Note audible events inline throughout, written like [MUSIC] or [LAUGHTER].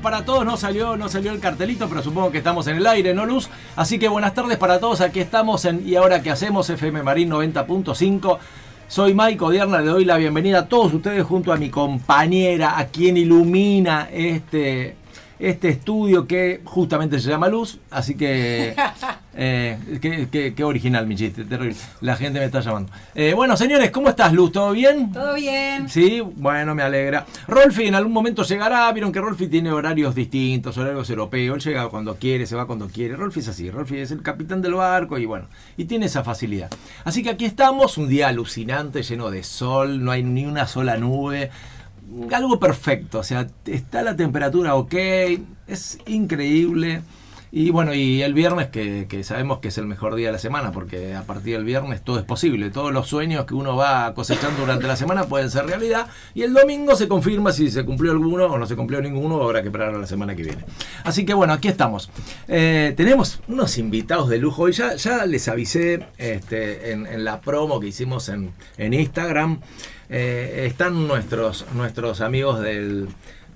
para todos. No salió, no salió el cartelito, pero supongo que estamos en el aire, ¿no, Luz? Así que buenas tardes para todos. Aquí estamos en Y ahora qué hacemos, FM Marín 90.5. Soy Maico Dierna, le doy la bienvenida a todos ustedes junto a mi compañera, a quien ilumina este, este estudio que justamente se llama Luz. Así que [LAUGHS] Eh, qué, qué, original mi chiste, terrible. La gente me está llamando. Eh, bueno, señores, ¿cómo estás, Luz? ¿Todo bien? Todo bien. Sí, bueno, me alegra. Rolfi en algún momento llegará. Vieron que Rolfi tiene horarios distintos, horarios europeos. Él llega cuando quiere, se va cuando quiere. Rolfi es así. Rolfi es el capitán del barco y bueno, y tiene esa facilidad. Así que aquí estamos, un día alucinante, lleno de sol, no hay ni una sola nube algo perfecto, o sea, está la temperatura ok, es increíble. Y bueno, y el viernes que, sabemos que es el mejor día de la semana, porque a partir del viernes todo es posible. Todos los sueños que uno va cosechando durante la semana pueden ser realidad. Y el domingo se confirma si se cumplió alguno o no se cumplió ninguno, habrá que esperar a la semana que viene. Así que bueno, aquí estamos. Eh, tenemos unos invitados de lujo y ya, ya les avisé este, en, la promo que hicimos en, Instagram. Eh, están nuestros, nuestros amigos del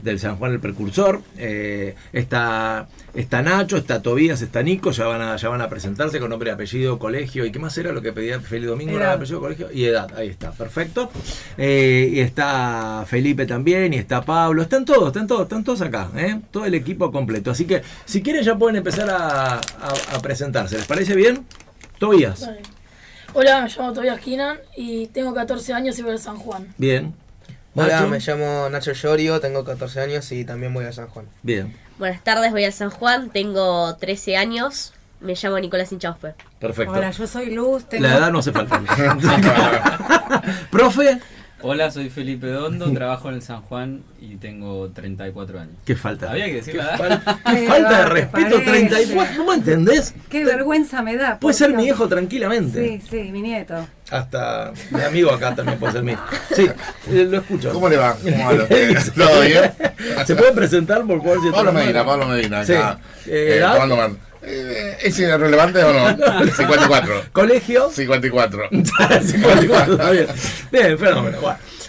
del San Juan el Precursor. Eh, está, está Nacho, está Tobías, está Nico, ya van, a, ya van a presentarse con nombre, apellido, colegio. ¿Y qué más era lo que pedía Felipe Domingo? apellido, colegio y edad. Ahí está, perfecto. Eh, y está Felipe también, y está Pablo. Están todos, están todos, están todos acá. ¿eh? Todo el equipo completo. Así que si quieren ya pueden empezar a, presentarse. ¿Les parece bien? Tobías. Hola, me llamo Tobías Kinan y tengo 14 años y voy a San Juan. Bien. Hola, me llamo Nacho Llorio, tengo 14 años y también voy a San Juan. Bien. Buenas tardes, voy a San Juan, tengo 13 años, me llamo Nicolás Inchauspe. Perfecto. Hola, yo soy Luz. Tengo... La edad no hace falta. [LAUGHS] [LAUGHS] Profe. Hola, soy Felipe Dondo, trabajo en el San Juan y tengo 34 años. ¿Qué falta? Había que decir ¿Qué, ¿Qué falta de respeto, 34. ¿Cómo entendés? Qué vergüenza me da. Puede ser mi hijo tranquilamente. Sí, sí, mi nieto. Hasta mi amigo acá también puede ser mi Sí, eh, lo escucho. ¿Cómo le va? [LAUGHS] ¿Cómo va? ¿Todo bien? ¿Se puede presentar por favor? Si Pablo Medina, Pablo Medina. Acá. Sí. Eh, eh, eh, ¿Es relevante o no? 54. ¿Colegio? 54. 54, está bien. Bien, fenómeno.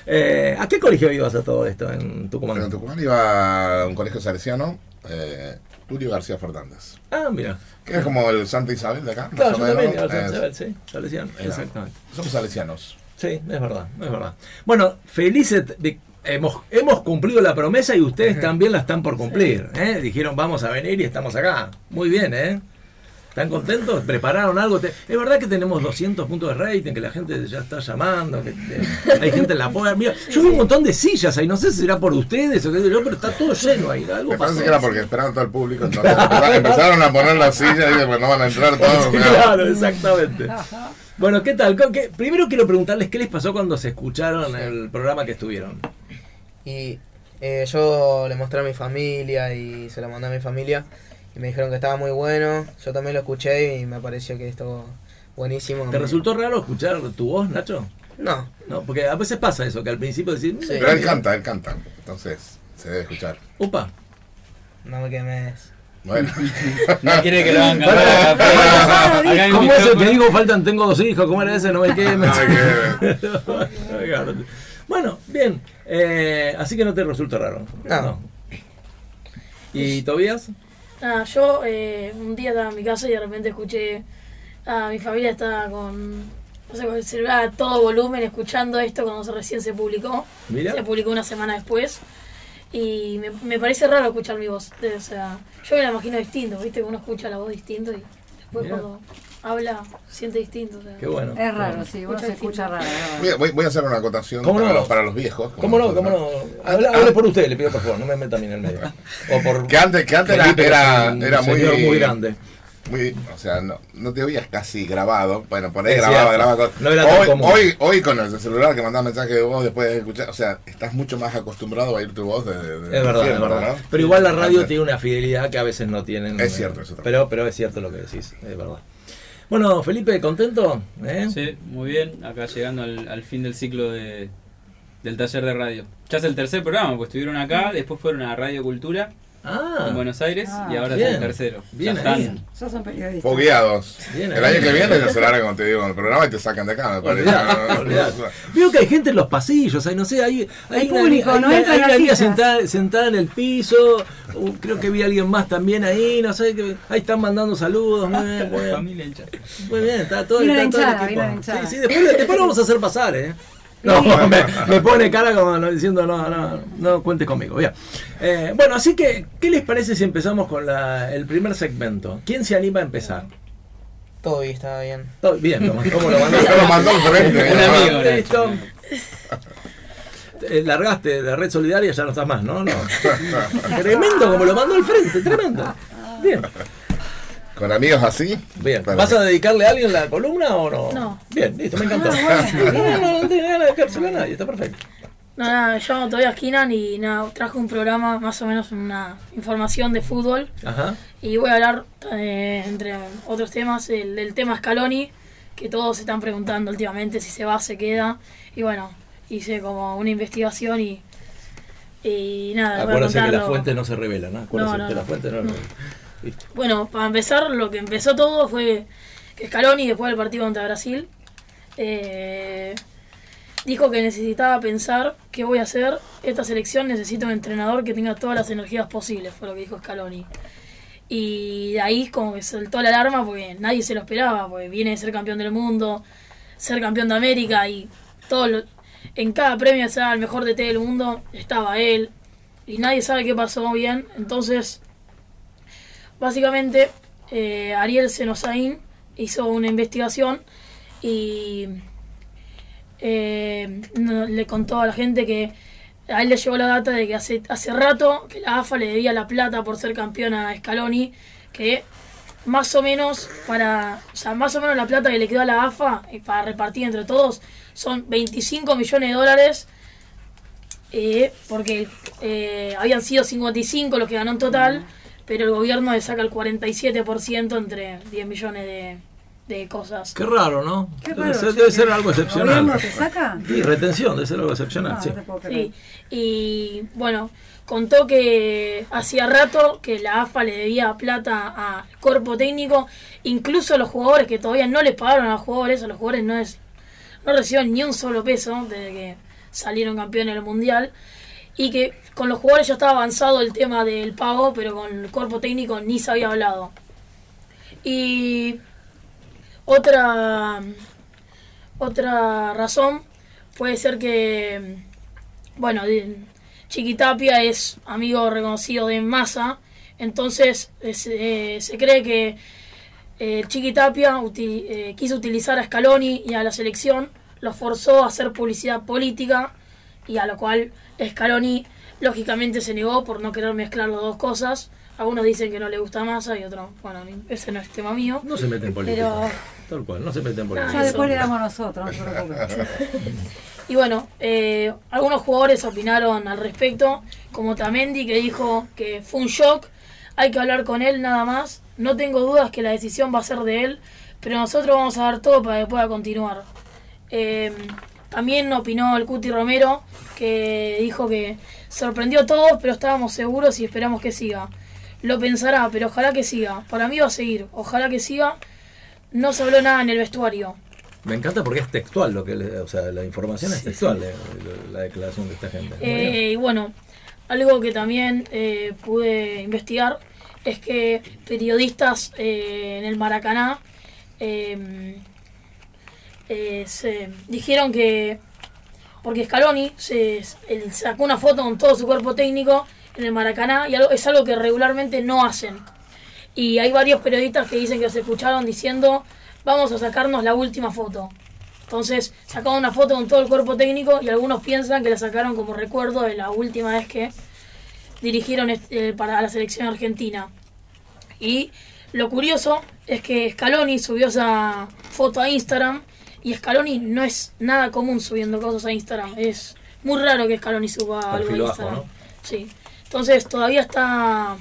Eh, ¿A qué colegio ibas a todo esto en Tucumán? En Tucumán iba a un colegio salesiano, eh, Tulio García Fernández. Ah, mira. Que es como el Santa Isabel de acá. Claro, yo también Santa Isabel, sí, salesiano, exactamente. Somos salesianos. Sí, es verdad, es verdad. Bueno, felices de hemos, hemos cumplido la promesa y ustedes también la están por cumplir. ¿eh? Dijeron vamos a venir y estamos acá. Muy bien, ¿eh? ¿Están contentos? ¿Prepararon algo? Es verdad que tenemos 200 puntos de rating, que la gente ya está llamando, que, hay gente en la puerta. Mira, yo vi un montón de sillas ahí, no sé si será por ustedes o qué sé yo, pero está todo lleno ahí. Algo Me parece que era porque esperaban todo el público. Entonces empezaron a poner las sillas y después no van a entrar todos. [LAUGHS] claro, exactamente. Bueno, ¿qué tal? Primero quiero preguntarles qué les pasó cuando se escucharon el programa que estuvieron. Y eh, yo le mostré a mi familia y se lo mandé a mi familia y me dijeron que estaba muy bueno. Yo también lo escuché y me pareció que estuvo buenísimo. ¿Te resultó raro escuchar tu voz, Nacho? No. No, porque a veces pasa eso, que al principio decís... Pero él canta, él canta, entonces se debe escuchar. Upa. No me quemes. Bueno. no quiere que lo hagan [LAUGHS] cantar. ¿Cómo es el que digo, faltan, tengo dos hijos? ¿Cómo era ese? No me quemes. [LAUGHS] No me quemes. [LAUGHS] Bueno, bien. Eh, así que no te resulta raro. No. ¿Y Tobías? Ah, yo eh, un día estaba en mi casa y de repente escuché a mi familia estaba con no sé, a todo volumen escuchando esto cuando recién se publicó. Se publicó una semana después. Y me, me, parece raro escuchar mi voz. O sea, yo me la imagino distinto, ¿viste? Uno escucha la voz distinto y después cuando habla, siente distinto. Qué bueno. Es raro, sí, uno se escucha raro. Voy, voy, a hacer una acotación para, los, para, los, viejos. ¿Cómo no? ¿Cómo no? Hable, por usted, le pido por favor, no me meta a mí en el medio. O por que antes, que antes era, era, muy, muy grande. Muy, o sea, no, no te oías casi grabado. Bueno, por ahí grababa, grababa. No era hoy, hoy, hoy, con el celular que mandaba mensaje de voz después de escuchar, o sea, estás mucho más acostumbrado a oír tu voz. De, es verdad, es verdad. Pero igual la radio tiene una fidelidad que a veces no tienen. Es cierto, eso también. Pero, pero es cierto lo que decís, es verdad. Bueno, Felipe, ¿contento? ¿Eh? Sí, muy bien. Acá llegando al, fin del ciclo de, del taller de radio. Ya es el tercer programa, pues estuvieron acá, después fueron a Radio Cultura ah, en Buenos Aires y ahora bien, es el tercero. Bien, están. Sos un periodista. Fogueados. el año que viene ya se larga, como te digo, en el programa y te sacan de acá, me parece. [LAUGHS] Veo que hay gente en los pasillos, hay, no sé, hay, hay, público, hay, no hay, hay una niña sentada, sentada, en el piso, uh, creo que vi a alguien más también ahí, no sé, que, ahí están mandando saludos. Muy bien, muy [LAUGHS] bien. Muy bien, está todo, está todo el equipo. Sí, sí, después, después lo vamos a hacer pasar, ¿eh? No, [LAUGHS] me, pone cara como diciendo, no, no, no cuente conmigo. Bien. Eh, bueno, así que, ¿qué les parece si empezamos con la, el primer segmento? ¿Quién se anima a empezar? Todo bien, está bien. Todo bien, ¿cómo lo mandó? lo mandó el frente. Un amigo, listo. Eh, largaste de red solidaria, ya no estás más, ¿no? no. [LAUGHS] tremendo como lo mandó al frente, tremendo. Bien. ¿Con amigos así? Bien. ¿Vas a dedicarle a alguien la columna o no? No. Bien, listo, me encantó. [LAUGHS] [LAUGHS] no, no, no tiene ganas de dedicársela a nadie, está perfecto. No, nada, yo todavía Skinan y nada, traje un programa, más o menos una información de fútbol. Ajá. Y voy a hablar, eh, entre otros temas, el, del tema Scaloni, que todos se están preguntando últimamente si se va, se queda. Y bueno, hice como una investigación y, y nada. Acuérdense que las fuentes no se revelan, ¿no? Acuérdense que las fuentes no, no. Bueno, para empezar, lo que empezó todo fue que Scaloni, después del partido contra Brasil, eh, dijo que necesitaba pensar qué voy a hacer. Esta selección necesita un entrenador que tenga todas las energías posibles, fue lo que dijo Scaloni. Y de ahí como que soltó la alarma porque nadie se lo esperaba, porque viene de ser campeón del mundo, ser campeón de América y todo en cada premio sea el mejor DT del mundo, estaba él. Y nadie sabe qué pasó bien. Entonces Básicamente, eh, Ariel Senosain hizo una investigación y eh, le contó a la gente que a él le llegó la data de que hace, hace rato que la AFA le debía la plata por ser campeona a Scaloni, que más o menos para, o sea, más o menos la plata que le quedó a la AFA eh, para repartir entre todos son 25 millones de dólares, porque habían sido 55 los que ganó en total pero el gobierno le saca el 47% entre 10 millones de, de cosas. Qué raro, ¿no? Qué raro, debe, ser, algo excepcional. ¿El gobierno te saca? Sí, retención, debe ser algo excepcional, sí. sí. Y bueno, contó que hacía rato que la AFA le debía plata al cuerpo técnico, incluso a los jugadores que todavía no les pagaron a los jugadores, a los jugadores no es no reciben ni un solo peso desde que salieron campeones del mundial y que con los jugadores ya estaba avanzado el tema del pago, pero con el cuerpo técnico ni se había hablado. Y otra otra razón puede ser que bueno, Chiquitapia es amigo reconocido de Massa, entonces eh, se cree que eh, Chiquitapia eh, quiso utilizar a Scaloni y a la selección, lo forzó a hacer publicidad política y a lo cual Scaloni lógicamente se negó por no querer mezclar las dos cosas. Algunos dicen que no le gusta Massa y otros, bueno, ese no es tema mío. No se meten en política. Tal cual, no se meten en política. Ya después le damos nosotros, no [LAUGHS] Y bueno, eh, algunos jugadores opinaron al respecto, como Tamendi, que dijo que fue un shock, hay que hablar con él nada más. No tengo dudas que la decisión va a ser de él, pero nosotros vamos a dar todo para que pueda continuar. Eh, también opinó el Cuti Romero, que dijo que sorprendió a todos, pero estábamos seguros y esperamos que siga. Lo pensará, pero ojalá que siga. Para mí va a seguir, ojalá que siga. No se habló nada en el vestuario. Me encanta porque es textual lo que o sea, la información es textual, eh, la declaración de esta gente. Eh, y bueno, algo que también eh, pude investigar es que periodistas en el Maracaná se dijeron que porque Scaloni se, sacó una foto con todo su cuerpo técnico en el Maracaná y es algo que regularmente no hacen. Y hay varios periodistas que dicen que se escucharon diciendo vamos a sacarnos la última foto. Entonces sacaron una foto con todo el cuerpo técnico y algunos piensan que la sacaron como recuerdo de la última vez que dirigieron eh, para la selección argentina. Y lo curioso es que Scaloni subió esa foto a Instagram y Scaloni no es nada común subiendo cosas a Instagram. Es muy raro que Scaloni suba algo a Instagram. Sí. Entonces todavía está,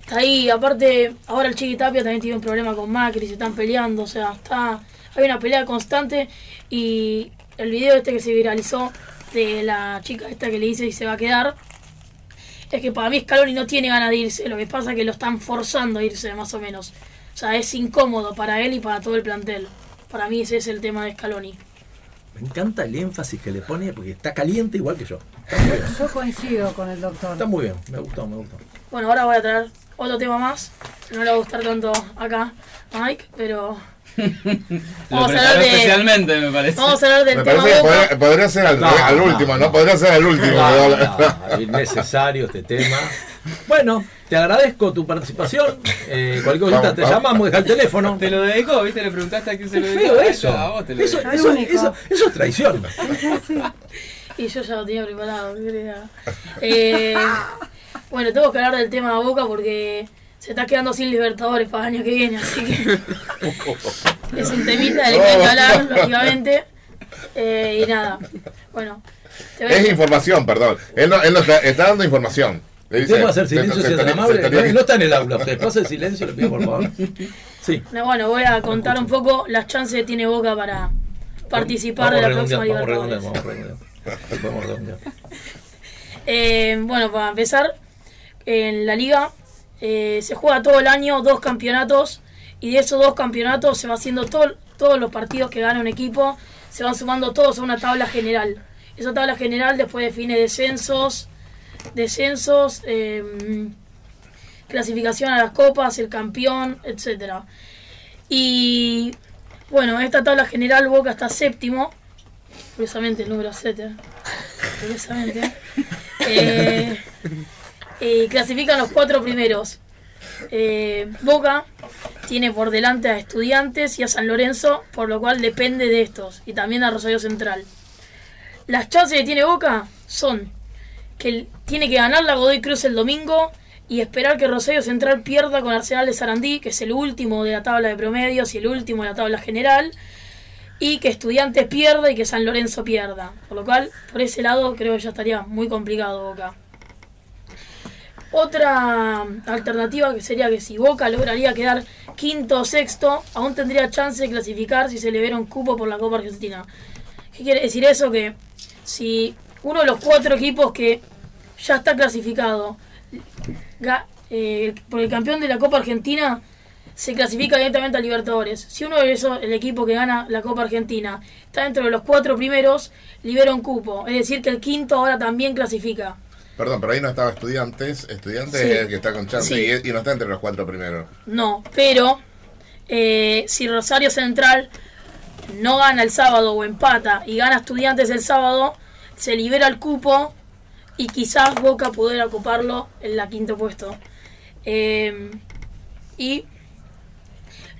está ahí. Aparte, ahora el Chiquitapia también tiene un problema con Macri, se están peleando. O sea, está hay una pelea constante. Y el video este que se viralizó de la chica esta que le dice si se va a quedar. es que para mí Scaloni no tiene ganas de irse, lo que pasa es que lo están forzando a irse más o menos. O sea, es incómodo para él y para todo el plantel. Para mí ese es el tema de Scaloni. Me encanta el énfasis que le pone porque está caliente igual que yo. Yo coincido con el doctor. Está muy bien, me gustó, me gustó. Bueno, ahora voy a traer otro tema más. No le va a gustar tanto acá a Mike, pero [LAUGHS] Vamos a hablar de, especialmente, me parece. Vamos a hablar del me tema parece que podría, podría, ser al, no, al último, ¿no? Podría ser el último. No, innecesario este tema. [LAUGHS] Bueno, te agradezco tu participación. Eh, cualquier cosita te llamamos, deja el teléfono. Te lo dedicó, ¿viste? Le preguntaste a quién se lo dedicó. Eso. A vos te lo eso, eso, eso, eso, es traición. [LAUGHS] y yo ya lo tenía preparado. Eh, bueno, tengo que hablar del tema de Boca porque se está quedando sin Libertadores para el año que viene, así que [LAUGHS] es un temita del que hay que hablar, [LAUGHS] lógicamente. Eh, y nada, bueno. Es información, perdón. Él, no, él no está, está, dando información. Le dice, hacer silencio si es tan amable? No, no, está en el aula. Usted pasa el silencio, le pido por favor. Sí. bueno, voy a contar un poco las chances que tiene Boca para participar de la próxima Libertadores. Vamos vamos [LAUGHS] eh, bueno, para empezar, en la liga eh, se juega todo el año dos campeonatos y de esos dos campeonatos se va haciendo todo, todos los partidos que gana un equipo, se van sumando todos a una tabla general. Esa tabla general después define descensos, descensos, em, clasificación a las copas, el campeón, etcétera. Y bueno, esta tabla general Boca está séptimo, curiosamente el número 7, curiosamente. [LAUGHS] Eh, eh, clasifican los cuatro primeros. Eh, Boca tiene por delante a Estudiantes y a San Lorenzo, por lo cual depende de estos, y también a Rosario Central. Las chances que tiene Boca son que tiene que ganar la Godoy Cruz el domingo y esperar que Rosario Central pierda con Arsenal de Sarandí, que es el último de la tabla de promedios y el último de la tabla general, y que Estudiantes pierda y que San Lorenzo pierda. Por lo cual, por ese lado, creo que ya estaría muy complicado Boca. Otra alternativa que sería que si Boca lograría quedar quinto o sexto, aún tendría chance de clasificar si se le viera un cupo por la Copa Argentina. ¿Qué quiere decir eso? Que si uno de los cuatro equipos que ya está clasificado eh, por el campeón de la Copa Argentina se clasifica directamente a Libertadores. Si uno de esos, el equipo que gana la Copa Argentina, está dentro de los cuatro primeros, libera un cupo. Es decir, que el quinto ahora también clasifica. Perdón, pero ahí no estaba estudiantes. Estudiantes es el que está con chance y, no está entre los cuatro primeros. No, pero eh, si Rosario Central no gana el sábado o empata y gana estudiantes el sábado, se libera el cupo y quizás Boca pudiera ocuparlo en la quinto puesto. Eh, y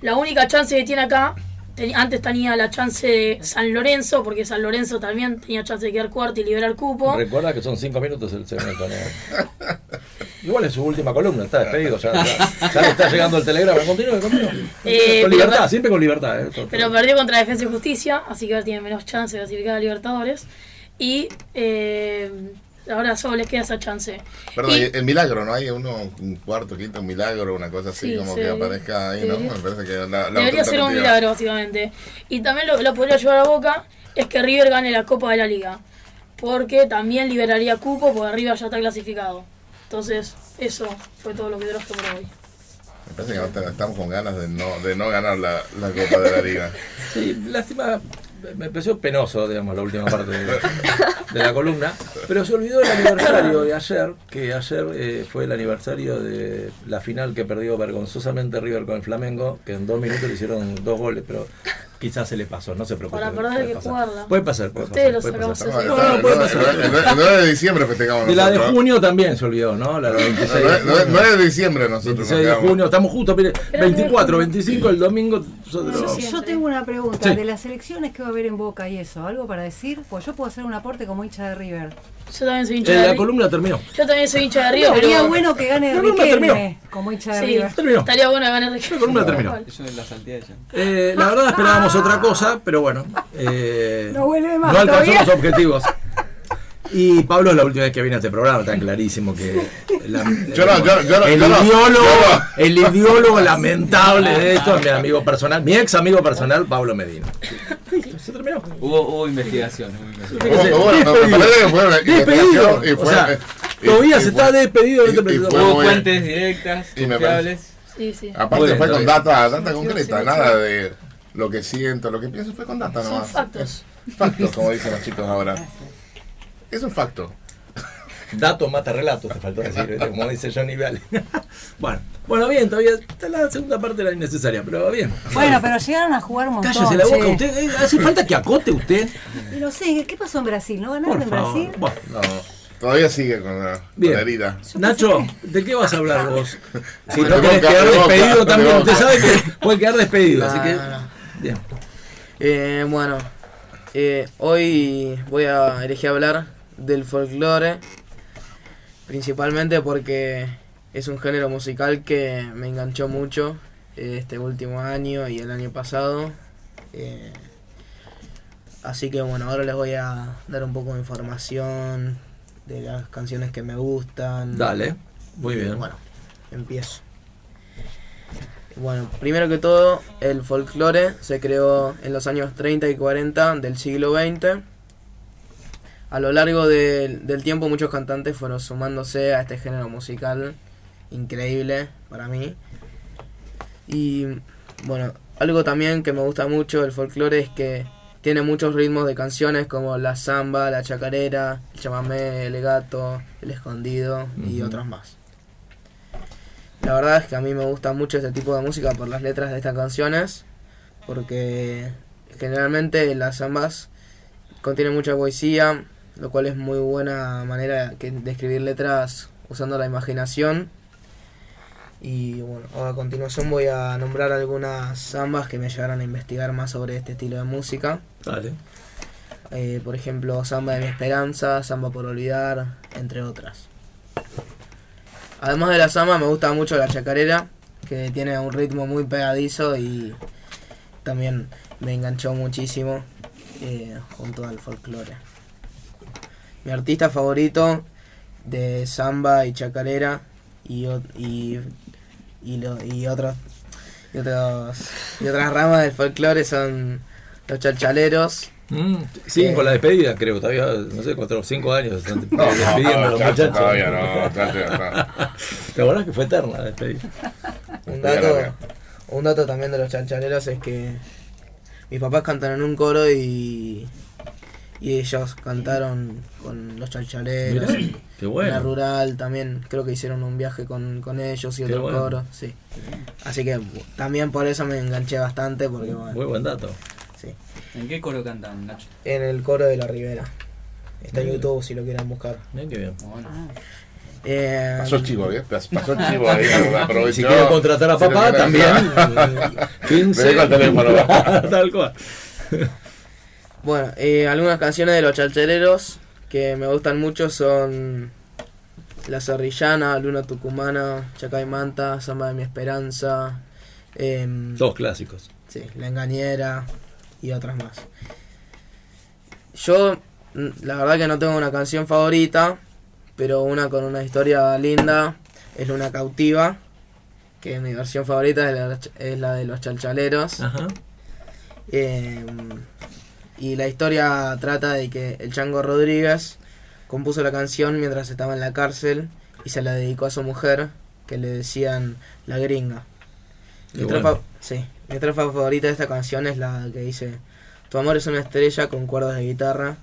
la única chance que tiene acá antes tenía la chance de San Lorenzo, porque San Lorenzo también tenía chance de quedar cuarto y liberar cupo. Recuerda que son cinco minutos el segmento. Igual es su última columna, está despedido, ya, ya, le está llegando el telegrama. Continúe, continúe. Eh, con libertad, siempre con libertad. Eh, pero perdió contra Defensa y Justicia, así que ahora tiene menos chance de clasificar a Libertadores. Y eh, ahora solo les queda esa chance. Perdón, el milagro, ¿no? Hay uno, un cuarto, quinto milagro, una cosa así, como que aparezca ahí, ¿no? Me parece que la, Debería ser un milagro, básicamente. Y también lo, lo podría llevar a Boca es que River gane la Copa de la Liga. Porque también liberaría cupo, porque River ya está clasificado. Entonces, eso fue todo lo que traje por hoy. Me parece que estamos con ganas de no, de no ganar la, la Copa de la Liga. [LAUGHS] Sí, lástima me pareció penoso, digamos, la última parte de, la columna, pero se olvidó el aniversario de ayer, que ayer eh, fue el aniversario de la final que perdió vergonzosamente River con el Flamengo, que en dos minutos le hicieron dos goles, pero quizás se le pasó, no se preocupe. Para perder que jugarla. Puede pasar, puede Ustedes pasar. lo sacamos no, no, puede pasar. El 9 de diciembre festejamos De la de junio también se olvidó, ¿no? La de 26 de 9 de diciembre nosotros. 26 de junio, estamos justo, mire, 24, 25 el domingo. Nosotros... Yo tengo una pregunta, de las elecciones que va a haber en Boca y eso, ¿algo para decir? Pues yo puedo hacer un aporte como hincha de River. Yo también soy hincha eh, de River. La columna terminó. Yo también soy hincha de River. Estaría bueno que gane Riquelme como hincha de River. Terminó. Estaría bueno que gane Riquelme. La columna terminó. Eso es la saltilla eh, La verdad esperábamos otra cosa, pero bueno. Eh, no vuelve más. No alcanzó los objetivos. Y Pablo es la última vez que viene a este programa, está clarísimo que la, yo no, yo, yo, el, ideólogo, el ideólogo lamentable de esto es mi amigo personal, mi ex amigo personal, Pablo Medina. Se terminó. Hubo, hubo investigación. Hubo, hubo, Todavía se está despedido de este Hubo fuentes directas, confiables. Sí, sí. Aparte fue con data, data concreta, nada de lo que siento, lo que pienso fue con data nomás. Son factos. Factos, como dicen los chicos ahora. Es un facto. Dato mata relato, te faltó decir, como dice Johnny Vale. [LAUGHS] bueno, bueno, bien, todavía está la segunda parte era innecesaria, pero bien. Bueno, pero llegaron a jugar un montón. Cállese la boca, usted, eh, hace falta que acote usted. No sé, ¿qué pasó en Brasil? ¿No ganaron en Brasil? Bueno, no. Todavía sigue con la, con la herida. Nacho, ¿de qué vas a hablar vos? Si no querés quedar despedido también, usted sabe que puede quedar despedido, así que. Bien. Eh, bueno, eh, hoy voy a elegir hablar del folclore, principalmente porque es un género musical que me enganchó mucho este último año y el año pasado. Eh, así que bueno, ahora les voy a dar un poco de información de las canciones que me gustan. Dale, muy bien. Bueno, empiezo. Bueno, primero que todo, el folclore se creó en los años 30 y 40 del siglo XX. A lo largo del tiempo muchos cantantes fueron sumándose a este género musical increíble para mí. Y bueno, algo también que me gusta mucho del folclore es que tiene muchos ritmos de canciones como la samba, la chacarera, el chamamé, el gato, el escondido y otros más. La verdad es que a mí me gusta mucho este tipo de música por las letras de estas canciones, porque generalmente las zambas contienen mucha poesía, lo cual es muy buena manera de escribir letras usando la imaginación. Y bueno, a continuación voy a nombrar algunas zambas que me llevaron a investigar más sobre este estilo de música. Vale. Eh, por ejemplo, Samba de mi esperanza, Samba por olvidar, entre otras. Además de la samba me gusta mucho la chacarera, que tiene un ritmo muy pegadizo y también me enganchó muchísimo eh, junto al folclore. Mi artista favorito de samba y chacarera y, y, otros, y, otros, y otras ramas del folclore son los chalchaleros. Mm, sí, eh, con la despedida, creo, todavía, no sé, cuatro o cinco años no, despidiendo a los muchachos. Todavía no, ¿Te acuerdas que fue eterna la despedida? Un dato, un dato también de los chalchaleros es que mis papás cantan en un coro y, y ellos cantaron con los chalchaleros. qué bueno. La rural también, creo que hicieron un viaje con, con ellos y otro coro, sí. Así que también por eso me enganché bastante porque bueno. Muy buen dato. ¿En qué coro cantan, Nacho? En el coro de la Ribera. Está en YouTube si lo quieren buscar. Bien, qué bien. Bueno. Eh, pasó chivo, ¿eh? Pasó chivo ahí. [LAUGHS] Aprovechó. Si quieren contratar a papá, también. 15. [LAUGHS] [LAUGHS] Tal cual. Bueno, eh, algunas canciones de los chalchereros que me gustan mucho son La Zorrillana, Luna Tucumana, Chacay Manta, Samba de mi Esperanza. Eh, Dos clásicos. Sí, La Engañera y otras más. Yo, la verdad que no tengo una canción favorita, pero una con una historia linda es Luna Cautiva, que mi versión favorita es la, es la de los chalchaleros. Ajá. Eh, y la historia trata de que el Chango Rodríguez compuso la canción mientras estaba en la cárcel y se la dedicó a su mujer, que le decían la gringa. Mi bueno. sí, mi trofa favorita de esta canción es la que dice Tu amor es una estrella con cuerdas de guitarra,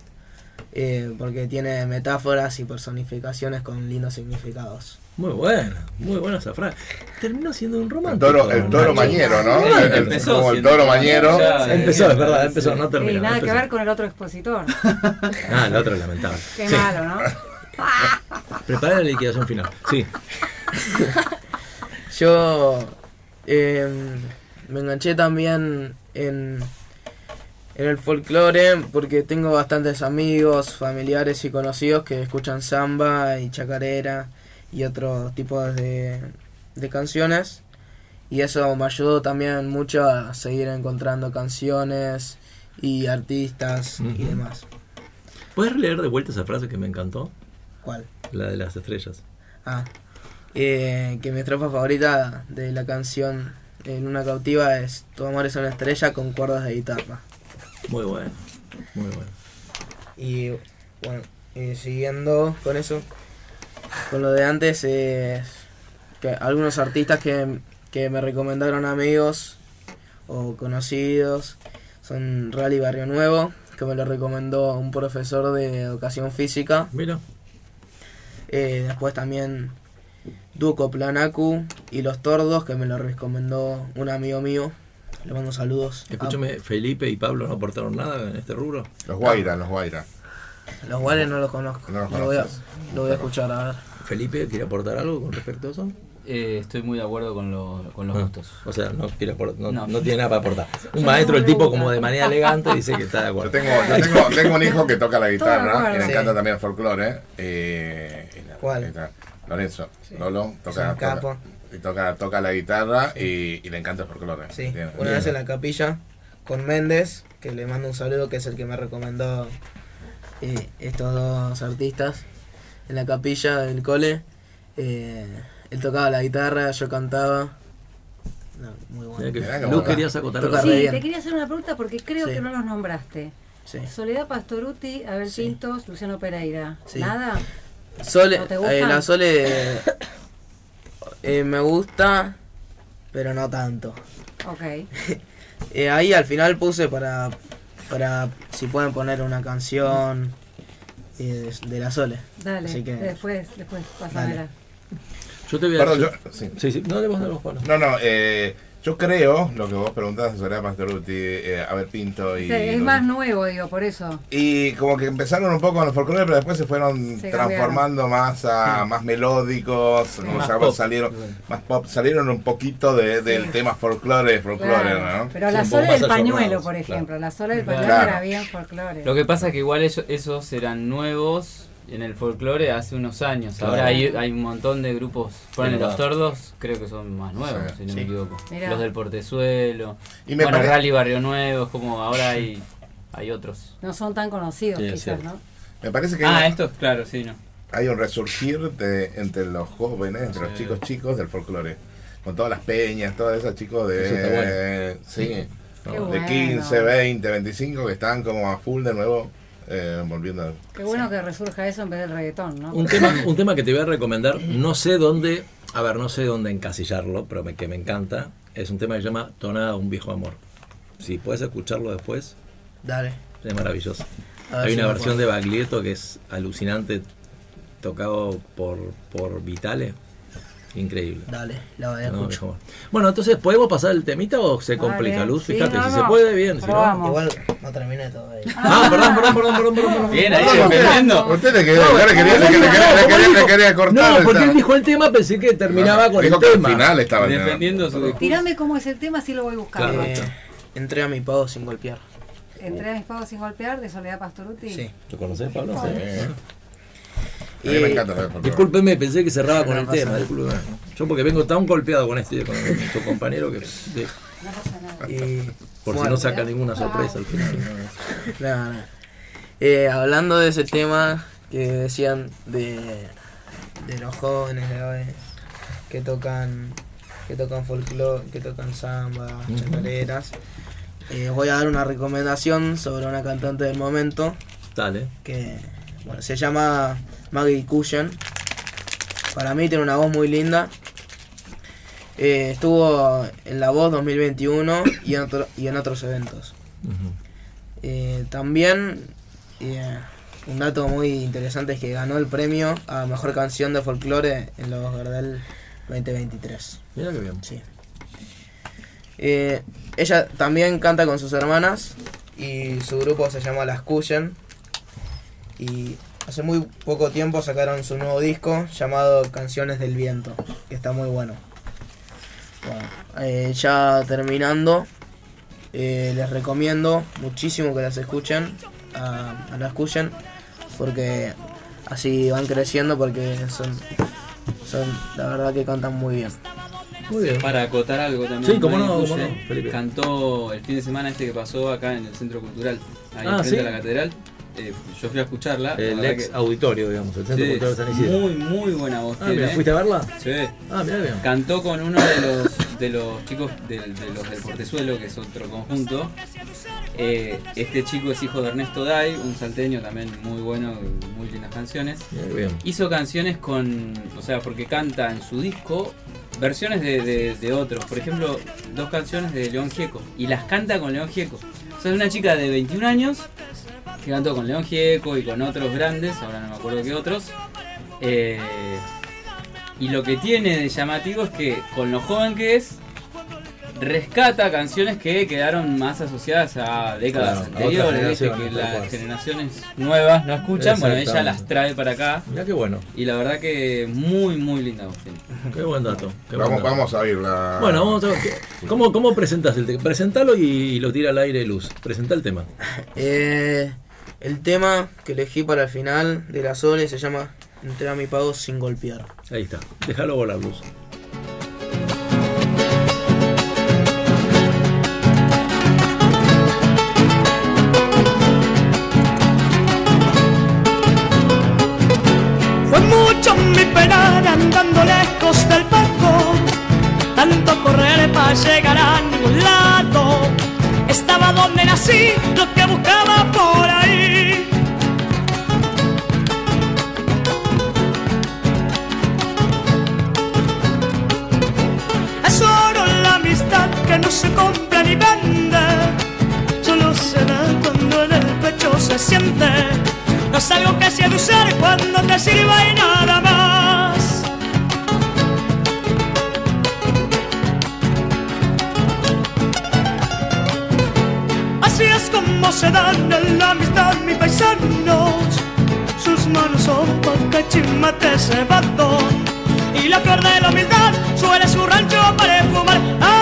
eh, porque tiene metáforas y personificaciones con lindos significados. Muy buena, muy buena esa frase. Terminó siendo un romántico. El toro, el toro mañero, ¿no? Sí, el, empezó como el toro mañero. empezó, es verdad, empezó, no Y terminó. nada que ver con el otro expositor. [LAUGHS] Ah, el otro es lamentable. Qué Sí. malo, ¿no? [LAUGHS] Prepara la liquidación final. Sí. [LAUGHS] Yo eh, me enganché también en, en el folclore porque tengo bastantes amigos, familiares y conocidos que escuchan samba y chacarera y otros tipos de, de canciones. Y eso me ayudó también mucho a seguir encontrando canciones y artistas y demás. ¿Puedes leer de vuelta esa frase que me encantó? ¿Cuál? La de las estrellas. Ah, eh, que mi estrofa favorita de la canción En una cautiva es Tu amor es una estrella con cuerdas de guitarra. Muy bueno, muy bueno. Y bueno, siguiendo con eso, con lo de antes es que algunos artistas que, que me recomendaron amigos o conocidos son Rally Barrio Nuevo, que me lo recomendó un profesor de educación física. Mira. Eh, después también Duco Planacu y Los Tordos, que me lo recomendó un amigo mío. Le mando saludos. Escúchame, Felipe y Pablo no aportaron nada en este rubro. Los Guaira, los Guaira. Los Guaira no los conozco. No los lo, voy a, lo voy a escuchar a ver. Felipe, ¿quiere aportar algo con respecto a eso? Eh, estoy muy de acuerdo con, lo, con los Ah, gustos. O sea, no, quiere no, No. no tiene nada para aportar. [LAUGHS] Un maestro, el tipo, como de manera elegante, dice que está de Yo acuerdo. tengo, yo tengo, tengo un hijo que toca la guitarra y le Sí. encanta también el folclore. Eh, ¿Cuál? Lorenzo. Sí. Lolo Es toca, un capo. toca, y toca, toca la guitarra y, y le encanta el folclore. Sí, Bien, una bien. vez en la capilla con Méndez, que le mando un saludo, que es el que me recomendó eh, estos dos artistas. En la capilla del cole, eh, él tocaba la guitarra, yo cantaba. No, muy bueno. que- Mirá que Lu, boca. querías acotar Sí, bien. te quería hacer una pregunta porque creo Sí. que no los nombraste. Sí. Soledad Pastoruti, Abel Sí. Pintos, Luciano Pereira. Sí. ¿Nada? Sole, ¿No te eh, la Sole eh, me gusta, pero no tanto. Ok. [LAUGHS] Eh, ahí al final puse para, para si pueden poner una canción eh, de, de la Sole. Dale, Así que- después, después, pásamela. Yo te voy a Perdón, yo, sí. Sí, sí. No, le vos. No, no, eh, yo creo, lo que vos preguntás sobre Pastoruti, eh, Abel Pinto y... Sí, es más nuevo, digo, por eso. Y como que empezaron un poco con el folclore, pero después se fueron Se transformando más a más melódicos, como Más salieron más pop, salieron un poquito de, del Sí. tema folclore, folclore, Claro. ¿no? Pero Sí, la sola del pañuelo, por claro. ejemplo. La sola del pañuelo Claro. era bien folclore. Lo que pasa es que igual eso- esos eran nuevos en el folclore hace unos años. Claro. Ahora hay, hay un montón de grupos. Ponen los tordos, creo que son más nuevos, Sí. si no Sí. me equivoco. Mirá. Los del Portezuelo. Y me bueno, pare- Rally Barrio Nuevo, es como ahora hay, hay otros. No son tan conocidos, Sí, quizás. ¿no? Me parece que Ah, hay, estos, claro, sí, no. hay un resurgir de, entre los jóvenes, entre los Sí. chicos chicos del folclore. Con todas las peñas, todos esos chicos de, Eso está bueno. sí, Qué de bueno. 15, 20, 25 que están como a full de nuevo eh, volviendo. a- Qué bueno que resurja eso en vez del reggaetón, ¿no? Un tema, un tema que te voy a recomendar, no sé dónde, a ver, no sé dónde encasillarlo, pero me- que me encanta, es un tema que se llama Tonada un viejo amor. Si puedes escucharlo después, Dale. es maravilloso. Hay si una versión de. Baglietto que es alucinante, tocado por, por Vitale. Increíble. Dale, la voy a No, escuchar. Bueno, entonces, ¿podemos pasar el temita o se complica, Luz? Sí, Fíjate, no, si no. se puede, bien. Si. Igual no terminé todavía. Ah, perdón, perdón, perdón, perdón, perdón, perdón. Bien, ahí defendiendo. Usted le quería, le quería, cortar. No, porque él dijo el tema, pensé que terminaba con Dijo el que tema. al final estaba. Defendiendo su. Tirame cómo es el tema, así lo voy buscando. Claro. Eh, entré a mi pago sin golpear. Entré a mis pagos sin golpear de Soledad Pastoruti. Sí. ¿Lo conocés, Pablo? Sí. A mí me Y- encanta el folclore. Discúlpeme, pensé que cerraba con No el tema. discúlpeme. Yo porque vengo tan golpeado con este, con tu compañero que No nada. Y, por si no saca ninguna sorpresa al final. nada. Eh, hablando de ese tema que decían de, de los jóvenes de hoy que tocan que tocan folclore, que tocan samba, eh, voy a dar una recomendación sobre una cantante del momento Dale. que bueno, se llama Maggie Cushion. Para mí tiene una voz muy linda. Eh, estuvo en La Voz 2021 y en, otro- y en otros eventos. Eh, también eh, un dato muy interesante es que ganó el premio a Mejor Canción de Folclore en los Gardel 2023. Mira que bien. Sí. Ella también canta con sus hermanas y su grupo se llama Las Cushion. Y hace muy poco tiempo sacaron su nuevo disco llamado Canciones del Viento, que está muy bueno. Bueno, eh, ya terminando, eh, les recomiendo muchísimo que las escuchen, a, a las Cushion, porque así van creciendo, porque son, son, la verdad que cantan muy bien. Muy bien. Para acotar algo también. Sí, cómo no. Cantó el fin de semana este que pasó acá en el Centro Cultural, ahí Ah, frente ¿sí? a la catedral. Eh, yo fui a escucharla. la El ex que- auditorio, digamos, el centro sí, cultural de San Isidro. muy, muy buena voz Ah, mira, ¿fuiste a verla? Sí. Ah, mira bien. Cantó con uno de los, de los chicos del, de los del Portezuelo, que es otro conjunto. Eh, este chico es hijo de Ernesto Day, un salteño también muy bueno, muy lindas canciones. Hizo canciones con, o sea, porque canta en su disco versiones de, otros. Por ejemplo, dos canciones de León Gieco. Y las canta con León Gieco. O sea, es una chica de 21 años que cantó con León Gieco y con otros grandes, ahora no me acuerdo qué otros. Eh, y lo que tiene de llamativo es que con lo joven que es, rescata canciones que quedaron más asociadas a décadas anteriores, que las generaciones nuevas no escuchan, bueno, ella las trae para acá. Mira qué bueno. Y la verdad que muy, muy linda Qué buen dato. vamos, vamos a oírla. Bueno, vamos a ver. ¿Cómo, cómo presentas el tema? Presentalo y, lo tira al aire luz. Presenta el tema. Eh, el tema que elegí para el final de la Sole se llama Entrega mi pago sin golpear. Ahí está. Déjalo volar, luz. mi penar andando lejos del barco, tanto correr para llegar a ningún lado. Estaba donde nací, lo que buscaba por ahí. Compra ni vende, solo se da cuando en el pecho se siente no es algo que se ha de cuando te sirva y nada más. Así es como se dan en la amistad mis paisanos. Sus manos son pacachimates cebado y la flor de la humildad suele su rancho para fumar.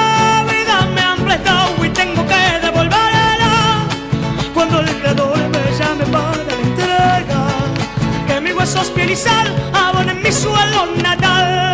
Cuando el creador me llame para huesos, piel y sal abonen mi suelo natal.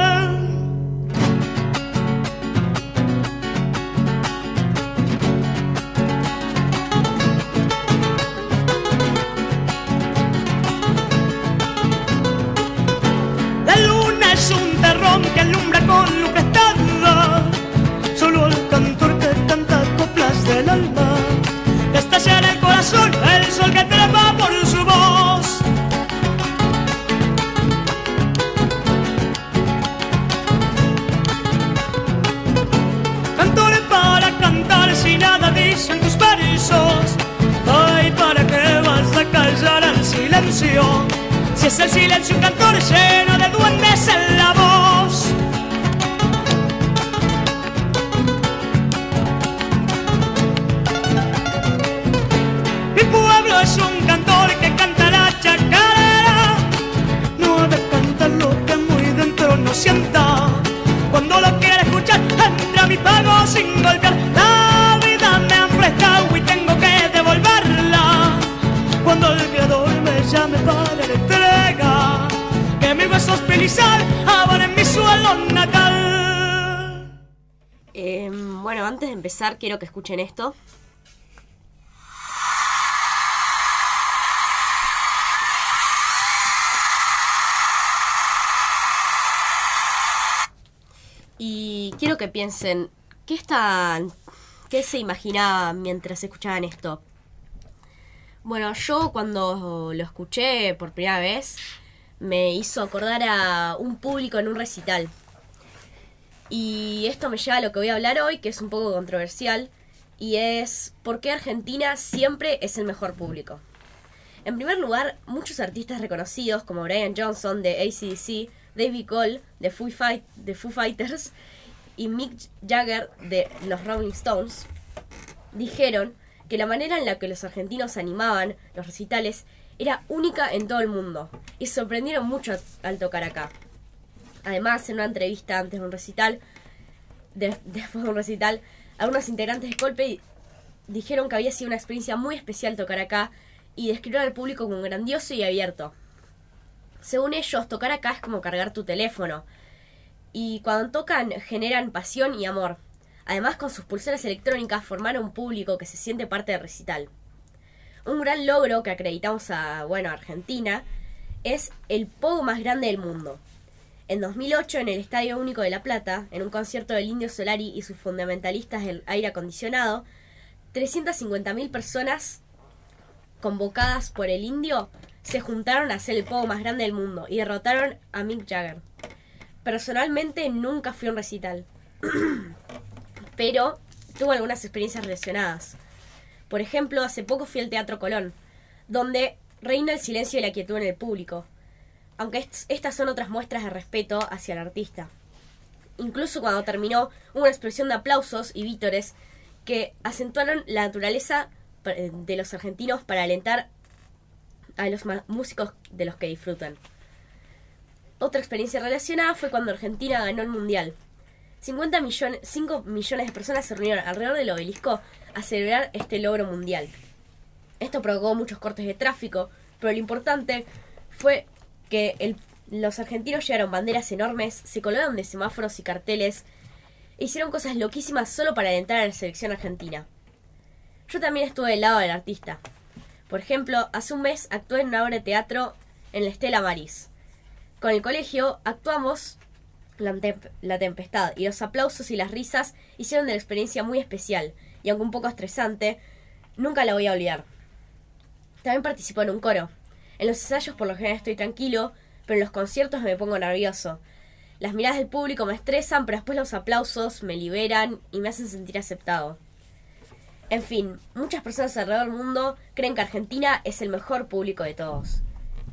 Quiero que escuchen esto. Y quiero que piensen, ¿qué están, qué se imaginaban mientras escuchaban esto? Bueno, yo cuando lo escuché por primera vez me hizo acordar a un público en un recital. Y esto me lleva a lo que voy a hablar hoy, que es un poco controversial, y es por qué Argentina siempre es el mejor público. En primer lugar, muchos artistas reconocidos como Brian Johnson de ACDC, David Cole de Foo, de Foo Fighters y Mick Jagger de los Rolling Stones dijeron que la manera en la que los argentinos animaban los recitales era única en todo el mundo y sorprendieron mucho al tocar acá. Además, en una entrevista antes de un recital, [LAUGHS] después de un recital, algunos integrantes de Colpe dijeron que había sido una experiencia muy especial tocar acá y describieron al público como grandioso y abierto. Según ellos, tocar acá es como cargar tu teléfono. Y cuando tocan generan pasión y amor. Además, con sus pulseras electrónicas formaron un público que se siente parte del recital. Un gran logro que acreditamos a, bueno, Argentina es el pogo más grande del mundo. En 2008, en el Estadio Único de La Plata, en un concierto del Indio Solari y sus fundamentalistas del aire acondicionado, 350.000 personas convocadas por el indio se juntaron a hacer el pogo más grande del mundo y derrotaron a Mick Jagger. Personalmente nunca fui a un recital, [CLEARS THROAT] pero tuve algunas experiencias relacionadas. Por ejemplo, hace poco fui al Teatro Colón, donde reina el silencio y la quietud en el público, aunque estas son otras muestras de respeto hacia el artista. Incluso cuando terminó, hubo una expresión de aplausos y vítores que acentuaron la naturaleza eh, de los argentinos para alentar a los músicos de los que disfrutan. Otra experiencia relacionada fue cuando Argentina ganó el Mundial. 50 millones, 5 millones de personas se reunieron alrededor del obelisco a celebrar este logro mundial. Esto provocó muchos cortes de tráfico, pero lo importante fue que los argentinos llevaron banderas enormes, se colgaron de semáforos y carteles, e hicieron cosas loquísimas solo para alentar a la selección argentina. Yo también estuve del lado del artista. Por ejemplo, hace un mes actué en una obra de teatro en la Estela Maris. Con el colegio actuamos la, la, Tempestad y los aplausos y las risas hicieron de la experiencia muy especial y aunque un poco estresante, nunca la voy a olvidar. También participó en un coro. En los ensayos por lo general estoy tranquilo, pero en los conciertos me pongo nervioso. Las miradas del público me estresan, pero después los aplausos me liberan y me hacen sentir aceptado. En fin, muchas personas alrededor del mundo creen que Argentina es el mejor público de todos.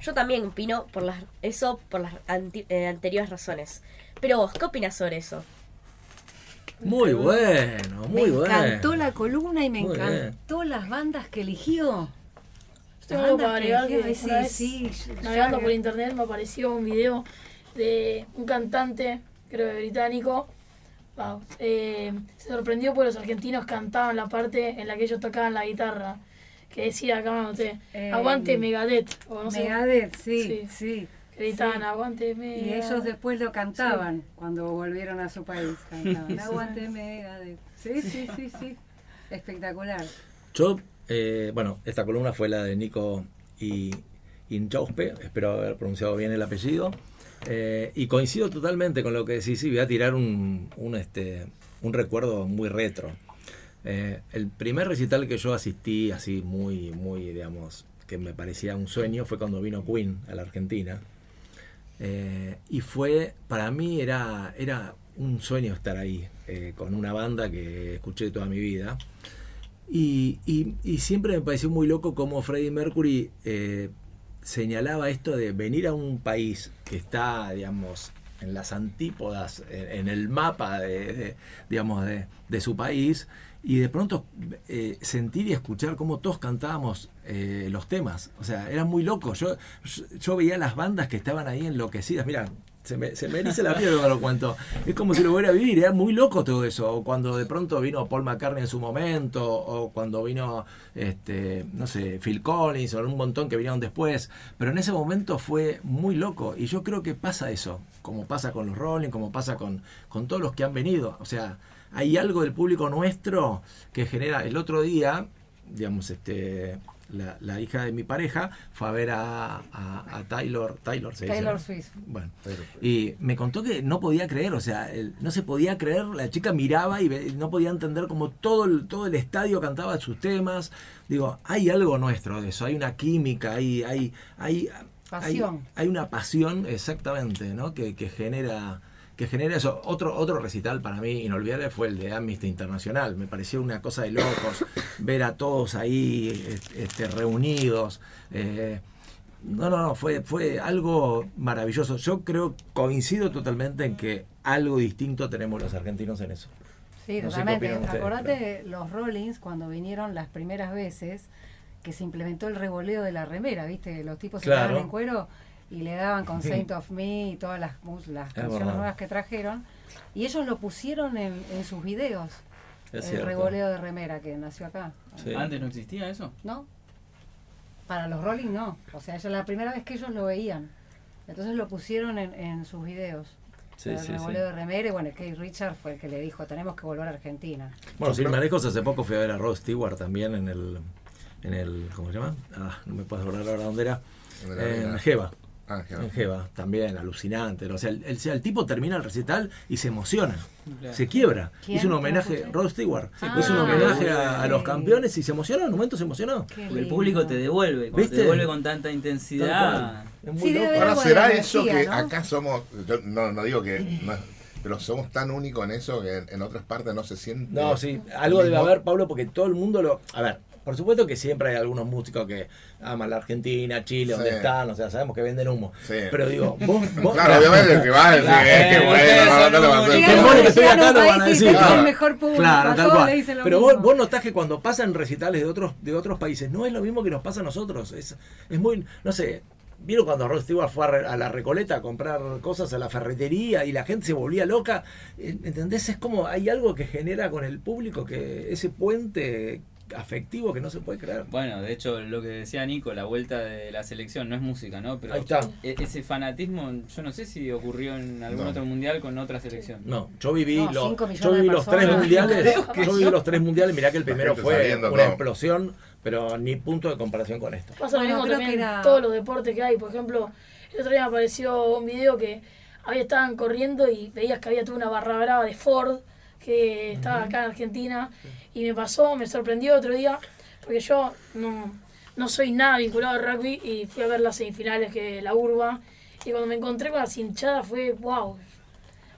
Yo también opino por las, eso por las eh, anteriores razones. Pero vos, ¿qué opinas sobre eso? Muy bueno, muy bueno. Me encantó la columna y me encantó las bandas que eligió. Tengo algo para agregar que sí, sí, navegando por internet me apareció un video de un cantante, creo que británico, eh, se sorprendió porque los argentinos cantaban la parte en la que ellos tocaban la guitarra, que decía acá me eh, aguante Megadeth. Megadeth, sí, sí. Gritaban, aguante Megadeth. Y ellos después lo cantaban cuando volvieron a su país. Cantaban, [LAUGHS] aguante Megadeth. Sí, sí, sí, sí. [LAUGHS] Espectacular. Yo, eh, bueno, esta columna fue la de Nico y Inchauspe, espero haber pronunciado bien el apellido. Eh, y coincido totalmente con lo que decís, sí, voy a tirar un, un, este, un recuerdo muy retro. Eh, el primer recital que yo asistí, así muy, muy, digamos, que me parecía un sueño, fue cuando vino Queen a la Argentina. Y fue, para mí era, era un sueño estar ahí, con una banda que escuché toda mi vida. Y, y, y, siempre me pareció muy loco cómo Freddie Mercury señalaba esto de venir a un país que está, digamos, en las antípodas, en, el mapa de, digamos, de, su país, y de pronto eh, sentir y escuchar cómo todos cantábamos eh, los temas. O sea, era muy loco. Yo, yo veía las bandas que estaban ahí enloquecidas. Mira, se me, se me dice la piel cuando lo cuento. Es como si lo hubiera vivir, era muy loco todo eso. O cuando de pronto vino Paul McCartney en su momento, o cuando vino, este, no sé, Phil Collins, o un montón que vinieron después. Pero en ese momento fue muy loco. Y yo creo que pasa eso, como pasa con los Rolling, como pasa con, con todos los que han venido. O sea, hay algo del público nuestro que genera. El otro día, digamos, este la, hija de mi pareja, fue a ver a, a, Taylor, Taylor, ¿se Taylor Swift. Bueno, y me contó que no podía creer, o sea, no se podía creer, la chica miraba y no podía entender como todo el, todo el estadio cantaba sus temas. Digo, hay algo nuestro de eso, hay una química, hay, hay, hay, pasión. hay, una pasión, exactamente, ¿no? que, que genera que genera eso. Otro, otro recital para mí inolvidable fue el de Amnesty Internacional. Me pareció una cosa de locos [COUGHS] ver a todos ahí este, reunidos. Eh, no, no, no, fue, fue algo maravilloso. Yo creo, coincido totalmente en que algo distinto tenemos los argentinos en eso. Sí, totalmente. Acordate los Rollins cuando vinieron las primeras veces que se implementó el revoleo de la remera, ¿viste? Los tipos se quedaban en cuero y le daban con Saint of Me y todas las, las canciones nuevas que trajeron. Y ellos lo pusieron en, en sus videos. el revoleo de remera que nació acá. ¿Antes no existía eso? No. Para los Rolling no. O sea, es la primera vez que ellos lo veían. Entonces lo pusieron en, en sus videos. el revoleo de remera y bueno, Kate Richard fue el que le dijo, tenemos que volver a Argentina. Bueno, sin manejos hace poco fui a ver a Rod Stewart también en el, en el ¿cómo se llama? Ah, no me puedo acordar ahora dónde era. En, en Jeva. Ah, en Jeva, también, alucinante. O sea, el, el, tipo termina el recital y se emociona, se quiebra. Es un homenaje, Rod Stewart, es un homenaje a, los campeones y se emociona, en un momento se emocionó. El público te devuelve, te devuelve con tanta intensidad. Ahora será eso que acá somos, yo no, no digo que pero somos tan únicos en eso que en, otras partes no se siente. No, sí, algo debe haber, Pablo, porque todo el mundo lo. A ver, por supuesto que siempre hay algunos músicos que aman la Argentina, Chile, donde están, o sea, sabemos que venden humo. Pero digo, [LAUGHS] vos. vos claro, obviamente que vas a decir, que bueno, no, bueno que estoy acá, lo van a decir. Claro, mejor público, claro tal cual. Pero vos, vos notás que cuando pasan recitales de otros, de otros países, no es lo mismo que nos pasa a nosotros. Es, es muy, no sé, ¿Vieron cuando Rod Stewart fue a, la Recoleta a comprar cosas a la ferretería y la gente se volvía loca? ¿Entendés? Es como hay algo que genera con el público que ese puente afectivo que no se puede creer. Bueno, de hecho, lo que decía Nico, la vuelta de la selección no es música, ¿no? Pero e-, ese fanatismo, yo no sé si ocurrió en algún otro mundial con otra selección. No, yo viví, los, yo viví los tres mundiales. [LAUGHS] Yo viví los tres mundiales. Mirá que el primero fue una explosión, pero ni punto de comparación con esto. Pasa lo mismo también en todos los deportes que hay. Por ejemplo, el otro día me apareció un video que había estaban corriendo y veías que había toda una barra brava de Ford que estaba acá en Argentina y me pasó, me sorprendió otro día, porque yo no, no soy nada vinculado al rugby y fui a ver las semifinales que la urba y cuando me encontré con las hinchadas fue wow,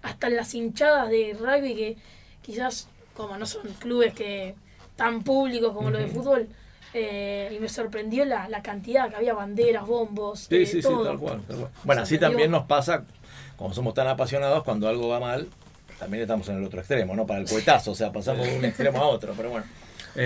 hasta las hinchadas de rugby que quizás como no son clubes que tan públicos como los de fútbol, eh, y me sorprendió la, la, cantidad que había banderas, bombos. Sí, eh, sí, sí, tal cual, tal cual. Bueno, así también nos pasa, como somos tan apasionados, cuando algo va mal, también estamos en el otro extremo, ¿no? Para el cuetazo, o sea, pasamos de un extremo a otro, pero bueno.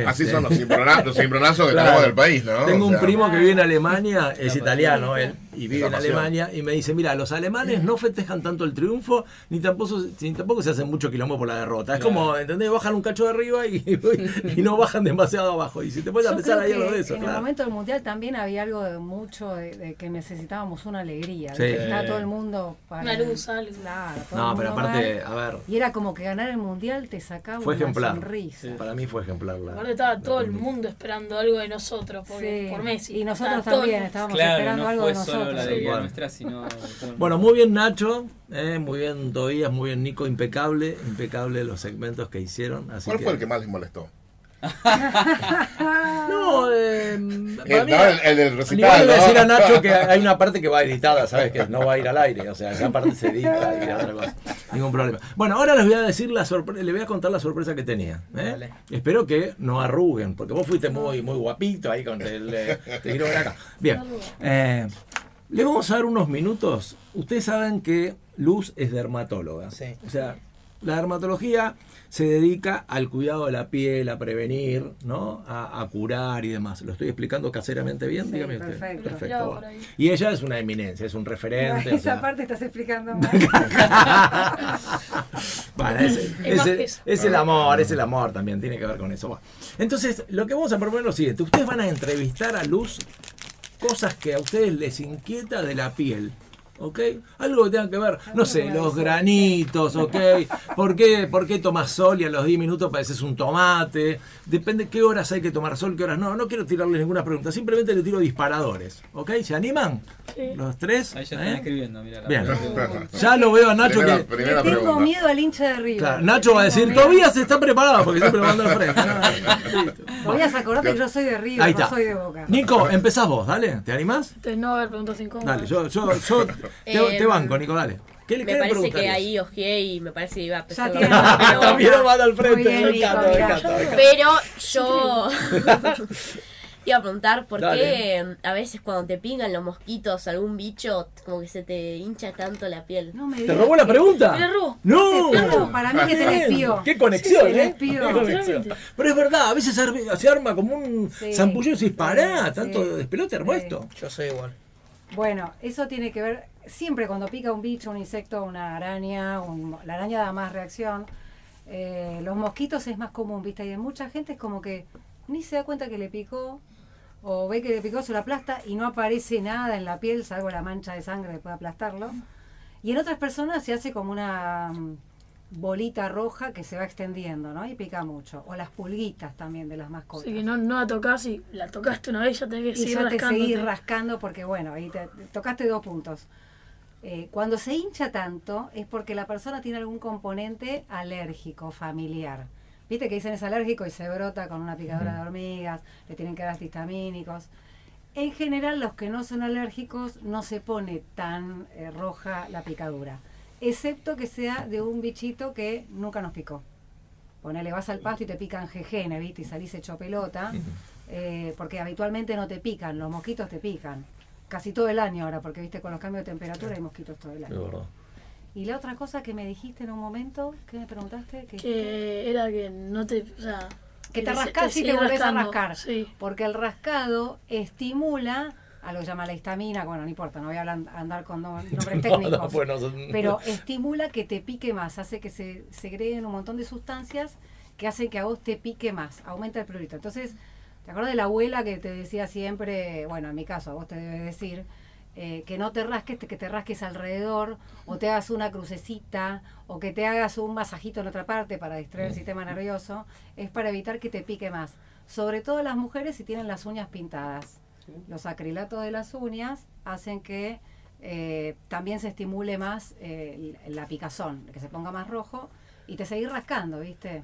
Así son los cimbronazos, que tenemos [LAUGHS] del país, ¿no? Tengo un primo que vive en Alemania, es italiano él, y vive en Alemania, y me dice, mira, los alemanes no festejan tanto el triunfo, ni tampoco, ni tampoco se hacen mucho quilombo por la derrota. Es como, ¿entendés? Bajan un cacho de arriba y, [LAUGHS] y no bajan demasiado abajo. Y si te puedes empezar ahí a lo de eso. En el momento del Mundial también había algo de mucho de, que necesitábamos una alegría. Está todo el mundo para... Una luz, algo. Claro, no, pero aparte, a ver... Y era como que ganar el Mundial te sacaba fue una ejemplar. sonrisa. Para mí fue ejemplar. La, estaba todo el mundo esperando algo de nosotros por, por Messi. Y nosotros también estábamos esperando algo de nosotros. Bueno. muy bien Nacho, eh, muy bien Tobías, muy bien Nico, impecable, impecable los segmentos que hicieron. ¿Cuál fue el que más les molestó? [LAUGHS] no, eh, el, del recital. ¿no? decir a Nacho que [LAUGHS] hay una parte que va editada, ¿sabes? Que no va a ir al aire. O sea, esa parte se edita y otra cosa. Ningún problema. Bueno, ahora les voy a decir la sorpresa, les voy a contar la sorpresa que tenía. ¿eh? Espero que no arruguen, porque vos fuiste muy, muy guapito ahí con el. Eh, te quiero ver acá. Bien. Le vamos a dar unos minutos. Ustedes saben que Luz es dermatóloga. Sí. O sea, la dermatología se dedica al cuidado de la piel, a prevenir, ¿no? A, curar y demás. ¿Lo estoy explicando caseramente bien? Dígame usted. Perfecto. Y ella es una eminencia, es un referente. esa parte estás explicando [LAUGHS] mal. bueno, es, el amor, es el amor también, tiene que ver con eso. Entonces, lo que vamos a proponer es lo siguiente. Ustedes van a entrevistar a Luz cosas que a ustedes les inquieta de la piel. ¿Ok? Algo que tenga que ver, no sé, los granitos, ¿ok? ¿Por qué, ¿Por qué tomas sol y a los 10 minutos pareces un tomate? Depende qué horas hay que tomar sol, qué horas no. No quiero tirarles ninguna pregunta, simplemente le tiro disparadores, ¿ok? ¿Se animan? ¿Los tres? Ahí ya están ¿Eh? escribiendo, mira. Bien. Ya lo veo a Nacho que... tengo miedo al hincha de arriba. Nacho va a decir, todavía se está preparado porque siempre lo mando al frente. Todavía acordate que yo soy de arriba, no soy de boca. Nico, empezás vos, dale. ¿Te animás? No, a ver, preguntas incómodas. Dale, yo, yo, yo te, te, em, banco, Nico, dale. ¿Qué, me parece que ahí ojeé y me parece que iba a pesar. También van al frente, me encanta, me encanta. Pero yo [LAUGHS] iba a preguntar por qué a veces cuando te pingan los mosquitos algún bicho, como que se te hincha tanto la piel. No me ¿Te robó la pregunta? Me robó. No. para mí que te despió. Qué conexión, ¿eh? Qué conexión. Pero es verdad, a veces se arma como un sí. zampullo y se dispara, tanto despelote armó esto. Yo soy igual. Bueno, eso tiene que ver, siempre cuando pica un bicho, un insecto, una araña, la araña da más reacción. Eh, los mosquitos es más común, ¿viste? Y en mucha gente es como que ni se da cuenta que le picó, o ve que le picó, se lo aplasta y no aparece nada en la piel, salvo la mancha de sangre que puede aplastarlo. Y en otras personas se hace como una bolita roja que se va extendiendo, ¿no? Y pica mucho. O las pulguitas también de las mascotas. Sí, que no, no la tocas y la tocaste una vez, ya tenés que seguir ya te seguir rascando porque, bueno, ahí te, tocaste dos puntos. Eh, cuando se hincha tanto es porque la persona tiene algún componente alérgico, familiar. Viste que dicen es alérgico y se brota con una picadura de hormigas, le tienen que dar antihistamínicos. En general, los que no son alérgicos no se pone tan eh, roja la picadura excepto que sea de un bichito que nunca nos picó. Ponele, vas al pasto y te pican jejenes, ¿viste? Y salís hecho pelota, eh, porque habitualmente no te pican, los mosquitos te pican. Casi todo el año ahora, porque viste, con los cambios de temperatura hay mosquitos todo el año. Y la otra cosa que me dijiste en un momento, ¿qué me preguntaste? Que, era que no te... que te rascás y te volvés a rascar. Porque el rascado estimula a lo que llama la histamina, bueno, no importa, no voy a andar con [LAUGHS] nombres técnicos, pero [LAUGHS] estimula que te pique más, hace que se segreguen un montón de sustancias que hacen que a vos te pique más, aumenta el prurito. Entonces, ¿te acuerdas de la abuela que te decía siempre, bueno, en mi caso, a vos te debe decir, eh, que no te rasques, que te rasques alrededor, o te hagas una crucecita, o que te hagas un masajito en otra parte para distraer el sistema nervioso, es para evitar que te pique más. Sobre todo las mujeres si tienen las uñas pintadas los acrilatos de las uñas hacen que eh, también se estimule más eh, la picazón, que se ponga más rojo y te seguís rascando, ¿viste?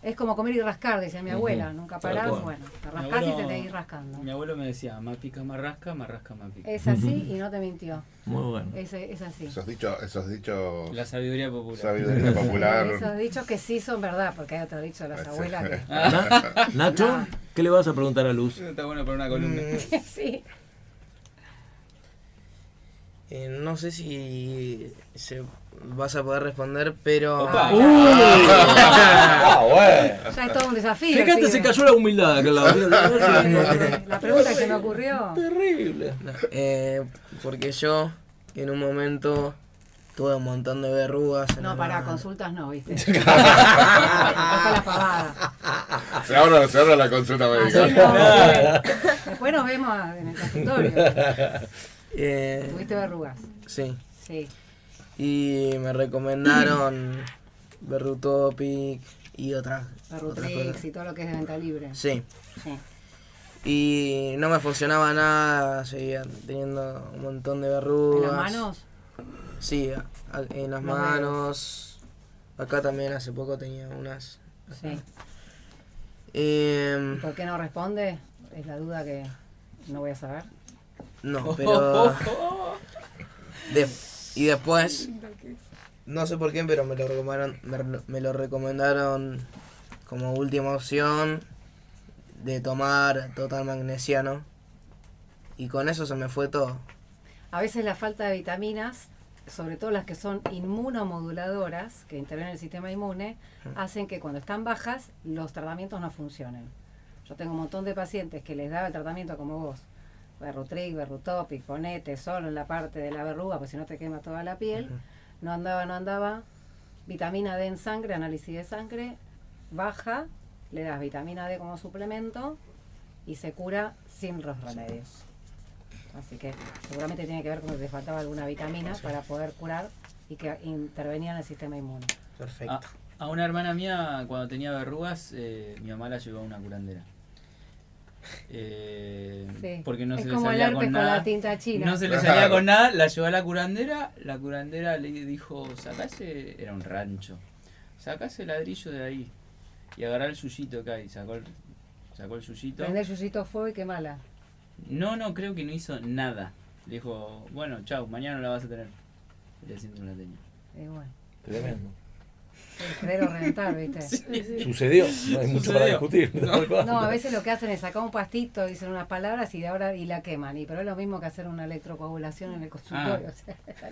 Es como comer y rascar, decía mi abuela, nunca parás, bueno, te rascás y te seguís rascando. Mi abuelo me decía, más pica, más rasca, más rasca, más pica. Es así y no te mintió. Muy bueno. Es, es así. Esos dichos, esos dichos... La sabiduría popular. Sabiduría popular. [LAUGHS] esos dichos que sí son verdad, porque hay otro dicho de las abuelas que... [LAUGHS] Nacho, ¿qué le vas a preguntar a Luz? Está bueno para una columna. [LAUGHS] sí. Eh, no sé si se vas a poder responder, pero. ¡Opa! ah, [LAUGHS] bueno. Ya es todo un desafío. Fíjate, se cayó la humildad. Que [LAUGHS] la... la pregunta que me ocurrió. Terrible. eh, porque yo, en un momento, tuve un montón de verrugas. no, para consultas no, ¿viste? [LAUGHS] la pavada. Se abre, se abre la consulta médica. No, Después nos vemos en el consultorio. Eh, ¿Tuviste verrugas? Sí. Sí. Y me recomendaron Berrutopic y otras. Berrutrix y todo lo que es de venta libre. Sí. Y no me funcionaba nada, seguía teniendo un montón de verrugas. ¿En las manos? Sí, en las manos. Acá también hace poco tenía unas. Sí. Em, ¿Por qué no responde? Es la duda que no voy a saber. No, pero. [LAUGHS] y después. No sé por qué, pero me lo recomendaron, me, lo recomendaron como última opción de tomar total magnesiano. Y con eso se me fue todo. A veces la falta de vitaminas, sobre todo las que son inmunomoduladoras, que intervienen en el sistema inmune, hacen que cuando están bajas los tratamientos no funcionen. Yo tengo un montón de pacientes que les daba el tratamiento como vos, Berrutric, Berrutopic, ponete solo en la parte de la verruga, pues si no te quema toda la piel. No andaba, no andaba. Vitamina D en sangre, análisis de sangre, baja, le das vitamina D como suplemento y se cura sin los remedios. Así que seguramente tiene que ver con que te faltaba alguna vitamina para poder curar y que intervenía en el sistema inmune. Perfecto. A, una hermana mía, cuando tenía verrugas, eh, mi mamá la llevó a una curandera. Eh, porque no se le salía con, nada. la tinta china. No se le salía con nada, la llevó a la curandera, la curandera le dijo, sacase, era un rancho, sacase el ladrillo de ahí y agarrá el suyito acá y sacó el, sacó el suyito. Prende el suyito fue y qué mala. No, no, creo que no hizo nada. Le dijo, bueno, chau, mañana la vas a tener. Le siento una teña. bueno. Tremendo. Querer o reventar, ¿viste? Sucedió, no hay mucho para discutir. [LAUGHS] No. a veces lo que hacen es sacar un pastito, dicen unas palabras y de ahora y la queman. Y pero es lo mismo que hacer una electrocoagulación en el consultorio.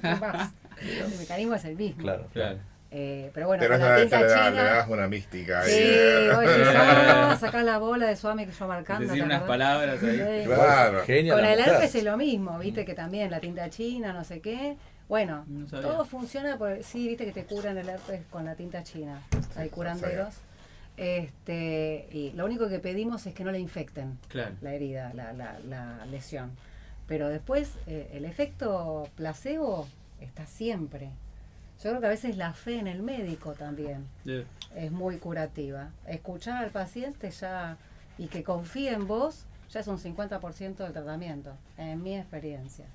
Ah. [LAUGHS] el mecanismo es el mismo. Claro, claro. Eh, pero bueno, con la tinta china. Le das una mística. Sí, decís, [LAUGHS] ah, sacás la bola de Suami que yo marcando. Decir unas palabras ahí. Claro. Genial. Con el herpes es lo mismo, viste que también la tinta china, no sé qué. Bueno, todo funciona, por, sí, viste que te curan el herpes con la tinta china. Hay curanderos. Este, y lo único que pedimos es que no le infecten la herida, la, la, la, lesión. Pero después, eh, el efecto placebo está siempre. Yo creo que a veces la fe en el médico también es muy curativa. Escuchar al paciente ya y que confíe en vos ya es un 50% del tratamiento, en mi experiencia.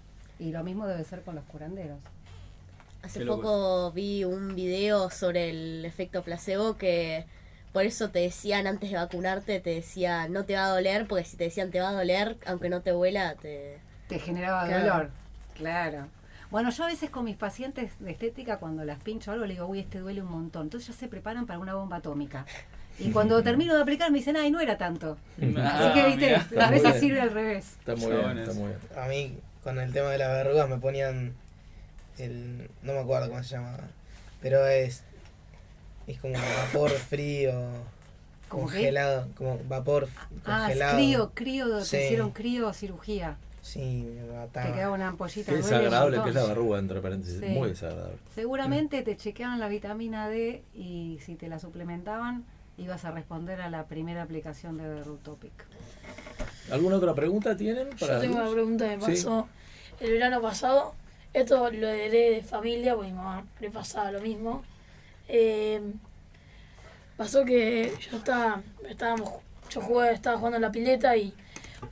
Y lo mismo debe ser con los curanderos. Hace poco vi un video sobre el efecto placebo que por eso te decían antes de vacunarte, te decían no te va a doler, porque si te decían te va a doler, aunque no te vuela, te... Te generaba dolor, claro. Bueno, yo a veces con mis pacientes de estética, cuando las pincho algo, le digo, uy, este duele un montón. Entonces ya se preparan para una bomba atómica. Y cuando [LAUGHS] termino de aplicar me dicen, ay, no era tanto. Ah, [LAUGHS] Así que, viste, a veces sirve al revés. Está muy bien, está muy bien. A mí, con el tema de las verrugas, me ponían el... no me acuerdo cómo se llama. Pero es... Es como vapor frío. congelado, como vapor ah, congelado. Ah, crío, crío, te hicieron crío cirugía. Sí, me Te queda una ampollita. Qué desagradable que es la verruga, entre paréntesis. Muy desagradable. Seguramente te chequeaban la vitamina D y si te la suplementaban, ibas a responder a la primera aplicación de Rutopic. ¿Alguna otra pregunta tienen? Para Yo tengo una pregunta que pasó el verano pasado. Esto lo heredé de familia, porque mi mamá le pasaba lo mismo. Eh, pasó que yo estaba, estábamos, yo jugué, estaba jugando en la pileta y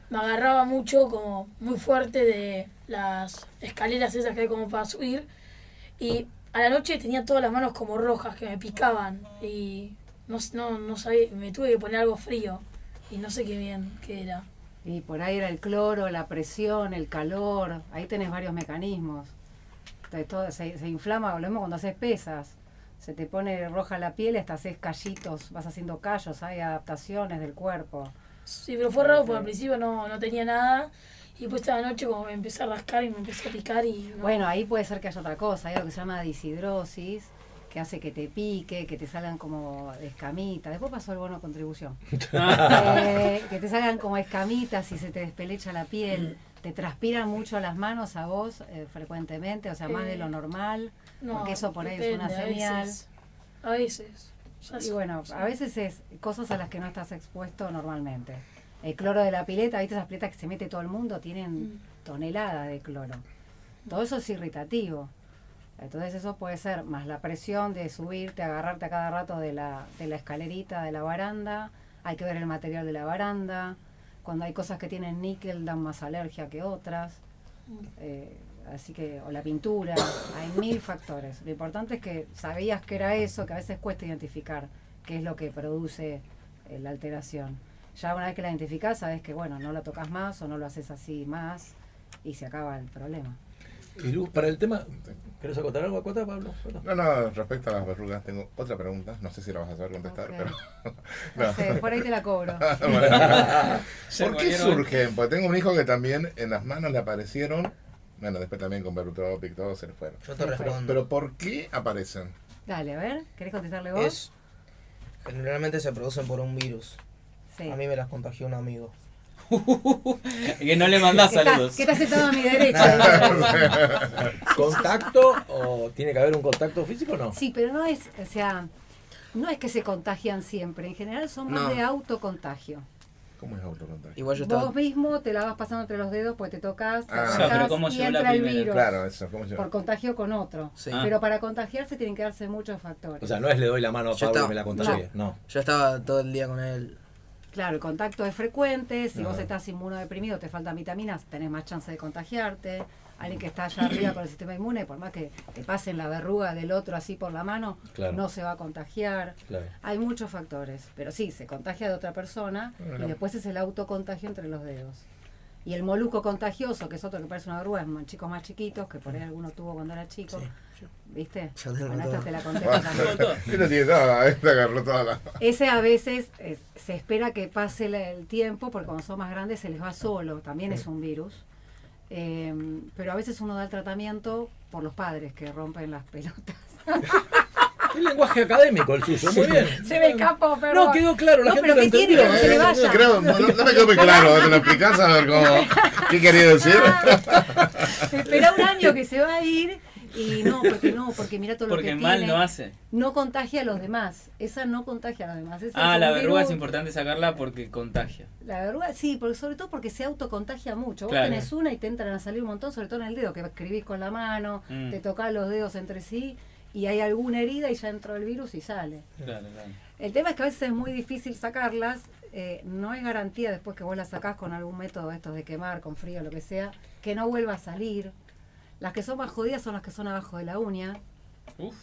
me agarraba mucho, como muy fuerte de las escaleras esas que hay como para subir. Y a la noche tenía todas las manos como rojas, que me picaban. Y no, no, no sabía, me tuve que poner algo frío. Y no sé qué bien qué era. Y por ahí era el cloro, la presión, el calor. Ahí tenés varios mecanismos. todo, se, se inflama, volvemos cuando haces pesas. Se te pone roja la piel, hasta haces callitos, vas haciendo callos, hay adaptaciones del cuerpo. Sí, pero fue raro porque al principio no, no tenía nada. Y después esta noche como me empecé a rascar y me empecé a picar y... Bueno, ahí puede ser que haya otra cosa. Hay algo que se llama disidrosis, que hace que te pique, que te salgan como escamitas. Después pasó el bono de contribución. [LAUGHS] Eh, que te salgan como escamitas y se te despelecha la piel. Te transpiran mucho las manos a vos eh, frecuentemente, o sea, más de lo eh, normal. porque eso por ahí es una señal. A veces. Y bueno, a veces es cosas a las que no estás expuesto normalmente. El cloro de la pileta, ¿viste esas piletas que se mete todo el mundo? Tienen mm. toneladas de cloro. Todo eso es irritativo. Entonces eso puede ser más la presión de subirte, agarrarte a cada rato de la, de la escalerita, de la baranda. Hay que ver el material de la baranda. Cuando hay cosas que tienen níquel dan más alergia que otras. Eh, así que, o la pintura, hay mil factores. Lo importante es que sabías que era eso, que a veces cuesta identificar qué es lo que produce eh, la alteración. Ya una vez que la identificás, sabes que, bueno, no la tocas más o no lo haces así más y se acaba el problema. Y Luz, para el tema, ¿querés acotar algo, acota, Pablo? No, no, respecto a las verrugas, tengo otra pregunta. No sé si la vas a saber contestar, pero. [LAUGHS] No. sé, por ahí te la cobro. [LAUGHS] [LAUGHS] ¿Por qué surgen? Porque tengo un hijo que también en las manos le aparecieron bueno, después también con Berlutropic, todos se le fueron. Yo te respondo. Pero ¿por qué aparecen? Dale, a ver, ¿querés contestarle vos? generalmente se producen por un virus. Sí. A mí me las contagió un amigo. Y [LAUGHS] que no le mandás saludos. ¿Qué te hace todo a mi derecha? [LAUGHS] ¿Contacto o tiene que haber un contacto físico o no? Sí, pero no es, o sea, no es que se contagian siempre. En general son más de autocontagio. ¿Cómo es autocontagio? Igual yo Vos mismo te la vas pasando entre los dedos porque te tocas, te ah, y entra el virus. Claro, eso, ¿cómo Por contagio con otro. Ah. Pero para contagiarse tienen que darse muchos factores. O sea, no es le doy la mano a Pablo y me la contagie. No. Yo estaba todo el día con él. Claro, el contacto es frecuente. Si vos estás inmunodeprimido, te faltan vitaminas, tenés más chance de contagiarte alguien que está allá arriba [CLEARS THROAT] con el sistema inmune, por más que te pasen la verruga del otro así por la mano, no se va a contagiar. Hay muchos factores, pero sí, se contagia de otra persona y después es el autocontagio entre los dedos. Y el moluco contagioso, que es otro que parece una verruga, es chicos más chiquitos, que por ahí alguno tuvo cuando era chico. ¿Viste? bueno, esta te la conté [LAUGHS] Ese a veces se espera que pase el tiempo, porque cuando son más grandes se les va solo, también es un virus. Eh, pero a veces uno da el tratamiento por los padres que rompen las pelotas. [LAUGHS] Qué lenguaje académico el suyo, muy bien. Se me escapó, pero. No, quedó claro, la no, gente lo Tiene, no se le vaya. Creo, no, no, me quedó muy claro, ¿te lo explicás a ver cómo, qué quería decir? Espera un año que se va a ir y no, porque no, porque mira todo lo que tiene. Porque mal no hace. No contagia a los demás. Esa no contagia a los demás. ah, la verruga es importante sacarla porque contagia. La verruga, sí, porque sobre todo porque se autocontagia mucho. Vos tenés una y te entran a salir un montón, sobre todo en el dedo, que escribís con la mano, mm. te tocas los dedos entre sí y hay alguna herida y ya entró el virus y sale. El tema es que a veces es muy difícil sacarlas, eh, no hay garantía después que vos las sacás con algún método estos de quemar, con frío, lo que sea, que no vuelva a salir. Las que son más jodidas son las que son abajo de la uña. Uf,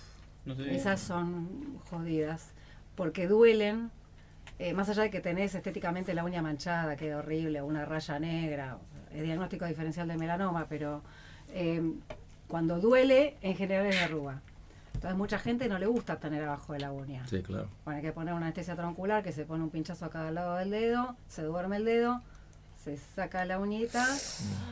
no sé. Esas son jodidas, porque duelen, eh, más allá de que tenés estéticamente la uña manchada, queda horrible, una raya negra, el diagnóstico diferencial de melanoma, pero eh, cuando duele, en general es arruga. Entonces mucha gente no le gusta tener abajo de la uña. Sí, claro. Bueno, hay que poner una anestesia troncular que se pone un pinchazo a cada lado del dedo, se duerme el dedo, se saca la uñita,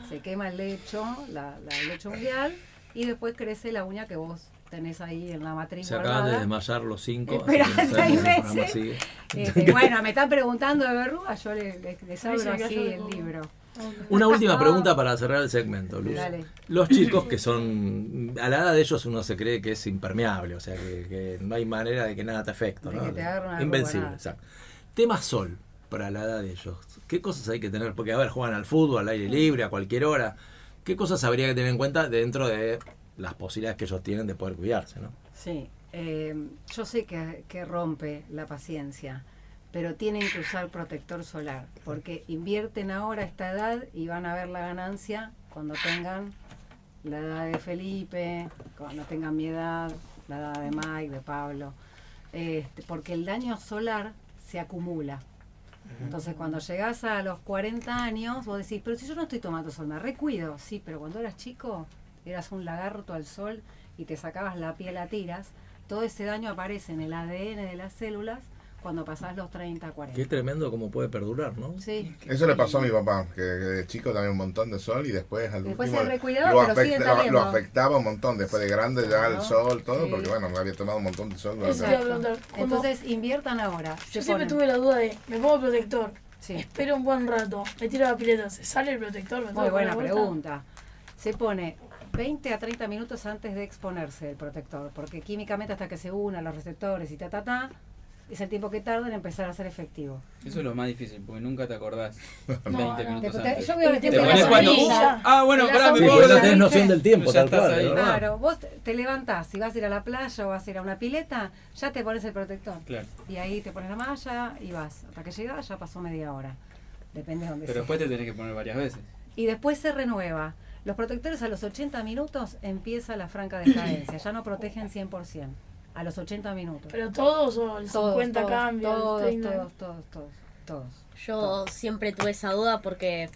se quema el lecho, la, el lecho unguial, y después crece la uña que vos tenés ahí en la matriz. Se acaban de desmayar los cinco. Este, bueno, me están preguntando de verruga, yo les, les, abro así el libro. Una última pregunta para cerrar el segmento, Luz. Los chicos que son, a la edad de ellos uno se cree que es impermeable, o sea, que, no hay manera de que nada te afecte, ¿no? Invencible, exacto. Tema sol para la edad de ellos. ¿Qué cosas hay que tener? Porque, a ver, juegan al fútbol, al aire libre, a cualquier hora. ¿Qué cosas habría que tener en cuenta dentro de las posibilidades que ellos tienen de poder cuidarse, ¿no? Sí, eh, yo sé que, que rompe la paciencia pero tienen que usar protector solar, porque invierten ahora esta edad y van a ver la ganancia cuando tengan la edad de Felipe, cuando tengan mi edad, la edad de Mike, de Pablo, este, porque el daño solar se acumula. Entonces cuando llegas a los 40 años, vos decís, pero si yo no estoy tomando sol, me recuido, sí, pero cuando eras chico, eras un lagarto al sol y te sacabas la piel a tiras, todo ese daño aparece en el ADN de las células cuando pasás los 30, 40. Qué tremendo como puede perdurar, ¿no? Sí. Eso le pasó a mi papá, que, de chico también un montón de sol y después al después último, lo, afecta, lo, afectaba un montón, después de grande ya el sol, todo, porque bueno, me había tomado un montón de sol. Entonces inviertan ahora. Yo siempre tuve la duda de, me pongo protector, sí. espero un buen rato, me tiro la pileta, ¿se sale el protector? Muy buena pregunta. Se pone 20 a 30 minutos antes de exponerse el protector, porque químicamente hasta que se una los receptores y ta ta ta, es el tiempo que tarda en empezar a ser efectivo. Eso es lo más difícil, porque nunca te acordás [LAUGHS] 20 minutos antes. Yo veo el tiempo de cuando, Ah, bueno, pará, me puedo no tenés noción del tiempo, tal cual. Claro, vos te levantás, si vas a ir a la playa o vas a ir a una pileta, ya te pones el protector. Claro. Y ahí te pones la malla y vas. Hasta que llegas ya pasó media hora. Depende de dónde Pero después te tenés que poner varias veces. Y después se renueva. Los protectores a los 80 minutos empieza la franca decadencia, ya no protegen 100% a los 80 minutos. ¿Pero todos o el 50 cambios? Todos, todos, todos, todos, todos. Yo siempre tuve esa duda porque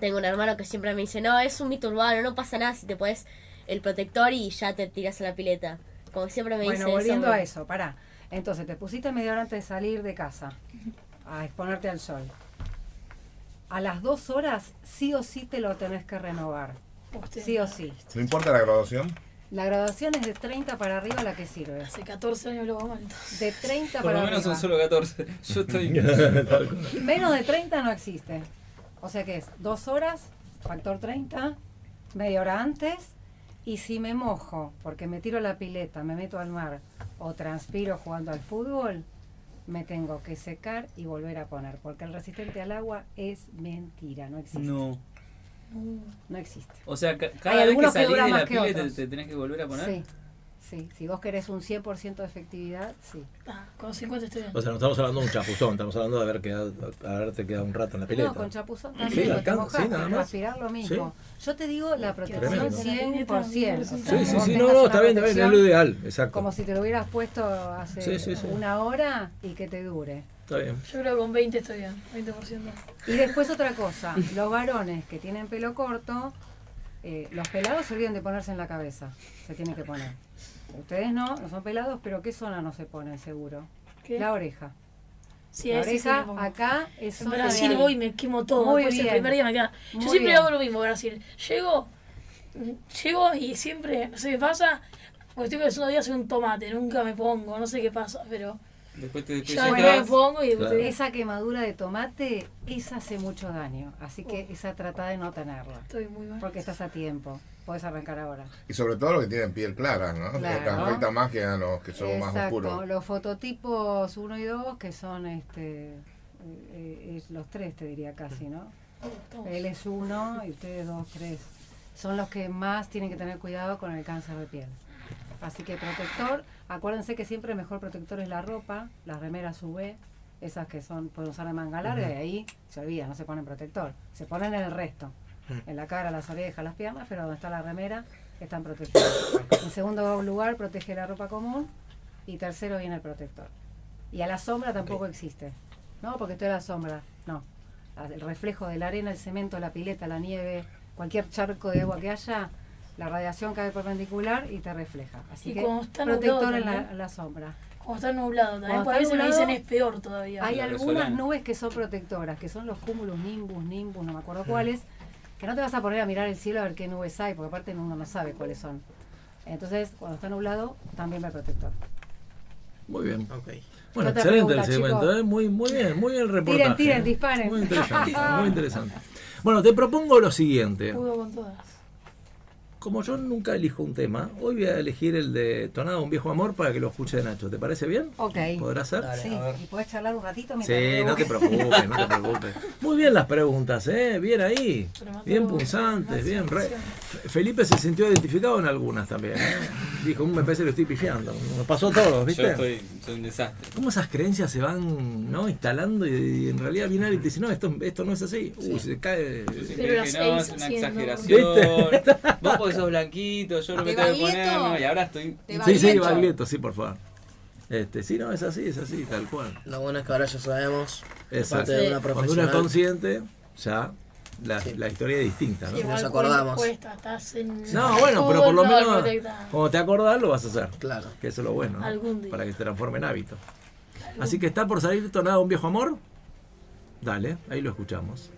tengo un hermano que siempre me dice, no, es un mito urbano, no pasa nada si te pones el protector y ya te tiras a la pileta. Como siempre me dice Bueno, volviendo a eso, pará. Entonces, te pusiste media hora antes de salir de casa a exponerte al sol. A las dos horas, sí o sí te lo tenés que renovar. Sí o sí. ¿No importa la graduación? La graduación es de 30 para arriba la que sirve. Hace 14 años lo vamos De 30 Por para lo menos son solo 14. Yo estoy. [LAUGHS] menos de 30 no existe. O sea que es dos horas, factor 30, media hora antes. Y si me mojo, porque me tiro la pileta, me meto al mar o transpiro jugando al fútbol, me tengo que secar y volver a poner. Porque el resistente al agua es mentira, no existe. No. No existe. O sea, cada vez que salís de la pila te, tenés que volver a poner. Sí. Sí, si vos querés un 100% de efectividad, sí. Ah, con 50 estoy O sea, no estamos hablando de un chapuzón, estamos hablando de haber quedado, haberte quedado un rato en la pileta. No, con chapuzón también. Sí, alcanza, sí, nada más. respirar lo mismo. Yo te digo la protección 100%. sí, sí, sí, no, no, está bien, está bien, es lo ideal, exacto. Como si te lo hubieras puesto hace una hora y que te dure. Está bien. Yo creo que con 20 estoy bien, 20%. Y después otra cosa, los varones que tienen pelo corto, eh, los pelados se olvidan de ponerse en la cabeza, se tienen que poner. Ustedes no, no son pelados, pero ¿qué zona no se ponen seguro? La oreja. Sí, la oreja acá es en Brasil voy y me quemo todo. Muy bien. El primer día me queda. Yo siempre hago lo mismo, Brasil. Llego, llego y siempre, no sé qué pasa, porque estoy que unos días soy un tomate, nunca me pongo, no sé qué pasa, pero Después te pongo y Esa quemadura de tomate, esa hace mucho daño. Así que esa trata de no tenerla. Estoy muy mal. Porque estás a tiempo. Puedes arrancar ahora. Y sobre todo los que tienen piel clara, ¿no? Claro. Que afecta más que a los que son más oscuros. Los fototipos 1 y 2, que son este eh, es los tres, te diría casi, ¿no? Él es uno y ustedes dos, tres. Son los que más tienen que tener cuidado con el cáncer de piel. Así que protector, acuérdense que siempre el mejor protector es la ropa, las remeras UV, esas que son pueden usar de manga larga y ahí se olvida, no se ponen protector, se ponen en el resto, en la cara, las orejas, las piernas, pero donde está la remera están protegidos. En segundo lugar, protege la ropa común y tercero viene el protector. Y a la sombra tampoco existe, ¿no? Porque estoy a la sombra, no. El reflejo de la arena, el cemento, la pileta, la nieve, cualquier charco de agua que haya, la radiación cae perpendicular y te refleja. Así que protector en la, sombra. Como está nublado también, por eso me dicen es peor todavía. Hay algunas nubes que son protectoras, que son los cúmulos nimbus, nimbus, no me acuerdo cuáles, que no te vas a poner a mirar el cielo a ver qué nubes hay, porque aparte uno no sabe cuáles son. Entonces, cuando está nublado, también va el protector. Muy bien. Okay. Bueno, excelente el segmento, ¿eh? muy, muy bien, muy bien el reportaje. Tiren, tiren, ¿eh? disparen. Muy interesante, [LAUGHS] muy interesante. Bueno, te propongo lo siguiente. con todas como yo nunca elijo un tema, hoy voy a elegir el de Tonado, un viejo amor, para que lo escuche de Nacho. ¿Te parece bien? Ok. ¿Podrá ser? sí, y puedes charlar un ratito. Sí, no te [LAUGHS] preocupes, no te preocupes. Muy bien las preguntas, ¿eh? Bien ahí. Bien punzantes, bien. Felipe se sintió identificado en algunas también. ¿eh? Dijo, me parece que lo estoy pifiando. Me pasó todo, ¿viste? Yo estoy, soy un desastre. ¿Cómo esas creencias se van ¿no? instalando y, en realidad viene alguien y te dice, no, esto, esto no es así? Uy, se cae. Pero que no, es una exageración. Vos [LAUGHS] blanquitos, yo lo que tengo que poner, y ahora estoy... Sí, sí, Baglietto, sí, por favor. Este, sí, no, es así, es así, tal cual. Lo bueno es que ahora ya sabemos. Exacto. De una Cuando uno es consciente, ya la, la, historia es distinta, ¿no? Nos acordamos. no, bueno, pero por lo menos como te acordás lo vas a hacer. Claro. Que eso es lo bueno, ¿no? Para que se transforme en hábito. Así que está por salir tonado un viejo amor. Dale, ahí lo escuchamos.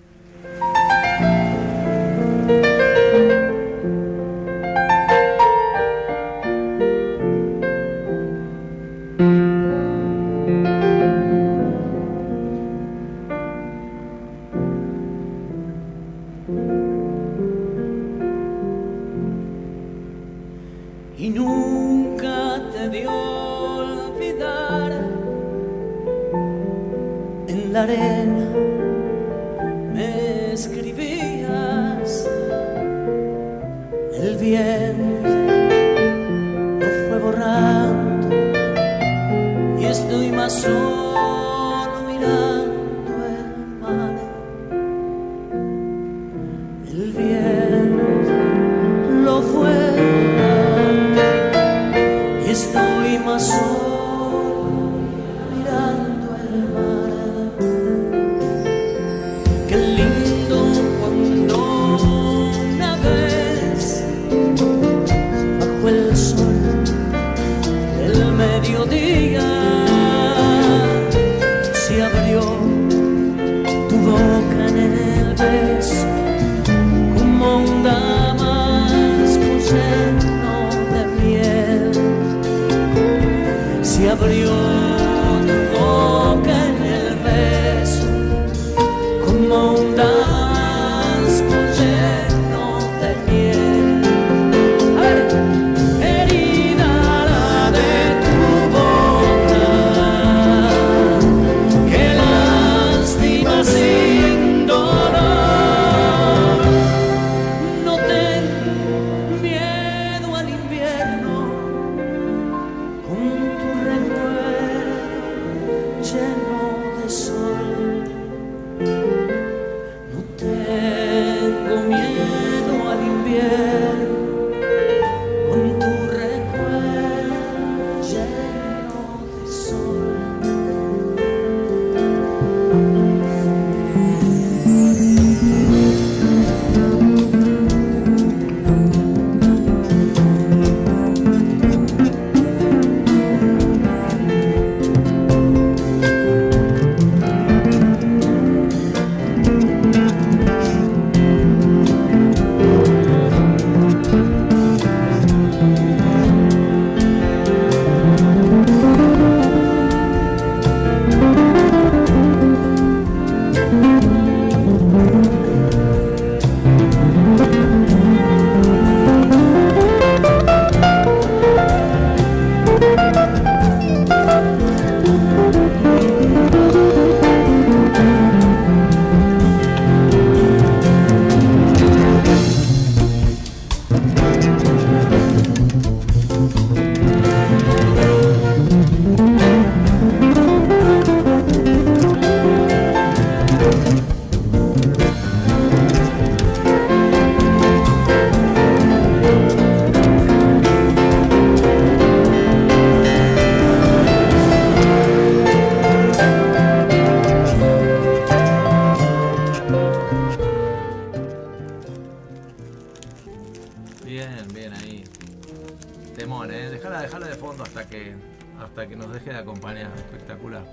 Hasta que nos deje de acompañar. Espectacular.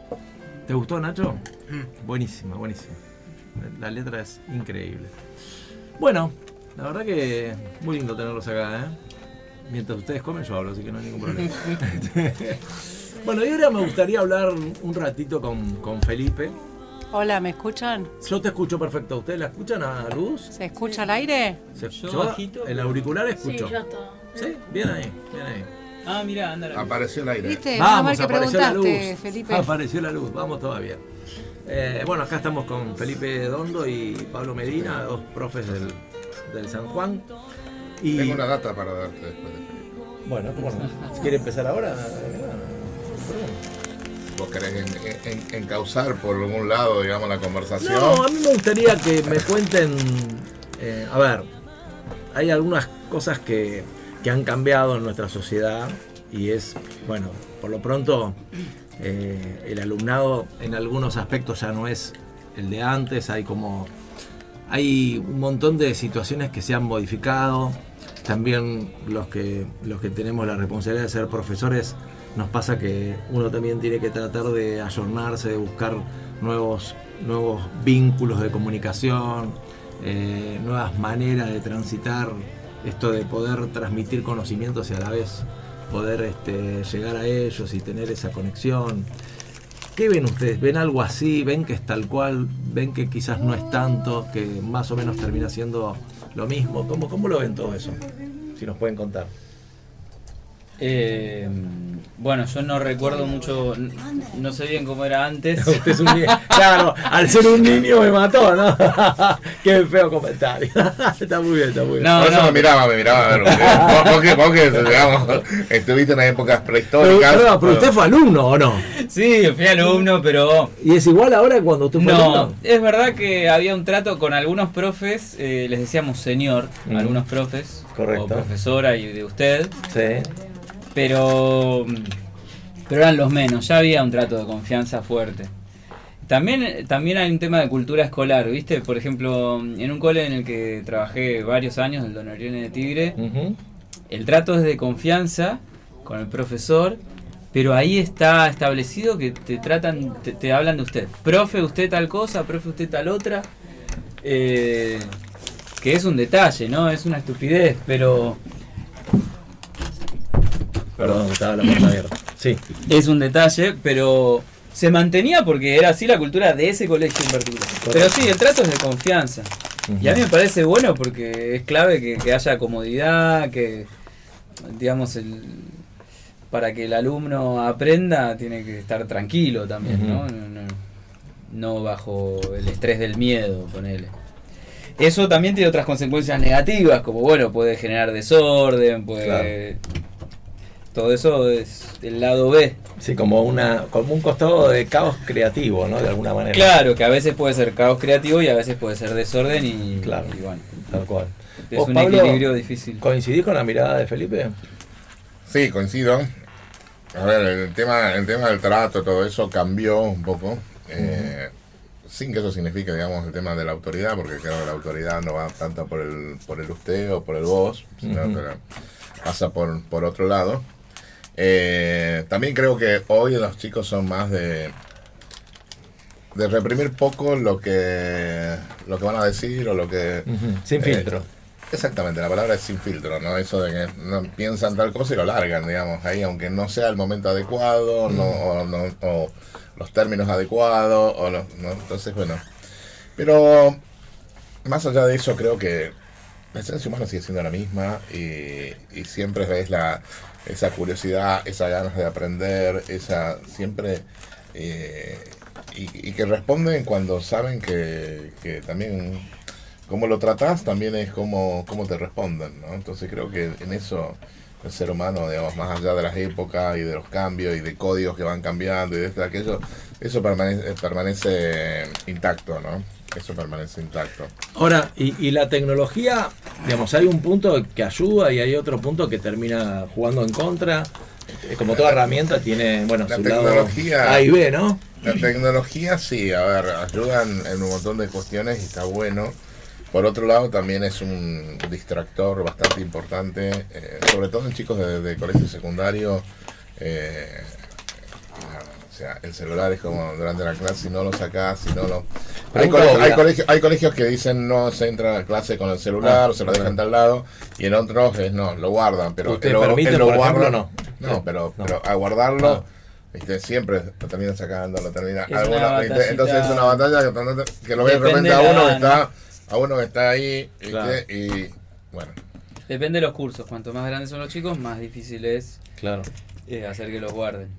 ¿Te gustó, Nacho? Mm. Buenísima, buenísima. La letra es increíble. Bueno, la verdad que muy lindo tenerlos acá, ¿eh? Mientras ustedes comen yo hablo, así que no hay ningún problema. [LAUGHS] bueno, y ahora me gustaría hablar un ratito con, con Felipe. Hola, ¿me escuchan? Yo te escucho perfecto. ¿Ustedes la escuchan a luz? ¿Se escucha al aire? ¿Se yo, El auricular escucho. Sí, ya está. Sí, bien ahí, bien ahí. Ah, mira, anda la Apareció el aire. ¿Viste? Vamos, que apareció la luz. Felipe. Apareció la luz, vamos todavía. Eh, bueno, acá estamos con Felipe Dondo y Pablo Medina, dos profes del, del San Juan. Y... Tengo una data para darte después de Felipe. Bueno, ¿cómo no? ¿Quiere empezar ahora? ¿Vos querés encauzar por algún lado, digamos, la conversación? No, a mí me gustaría que me cuenten. Eh, a ver, hay algunas cosas que, que han cambiado en nuestra sociedad y es, bueno, por lo pronto eh, el alumnado en algunos aspectos ya no es el de antes, hay como hay un montón de situaciones que se han modificado. También los que, los que tenemos la responsabilidad de ser profesores, nos pasa que uno también tiene que tratar de ayornarse, de buscar nuevos, nuevos vínculos de comunicación, eh, nuevas maneras de transitar esto de poder transmitir conocimientos y a la vez poder este, llegar a ellos y tener esa conexión. ¿Qué ven ustedes? ¿Ven algo así? ¿Ven que es tal cual? ¿Ven que quizás no es tanto? ¿Que más o menos termina siendo lo mismo? ¿Cómo, cómo lo ven todo eso? Si nos pueden contar. Eh, bueno, yo no recuerdo mucho, no sé bien cómo era antes. [LAUGHS] Usted es un niño. Claro, al ser un niño me mató, ¿no? [LAUGHS] Qué feo comentario. [LAUGHS] está muy bien, está muy bien. No, no, me miraba, me miraba. vos, que, vos que, digamos, estuviste en épocas prehistóricas. Pero, pero, usted fue alumno, ¿o no? Sí, fui alumno, pero... ¿Y es igual ahora cuando tú fue alumno? No, es verdad que había un trato con algunos profes, eh, les decíamos señor, algunos profes. Correcto. O profesora y de usted. Sí pero, pero eran los menos, ya había un trato de confianza fuerte. También, también hay un tema de cultura escolar, ¿viste? Por ejemplo, en un cole en el que trabajé varios años, el Don Orione de Tigre, el trato es de confianza con el profesor, pero ahí está establecido que te tratan, te, hablan de usted. Profe, usted tal cosa, profe, usted tal otra. Eh, que es un detalle, ¿no? Es una estupidez, pero Perdón, estaba la puerta abierta. Sí. Es un detalle, pero se mantenía porque era así la cultura de ese colegio en particular. Pero sí, el trato es de confianza. Y a mí me parece bueno porque es clave que, haya comodidad, que, digamos, el, para que el alumno aprenda tiene que estar tranquilo también, ¿no? ¿no? bajo el estrés del miedo, ponele. Eso también tiene otras consecuencias negativas, como bueno, puede generar desorden, puede todo eso es el lado B. Sí, como una como un costado de caos creativo, ¿no? De alguna manera. Claro, que a veces puede ser caos creativo y a veces puede ser desorden y, claro, bueno, tal cual. Es un equilibrio difícil. ¿Coincidís con la mirada de Felipe? Sí, coincido. A ver, el tema, el tema del trato, todo eso cambió un poco. Eh, sin que eso signifique, digamos, el tema de la autoridad, porque claro, la autoridad no va tanto por el, por el usted o por el vos, sino que pasa por, por otro lado. Eh, también creo que hoy los chicos son más de de reprimir poco lo que lo que van a decir o lo que sin filtro. eh, exactamente la palabra es sin filtro no eso de que no piensan tal cosa y lo largan digamos ahí aunque no sea el momento adecuado no, o, los términos adecuados o no, entonces bueno. Pero más allá de eso creo que la esencia humana sigue siendo la misma y, y siempre es la esa curiosidad, esa ganas de aprender, esa siempre... Eh, y, que responden cuando saben que, que también como lo tratas también es como, como te responden, ¿no? Entonces creo que en eso el ser humano, digamos, más allá de las épocas y de los cambios y de códigos que van cambiando y de esto, aquello, eso permanece, permanece intacto, ¿no? Eso permanece intacto. Ahora, y, la tecnología, digamos, hay un punto que ayuda y hay otro punto que termina jugando en contra. Como toda herramienta tiene, bueno, la tecnología, A y B, ¿no? La tecnología sí, a ver, ayudan en un montón de cuestiones y está bueno. Por otro lado, también es un distractor bastante importante, eh, sobre todo en chicos de, colegio secundario. Eh, o sea, el celular es como durante la clase, si no lo sacás, si no lo... Hay, colegios, hay, colegios, que dicen no se entra a la clase con el celular o se lo dejan al lado y en otros es no, lo guardan, pero ¿Usted lo, permite, lo guarda, no. No, pero, pero a guardarlo... siempre lo terminan sacando, lo terminan. entonces es una batalla que, lo ve de repente a uno que está, a uno que está ahí, y bueno. Depende de los cursos. Cuanto más grandes son los chicos, más difícil es claro. Eh, hacer que los guarden.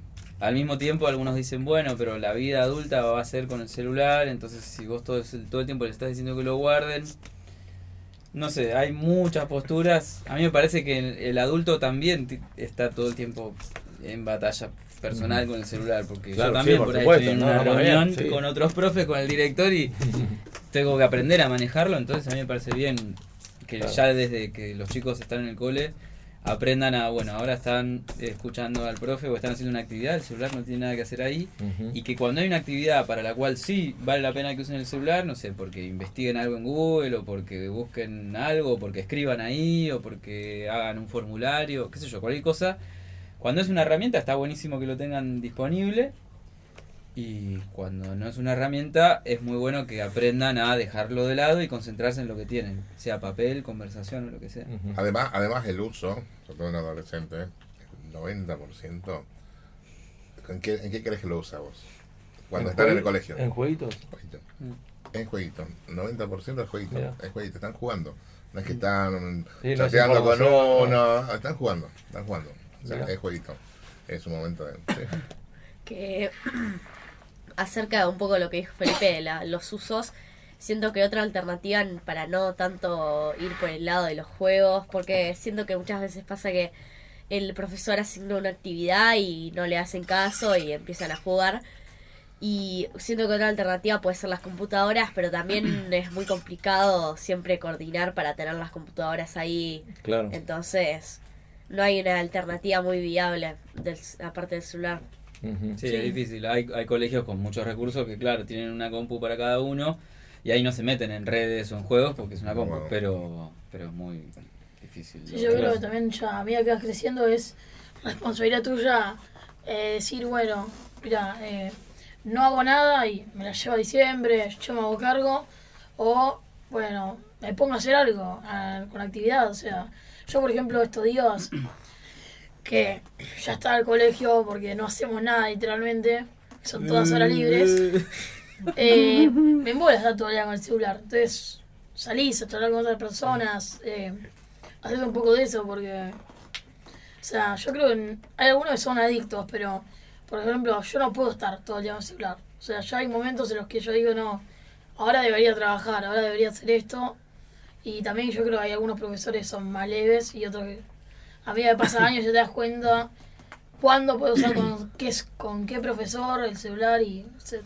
Al mismo tiempo, algunos dicen, bueno, pero la vida adulta va a ser con el celular, entonces si vos todo, todo el tiempo le estás diciendo que lo guarden, no sé, hay muchas posturas. A mí me parece que el, adulto también está todo el tiempo en batalla personal con el celular, porque yo también por, ahí estoy en una reunión con otros profes, con el director y [LAUGHS] tengo que aprender a manejarlo, entonces a mí me parece bien que ya desde que los chicos están en el cole aprendan a, bueno, ahora están escuchando al profe o están haciendo una actividad, el celular no tiene nada que hacer ahí, y que cuando hay una actividad para la cual sí vale la pena que usen el celular, no sé, porque investiguen algo en Google, o porque busquen algo, o porque escriban ahí, o porque hagan un formulario, qué sé yo, cualquier cosa, cuando es una herramienta está buenísimo que lo tengan disponible, y cuando no es una herramienta, es muy bueno que aprendan a dejarlo de lado y concentrarse en lo que tienen, sea papel, conversación o lo que sea. Además, además el uso, sobre todo en adolescentes, el 90%, ¿en qué, ¿en qué crees que lo usa vos? Cuando están en el colegio. ¿En jueguitos? Mm. En jueguitos. 90% es jueguito. Es jueguito. Están jugando. No es que están chateando con uno. Están jugando. Están jugando. Es jueguito. Es un momento de... [LAUGHS] Que [CLEARS THROAT] acerca de un poco lo que dijo Felipe de los usos, siento que otra alternativa para no tanto ir por el lado de los juegos, porque siento que muchas veces pasa que el profesor asigna una actividad y no le hacen caso y empiezan a jugar. Y siento que otra alternativa puede ser las computadoras, pero también [CLEARS THROAT] es muy complicado siempre coordinar para tener las computadoras ahí. Claro. Entonces, no hay una alternativa muy viable del, aparte del celular sí, es difícil. Hay, hay colegios con muchos recursos que, claro, tienen una compu para cada uno y ahí no se meten en redes o en juegos porque es una compu, pero, pero es muy difícil. Sí, yo creo que también ya a medida que vas creciendo es responsabilidad tuya eh, decir, bueno, mira, eh, no hago nada y me la llevo a diciembre, yo me hago cargo, o bueno, me pongo a hacer algo con actividad, o sea, yo por ejemplo estos días que ya está el colegio porque no hacemos nada literalmente, son todas horas libres, [LAUGHS] eh, me embola estar todo el día con el celular. Entonces salís a hablar con otras personas, eh, haces un poco de eso porque, o sea, yo creo que hay algunos que son adictos, pero por ejemplo, yo no puedo estar todo el día con el celular. O sea, ya hay momentos en los que yo digo, no, ahora debería trabajar, ahora debería hacer esto. Y también yo creo que hay algunos profesores que son más leves y otros que a medida que pasan [LAUGHS] años ya te das cuenta cuándo puedes usar con [CLEARS THROAT] qué, con qué profesor el celular y etc.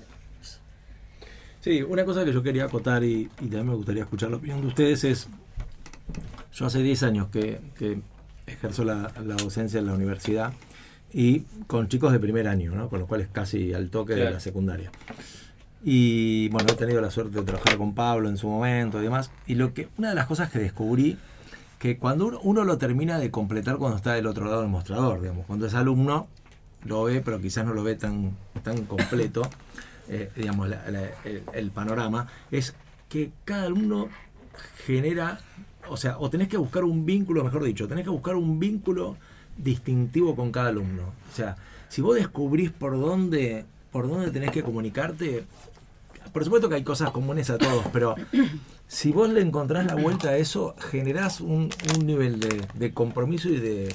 Sí, una cosa que yo quería acotar y, y, también me gustaría escuchar la opinión de ustedes es, yo hace 10 años que, que ejerzo la, docencia en la universidad y con chicos de primer año, ¿no? con los cuales casi al toque de la secundaria. Y bueno, he tenido la suerte de trabajar con Pablo en su momento y demás. Y lo que, una de las cosas que descubrí que cuando uno, lo termina de completar cuando está del otro lado del mostrador, digamos, cuando es alumno lo ve, pero quizás no lo ve tan, tan completo, [LAUGHS] eh, digamos, el, panorama, es que cada alumno genera, o sea, o tenés que buscar un vínculo, mejor dicho, tenés que buscar un vínculo distintivo con cada alumno. O sea, si vos descubrís por dónde, por dónde tenés que comunicarte, por supuesto que hay cosas comunes a todos, pero si vos le encontrás la vuelta a eso, generás un, nivel de, de, compromiso y de,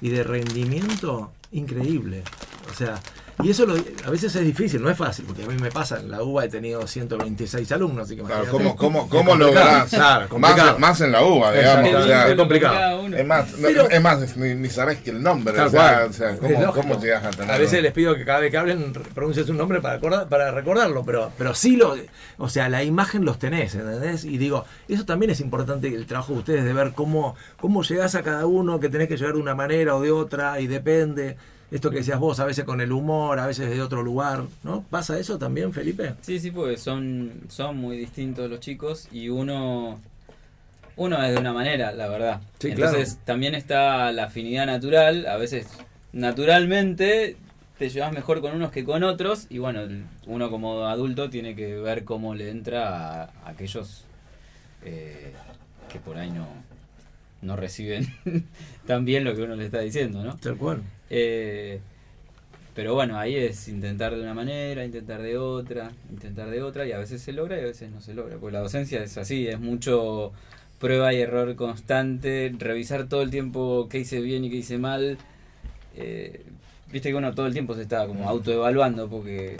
y de rendimiento increíble. O sea, y eso a veces es difícil, no es fácil, porque a mí me pasa, en la UBA he tenido 126 alumnos. Así que claro, ¿cómo, cómo, cómo lográs? Claro, más, más, en la UBA, digamos. es complicado. Es más, es más ni, ni, sabes que el nombre. O sea, o sea, ¿cómo, ¿cómo, llegas a tener? A veces les pido que cada vez que hablen pronuncies un nombre para, acordar, para recordarlo, pero, pero sí lo. O sea, la imagen los tenés, ¿entendés? Y digo, eso también es importante el trabajo de ustedes, de ver cómo, cómo llegás a cada uno, que tenés que llegar de una manera o de otra, y depende esto que decías vos, a veces con el humor, a veces de otro lugar, ¿no? ¿Pasa eso también, Felipe? Sí, sí, pues son, son muy distintos los chicos y uno, uno es de una manera, la verdad. Entonces también está la afinidad natural, a veces naturalmente te llevas mejor con unos que con otros y bueno, uno como adulto tiene que ver cómo le entra a, aquellos eh, que por ahí no, no reciben [LAUGHS] tan bien lo que uno le está diciendo, ¿no? Tal cual. Eh, pero bueno, ahí es intentar de una manera, intentar de otra, intentar de otra, y a veces se logra y a veces no se logra. Porque la docencia es así, es mucho prueba y error constante, revisar todo el tiempo qué hice bien y qué hice mal. Eh, viste que uno todo el tiempo se está como autoevaluando, porque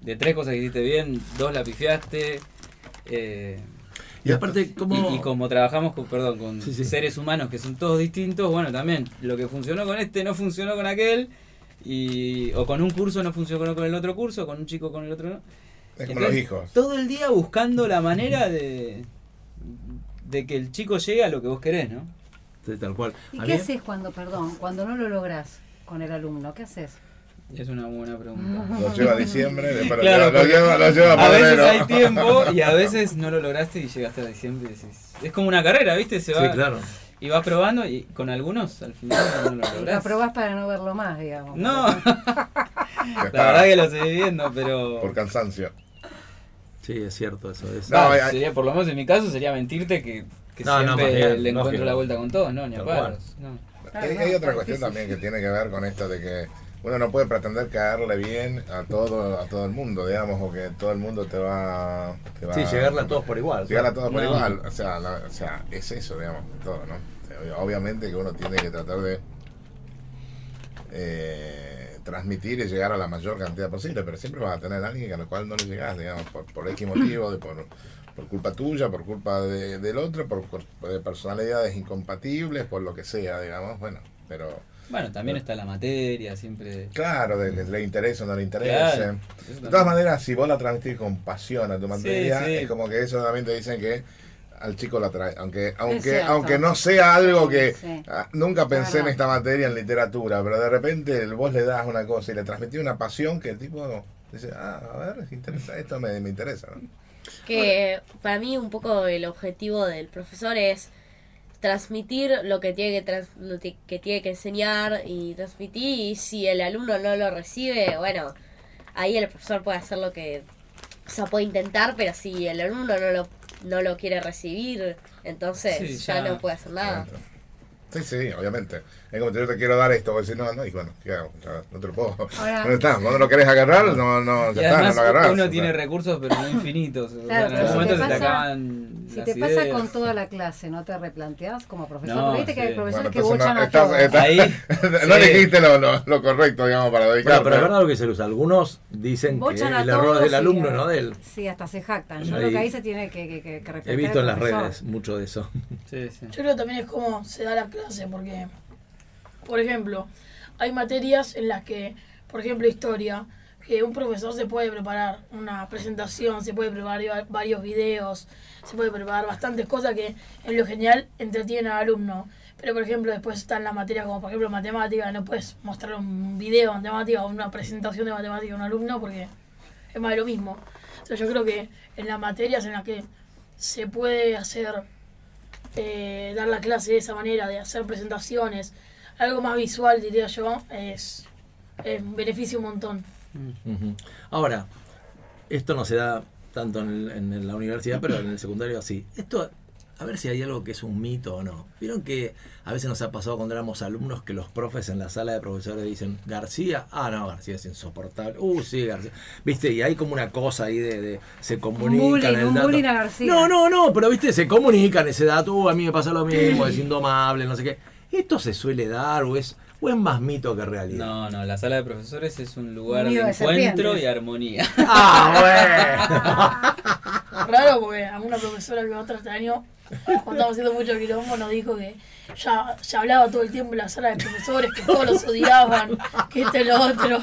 de tres cosas que hiciste bien, dos la pifiaste. Eh, y aparte, como... Y, como trabajamos con, perdón, con seres humanos que son todos distintos, bueno, también lo que funcionó con este no funcionó con aquel y, o con un curso no funcionó con el otro curso, con un chico con el otro no. Es como los hijos. Todo el día buscando la manera de, de que el chico llegue a lo que vos querés, ¿no? Sí, tal cual. ¿Y qué haces cuando, perdón, cuando no lo lográs con el alumno? ¿Qué haces? Es una buena pregunta. [LAUGHS] Lo lleva a diciembre, claro, lo, lleva, lo lleva a, a veces hay [LAUGHS] tiempo y a veces no lo lograste y llegaste a diciembre y decís. Es como una carrera, ¿viste? Se va, sí, claro. Y vas probando y con algunos al final no lo lográs. Lo probás para no verlo más, digamos. No. [LAUGHS] la verdad que lo seguí viendo, pero. Por cansancio. Sí, es cierto eso. Es. No, sería, por lo menos en mi caso sería mentirte que, que siempre le encuentro la vuelta con todos, no, ni a paros. No. Hay, hay, otra cuestión también que tiene que ver con esto de que uno no puede pretender caerle bien a todo a todo el mundo, digamos, o que todo el mundo te va, te va sí, llegarle a todos por igual. Llegarle a todos por igual, o sea, o sea, es eso, digamos, todo, ¿no? obviamente que uno tiene que tratar de eh, transmitir y llegar a la mayor cantidad posible, pero siempre vas a tener a alguien a lo cual no le llegas, digamos, por, por X motivo, de por, por culpa tuya, por culpa de, del otro, por, personalidades incompatibles, por lo que sea, digamos, bueno, pero... Bueno, también está la materia, siempre... Claro, de que le interesa o no le interesa. de todas maneras, si vos la transmitís con pasión a tu materia, es como que eso también te dicen que al chico la trae. Aunque, aunque, aunque no sea algo que ah, nunca pensé en esta materia en literatura, pero de repente vos le das una cosa y le transmitís una pasión que el tipo dice, ah, a ver, interesa, esto me, me interesa. Que para mí un poco el objetivo del profesor es transmitir lo que tiene que, que tiene que enseñar y transmitir y si el alumno no lo recibe, bueno, ahí el profesor puede hacer lo que o sea, puede intentar, pero si el alumno no lo no lo quiere recibir, entonces ya, no puede hacer nada. Sí, sí, obviamente. Es como yo te quiero dar esto, decir no, no, y bueno, ¿qué hago? no te lo puedo. [LAUGHS] ¿Dónde está? ¿Cuando lo querés agarrar? No, no, ya está, no lo agarrás. Uno tiene recursos, pero no infinitos. Claro, en algún momento se te acaban. Si te pasa con toda la clase, ¿no te replanteas como profesor? Porque viste que hay profesores que bochan a todos. Ahí, [LAUGHS] no dijiste lo, lo, correcto, digamos, para dedicar. pero es verdad lo que se usa. Algunos dicen que el error es del alumno, no de él. Sí, hasta se jactan. Yo creo que ahí se tiene que, que, que, He visto en las redes mucho de eso. Sí, sí. Yo creo que también es como se da la clase, porque por ejemplo, hay materias en las que, por ejemplo, historia, que un profesor se puede preparar una presentación, se puede preparar varios videos, se puede preparar bastantes cosas que en lo general entretienen al alumno. Pero, por ejemplo, después están las materias como, por ejemplo, matemática, no puedes mostrar un video de matemática o una presentación de matemática a un alumno porque es más de lo mismo. O yo creo que en las materias en las que se puede hacer, eh, dar la clase de esa manera, de hacer presentaciones, algo más visual, diría yo, es, es beneficio un montón. Ahora, esto no se da tanto en, la universidad, pero en el secundario sí. Esto, a ver si hay algo que es un mito o no. Vieron que a veces nos ha pasado cuando éramos alumnos que los profes en la sala de profesores dicen, García, ah, no, García es insoportable. Uh, sí, García. Viste, y hay como una cosa ahí de, se comunican el dato. No, no, no, pero viste, se comunican ese dato, uh, a mí me pasa lo mismo, [LAUGHS] es indomable, no sé qué ¿Esto se suele dar o es, o es más mito que realidad? No, no, la sala de profesores es un lugar de encuentro y armonía. [LAUGHS] Ah, bueno. [LAUGHS] Raro porque a una profesora que va este año, cuando estábamos haciendo mucho quilombo, nos dijo que ya, ya hablaba todo el tiempo en la sala de profesores, que todos los odiaban, que este lo otro.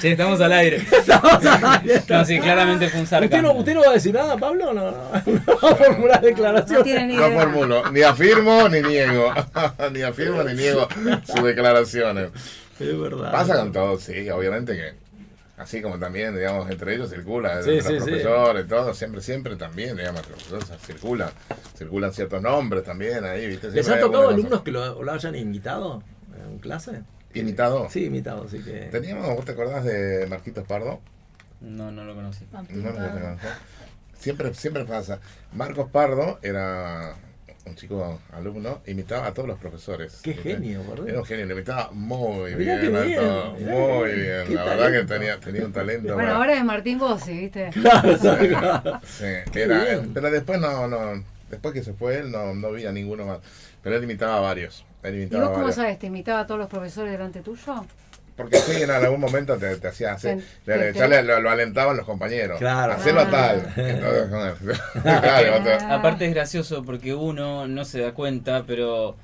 Che, estamos al aire. Estamos al aire. No, sí, claramente fue un ¿Usted no, ¿Usted no va a decir nada, Pablo? No, no, no [LAUGHS] va a formular declaración. No, no formulo, ni afirmo ni niego. [LAUGHS] ni afirmo ni niego sus declaraciones. Es verdad. Pasa con todo, sí, obviamente que así como también, digamos, entre ellos circula, sí, los profesores, todo, siempre, siempre también, digamos, los profesores circulan, circulan ciertos nombres también ahí, ¿viste? ¿Les ha tocado alumnos que lo, lo, hayan invitado en clase? ¿Imitado? Sí, imitado, sí que... Teníamos, ¿vos te acordás de Marquitos Pardo? No, no lo conocí. No lo conocí. Siempre, siempre pasa. Marcos Pardo era un chico alumno, imitaba a todos los profesores. Qué genio, ¿verdad? Era un genio, le imitaba muy bien, muy bien. La verdad que tenía, tenía un talento. Bueno, ahora es Martín Bossi, ¿viste? [LAUGHS] Claro, sí, era, pero después no, no, después que se fue él no, no vi a ninguno más. Pero él imitaba a varios. Él imitaba ¿Y vos cómo sabes? ¿Te imitaba a todos los profesores delante tuyo? Porque sí, en algún momento te, te hacía hacer, ya le, lo, alentaban los compañeros. Claro. Hacerlo ah. tal. Entonces, [LAUGHS] claro, Aparte es gracioso porque uno no se da cuenta, pero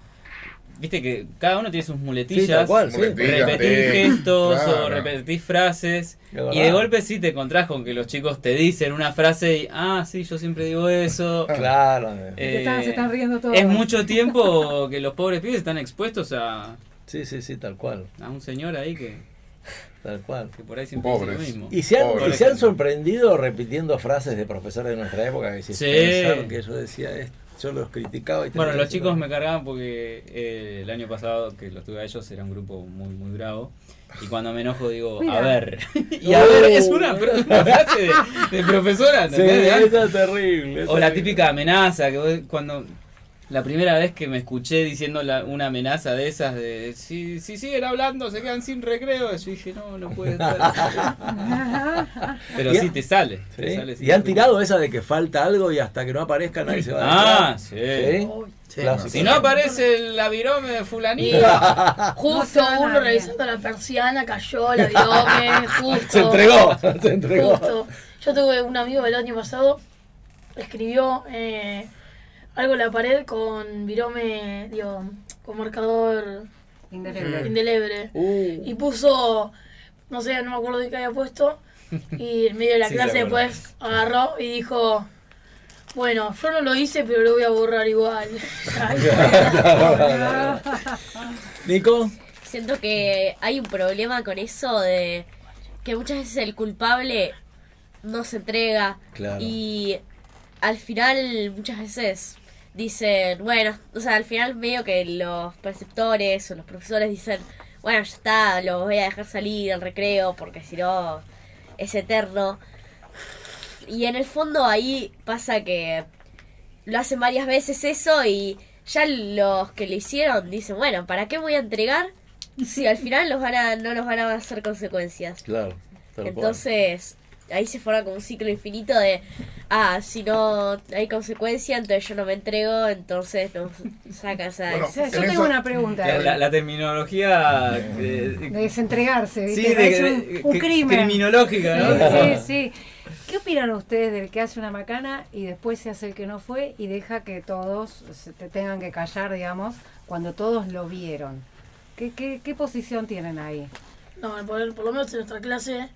viste que cada uno tiene sus muletillas, sí, repetís gestos o repetís frases. Y de golpe sí te encontrás con que los chicos te dicen una frase y ah sí yo siempre digo eso [LAUGHS] claro. Eh, se están riendo todos. Es mucho tiempo que los pobres pibes están expuestos a Sí, sí, sí, tal cual. A un señor ahí que. Tal cual. Que por ahí siempre dice lo mismo. Y se, han, se han sorprendido repitiendo frases de profesores de nuestra época que si sí. que yo decía yo los criticaba y Bueno, los chicos me cargaban porque eh, el año pasado que los tuve a ellos era un grupo muy muy bravo. Y cuando me enojo digo, a ver. [LAUGHS] y a ver, es una, [LAUGHS] frase de, profesora. Sí, esa es terrible. o la típica amenaza, que cuando la primera vez que me escuché diciendo una amenaza de esas de si, si siguen hablando se quedan sin recreo, yo dije, no, no puede estar. [LAUGHS] Pero sí te sale. y han tirado esa de que falta algo y hasta que no aparezca nadie se va a Ah, sí. Si no aparece la virome de fulanito. [LAUGHS] justo uno revisando la persiana, cayó la virome, [LAUGHS] justo. Se entregó, se entregó. Yo tuve un amigo el año pasado, escribió eh, algo en la pared con virome, digo, con marcador indeleble. indeleble. Uh. Y puso, no sé, no me acuerdo de qué había puesto. [LAUGHS] Y en medio de la clase después agarró y dijo, bueno, yo no lo hice, pero lo voy a borrar igual. [LAUGHS] Nico. Siento que hay un problema con eso de que muchas veces el culpable no se entrega y al final muchas veces dicen, bueno, o sea, al final medio que los preceptores o los profesores dicen, bueno, ya está, lo voy a dejar salir al recreo porque si no es eterno. Y en el fondo ahí pasa que lo hacen varias veces eso y ya los que lo hicieron dicen, bueno, ¿para qué voy a entregar si al final los van a, no nos van a hacer consecuencias? Claro. Entonces, ahí se forma como un ciclo infinito de, ah, si no hay consecuencia, entonces yo no me entrego, entonces no sacas a Yo tengo una pregunta. La, terminología de, desentregarse, ¿viste? un, crimen. Criminológica, ¿no? Sí, [LAUGHS] sí. ¿Qué opinan ustedes del que hace una macana y después se hace el que no fue y deja que todos se te tengan que callar, digamos, cuando todos lo vieron? ¿Qué, qué, qué posición tienen ahí? No, por, por lo menos en nuestra clase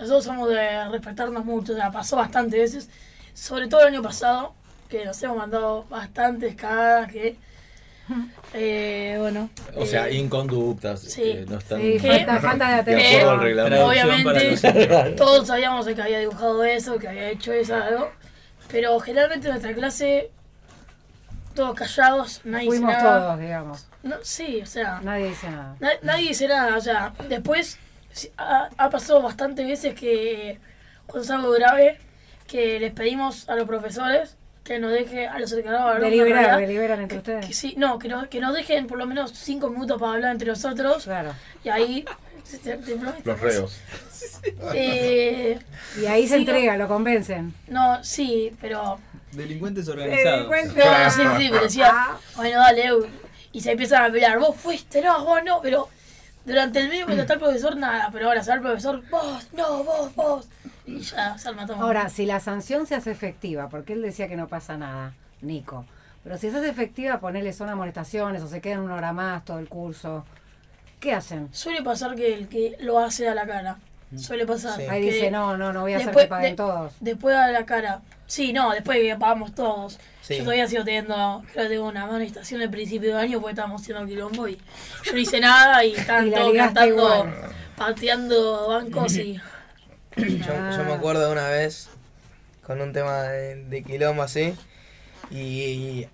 nosotros somos de respetarnos mucho, o sea, pasó bastantes veces, sobre todo el año pasado, que nos hemos mandado bastantes cagadas que... Eh, bueno. O sea, eh, inconductas. Sí, no están sí, falta, falta de atención. obviamente, todos sabíamos que había dibujado eso, que había hecho eso, algo. Pero generalmente en nuestra clase, todos callados, nadie Fuimos dice nada. todos, digamos. No, sí, o sea. Nadie dice nada. nadie dice nada, o sea, después ha, pasado bastantes veces que cuando es algo grave, que les pedimos a los profesores que nos dejen a los encargados de deliberar, deliberan entre ustedes. sí, no, que, que nos dejen por lo menos cinco minutos para hablar entre nosotros. Claro. Y ahí los reos. Eh, y ahí se entrega, lo convencen. No, sí, pero. Delincuentes organizados. No, sí, sí, pero decía, ah. bueno, dale, y se empiezan a pelear. Vos fuiste, no, vos no, pero durante el medio cuando está el profesor, nada, pero ahora sale el profesor, vos, no, vos, vos. Y ya, salma todo. Ahora, si la sanción se hace efectiva, porque él decía que no pasa nada, Nico. Pero si se hace efectiva, ponerle son amonestaciones o se quedan una hora más todo el curso. ¿Qué hacen? Suele pasar que el que lo hace a la cara. Suele pasar. Ahí dice, no, no, no voy a hacer que paguen todos. Después a la cara. Sí, no, después que pagamos todos. Yo todavía sigo teniendo, creo que tengo una manifestación al principio del año porque estábamos haciendo quilombo y yo no hice nada y estaban [LAUGHS] todos cantando, pateando bancos y... Yo, me acuerdo de una vez con un tema de, quilombo así y,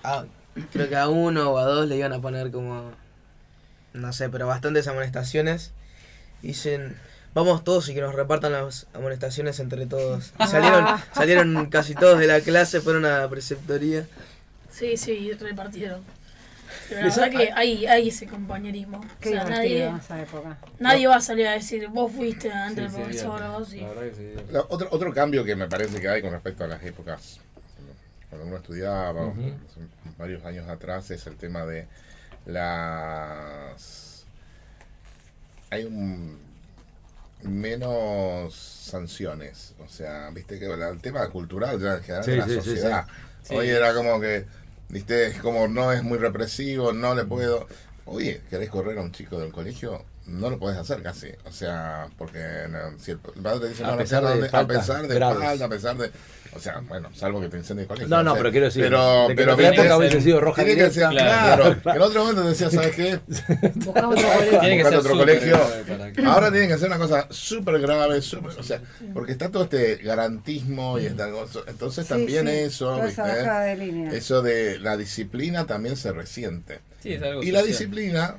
creo que a uno o a dos le iban a poner como no sé, pero bastantes amonestaciones. Dicen, vamos todos y que nos repartan las amonestaciones entre todos. [LAUGHS] salieron, salieron casi todos de la clase, fueron a la preceptoría. Sí, sí, repartieron. Pero la verdad que hay, hay ese compañerismo. Qué o sea, nadie, esa época. nadie va a salir a decir, vos fuiste antes del profesor o sí. otro, otro cambio que me parece que hay con respecto a las épocas, cuando uno estudiaba, varios años atrás, es el tema de las... Hay un menos sanciones, o sea, viste que el tema cultural ya general de la sociedad. Hoy era como que ¿Viste? Es como no es muy represivo, no le puedo. Oye, ¿querés correr a un chico del colegio? No lo puedes hacer casi. O sea, porque si el padre dice, a, pesar de, a pesar de falta, a pesar de. O sea, bueno, salvo que te incendie el colegio. No, no, pero quiero decir. Pero, pero en época hubiese sido roja. Tiene que ser, claro. claro. [LAUGHS] En otro momento decía, ¿sabes qué? Buscamos otro colegio. Tiene que ser otro colegio. Ahora tienen que hacer una cosa súper grave, súper. O sea, porque está todo este garantismo y cosa. Entonces también eso, ¿viste? De línea. Eso de la disciplina también se resiente. Sí, es algo y la disciplina,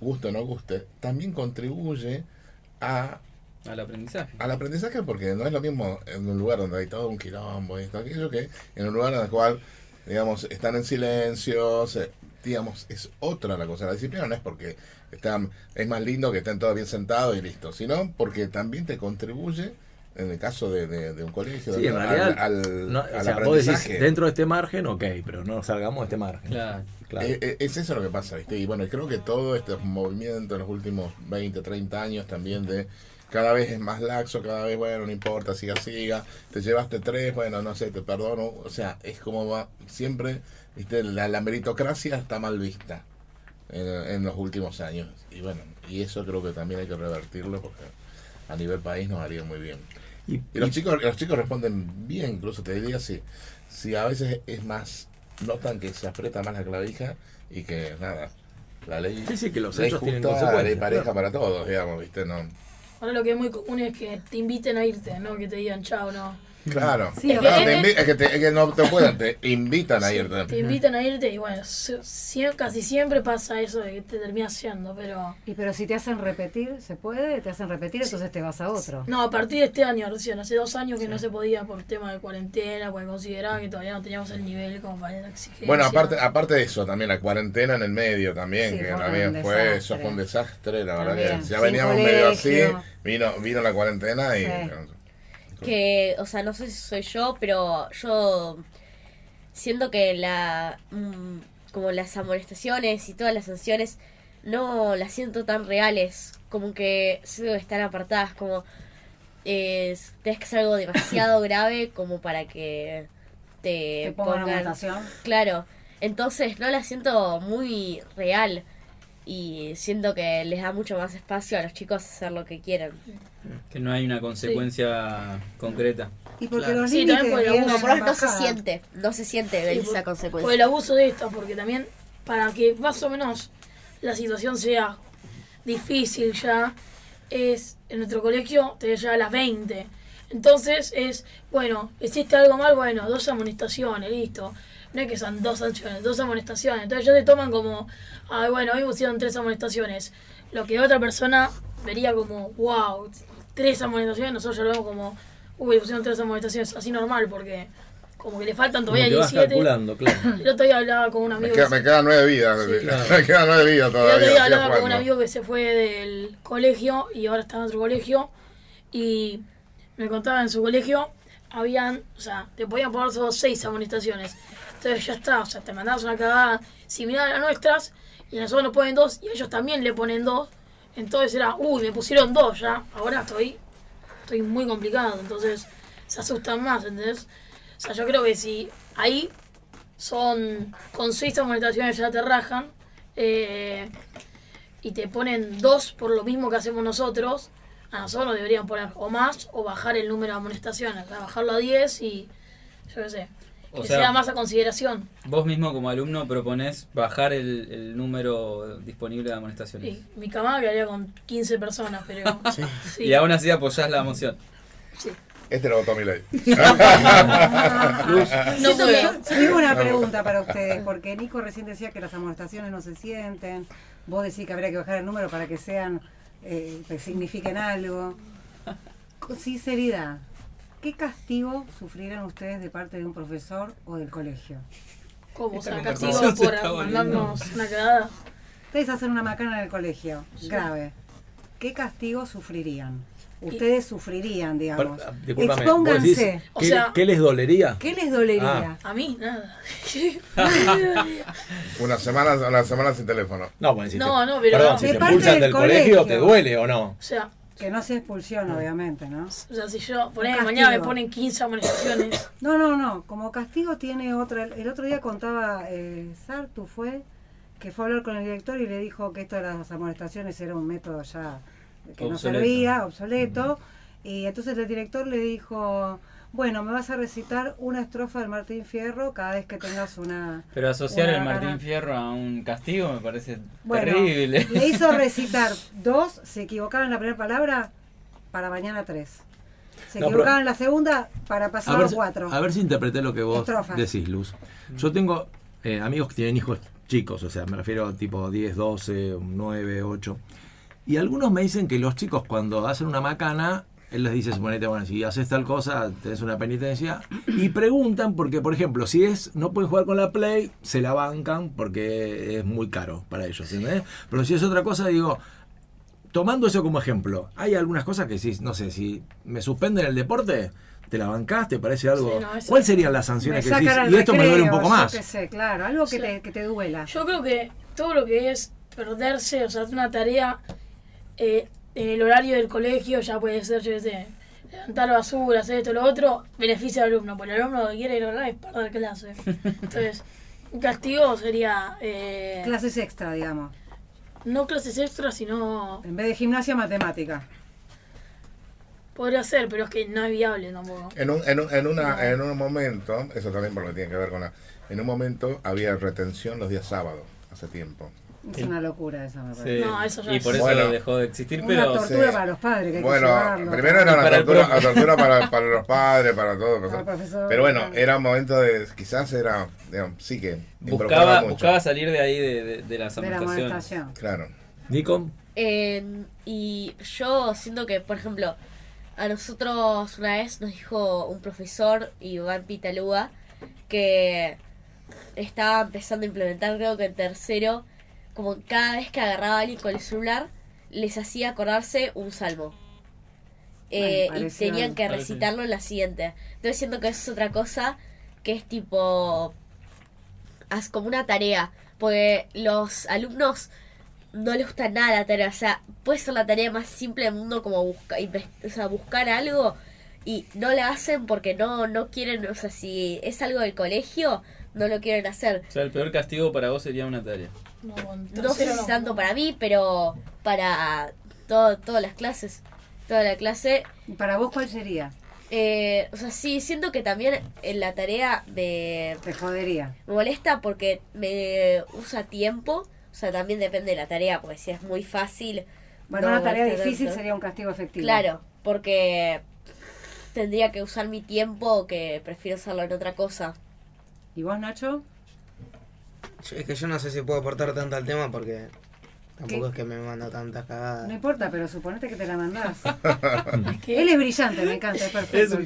guste o no guste, también contribuye a al aprendizaje. Al aprendizaje porque no es lo mismo en un lugar donde hay todo un quilombo y todo aquello que en un lugar en el cual, digamos, están en silencio, digamos, es otra la cosa. La disciplina no es porque están, es más lindo que estén todos bien sentados y listo, sino porque también te contribuye en el caso de, de, un colegio sí, en realidad, al, aprendizaje. dentro de este margen, ok, pero no salgamos de este margen. Claro. claro. Eh, eh, es, eso lo que pasa, ¿viste? Y bueno, creo que todo este movimiento en los últimos 20, 30 años también de cada vez es más laxo, cada vez, bueno, no importa, siga, siga, te llevaste tres, bueno, no sé, te perdono, o sea, es como va, siempre, viste, la, meritocracia está mal vista en, los últimos años, y bueno, y eso creo que también hay que revertirlo porque a nivel país nos haría muy bien. Y, los chicos los chicos responden bien, incluso te diría si, si a veces es más, notan que se aprieta más la clavija y que nada, la ley, sí, sí, que los hechos tienen consecuencias, pareja para todos, digamos, viste, no Ahora lo que es muy común es que te inviten a irte, no que te digan chao, no. Claro, es, que te, no te pueden, te [LAUGHS] invitan a irte. Te invitan a irte y bueno, casi siempre pasa eso de que te terminas yendo, pero... Y pero si te hacen repetir, ¿se puede? Te hacen repetir, entonces te vas a otro. No, a partir de este año recién, hace dos años que no se podía por tema de cuarentena, porque consideraban que todavía no teníamos el nivel como para la exigencia. Bueno, aparte, aparte de eso, también la cuarentena en el medio también, que también fue, eso fue un desastre, la verdad que ya veníamos medio así, vino, vino la cuarentena y que, o sea, no sé si soy yo, pero yo siento que la mm, como las amonestaciones y todas las sanciones no las siento tan reales, como que están apartadas, como eh, tienes que hacer algo demasiado [COUGHS] grave como para que te, pongan, Claro, entonces no la siento muy real y siento que les da mucho más espacio a los chicos hacer lo que quieran. Que no hay una consecuencia concreta. Y porque los sí, también por el abuso, no se siente, no se siente esa consecuencia. Por el abuso de esto, porque también para que más o menos la situación sea difícil ya, es en nuestro colegio te lleva a las 20. Entonces es, bueno, hiciste algo mal, bueno, dos amonestaciones, listo no es que son dos sanciones, dos amonestaciones. Entonces ya te toman como, ah, bueno, hoy pusieron tres amonestaciones. Lo que otra persona vería como, wow, tres amonestaciones, nosotros ya lo vemos como, uy, pusieron tres amonestaciones, así normal, porque como que le faltan todavía 17. calculando, claro. [LAUGHS] El otro día hablaba con un amigo. Me, quedan nueve vidas. Me quedan nueve vidas todavía. El otro día hablaba con un amigo que se fue del colegio y ahora está en otro colegio. Y me contaba en su colegio, habían, o sea, te podían poner solo seis amonestaciones. Entonces ya está, o sea, te mandabas una cagada similar a las nuestras y a nosotros nos ponen dos y ellos también le ponen dos. Entonces era, uy, me pusieron dos ya, ahora estoy, estoy muy complicado, entonces se asustan más, ¿entendés? O sea, yo creo que si ahí son con seis amonestaciones ya te rajan eh, y te ponen dos por lo mismo que hacemos nosotros, a nosotros nos deberían poner o más o bajar el número de amonestaciones, bajarlo a 10 y yo qué sé, que sea, más a consideración. Vos mismo como alumno proponés bajar el, número disponible de amonestaciones. Sí, mi camada quedaría con 15 personas, pero... [LAUGHS] Y aún así apoyás la moción. Sí. Este lo votó mi ley. [LAUGHS] [LAUGHS] no, tengo una pregunta para ustedes, porque Nico recién decía que las amonestaciones no se sienten. Vos decís que habría que bajar el número para que sean, eh, que signifiquen algo. Con sinceridad, ¿qué castigo sufrirán ustedes de parte de un profesor o del colegio? ¿Cómo? O sea, castigo por [LAUGHS] mandarnos una quedada. Ustedes hacen una macana en el colegio, grave. ¿Qué castigo sufrirían? ustedes sufrirían, digamos. Expónganse. ¿Qué, les dolería? ¿Qué les dolería? Ah. A mí, nada. [LAUGHS] una, semana, una semana sin teléfono. No, bueno, si no, no, pero perdón, si te expulsan del, colegio, ¿te duele o no? O sea, que no sea expulsión, obviamente, ¿no? O sea, si yo, por mañana me ponen 15 amonestaciones. [COUGHS] No, no, no. Como castigo tiene otra. El otro día contaba eh, Sartu, fue que fue a hablar con el director y le dijo que esto de las amonestaciones era un método ya que no servía, obsoleto. Y entonces el director le dijo, bueno, me vas a recitar una estrofa del Martín Fierro cada vez que tengas una... Pero asociar el Martín Fierro a un castigo me parece terrible. Le hizo [LAUGHS] recitar dos, se equivocaron en la primera palabra, para mañana tres. Se equivocaron en la segunda, para pasar a, cuatro. A ver si interpreté lo que vos decís, Luz. Yo tengo eh, amigos que tienen hijos chicos, o sea, me refiero a tipo 10, 12, 9, 8. Y algunos me dicen que los chicos cuando hacen una macana, él les dice, suponete, bueno, si haces tal cosa, tenés una penitencia. Y preguntan porque, por ejemplo, si es, no pueden jugar con la Play, se la bancan porque es muy caro para ellos, ¿entendés? Pero si es otra cosa, digo, tomando eso como ejemplo, hay algunas cosas que sí, no sé, si me suspenden el deporte, ¿Te la bancaste? ¿Te parece algo? ¿Cuáles serían las sanciones que decís? Y esto me duele un poco más. sé, claro, algo que, te, que te duela. Yo creo que todo lo que es perderse, o sea, una tarea eh, el horario del colegio ya puede ser, yo sé, levantar basura, hacer esto, lo otro, beneficia al alumno, porque el alumno lo que quiere lograr es perder clase. [LAUGHS] Entonces, un castigo sería... Eh, clases extra, digamos. No clases extra, sino... En vez de gimnasia, matemática. Podría ser, pero es que no es viable tampoco. En un, en un, en una, en un momento, eso también porque tiene que ver con la... En un momento había retención los días sábados, hace tiempo. Es una locura esa, me parece. No, eso ya y por eso dejó de existir, pero... Una tortura para los padres. Que bueno, primero era una tortura, tortura para, para, los padres, para todos. pero bueno, era un momento de... Quizás era... Digamos, sí que... Buscaba, buscaba salir de ahí de, de, de la amonestación. Claro. Nico. Eh, y yo siento que, por ejemplo, a nosotros una vez nos dijo un profesor, Iván Pitaluga, que estaba empezando a implementar, creo que en tercero, como cada vez que agarraba a alguien con el celular, les hacía acordarse un salmo. Eh, y tenían que recitarlo en la siguiente. Entonces siento que eso es otra cosa que es tipo... Haz como una tarea. Porque los alumnos no les gusta nada la tarea. O sea, puede ser la tarea más simple del mundo como buscar, o sea, buscar algo y no la hacen porque no, no quieren, o sea, si es algo del colegio, no lo quieren hacer. O sea, el peor castigo para vos sería una tarea. No, sé si tanto para mí, pero para todo, todas las clases. Toda la clase. ¿Para vos cuál sería? Eh, o sea, sí, siento que también en la tarea de... Te jodería. Me molesta porque me usa tiempo. O sea, también depende de la tarea, porque si es muy fácil... Bueno, una tarea difícil sería un castigo efectivo. Claro, porque tendría que usar mi tiempo que prefiero usarlo en otra cosa. ¿Y vos, Nacho? Es que yo no sé si puedo aportar tanto al tema porque tampoco es que me manda tantas cagadas. No importa, pero suponete que te la mandás. [LAUGHS] Él es brillante, me encanta, es perfecto.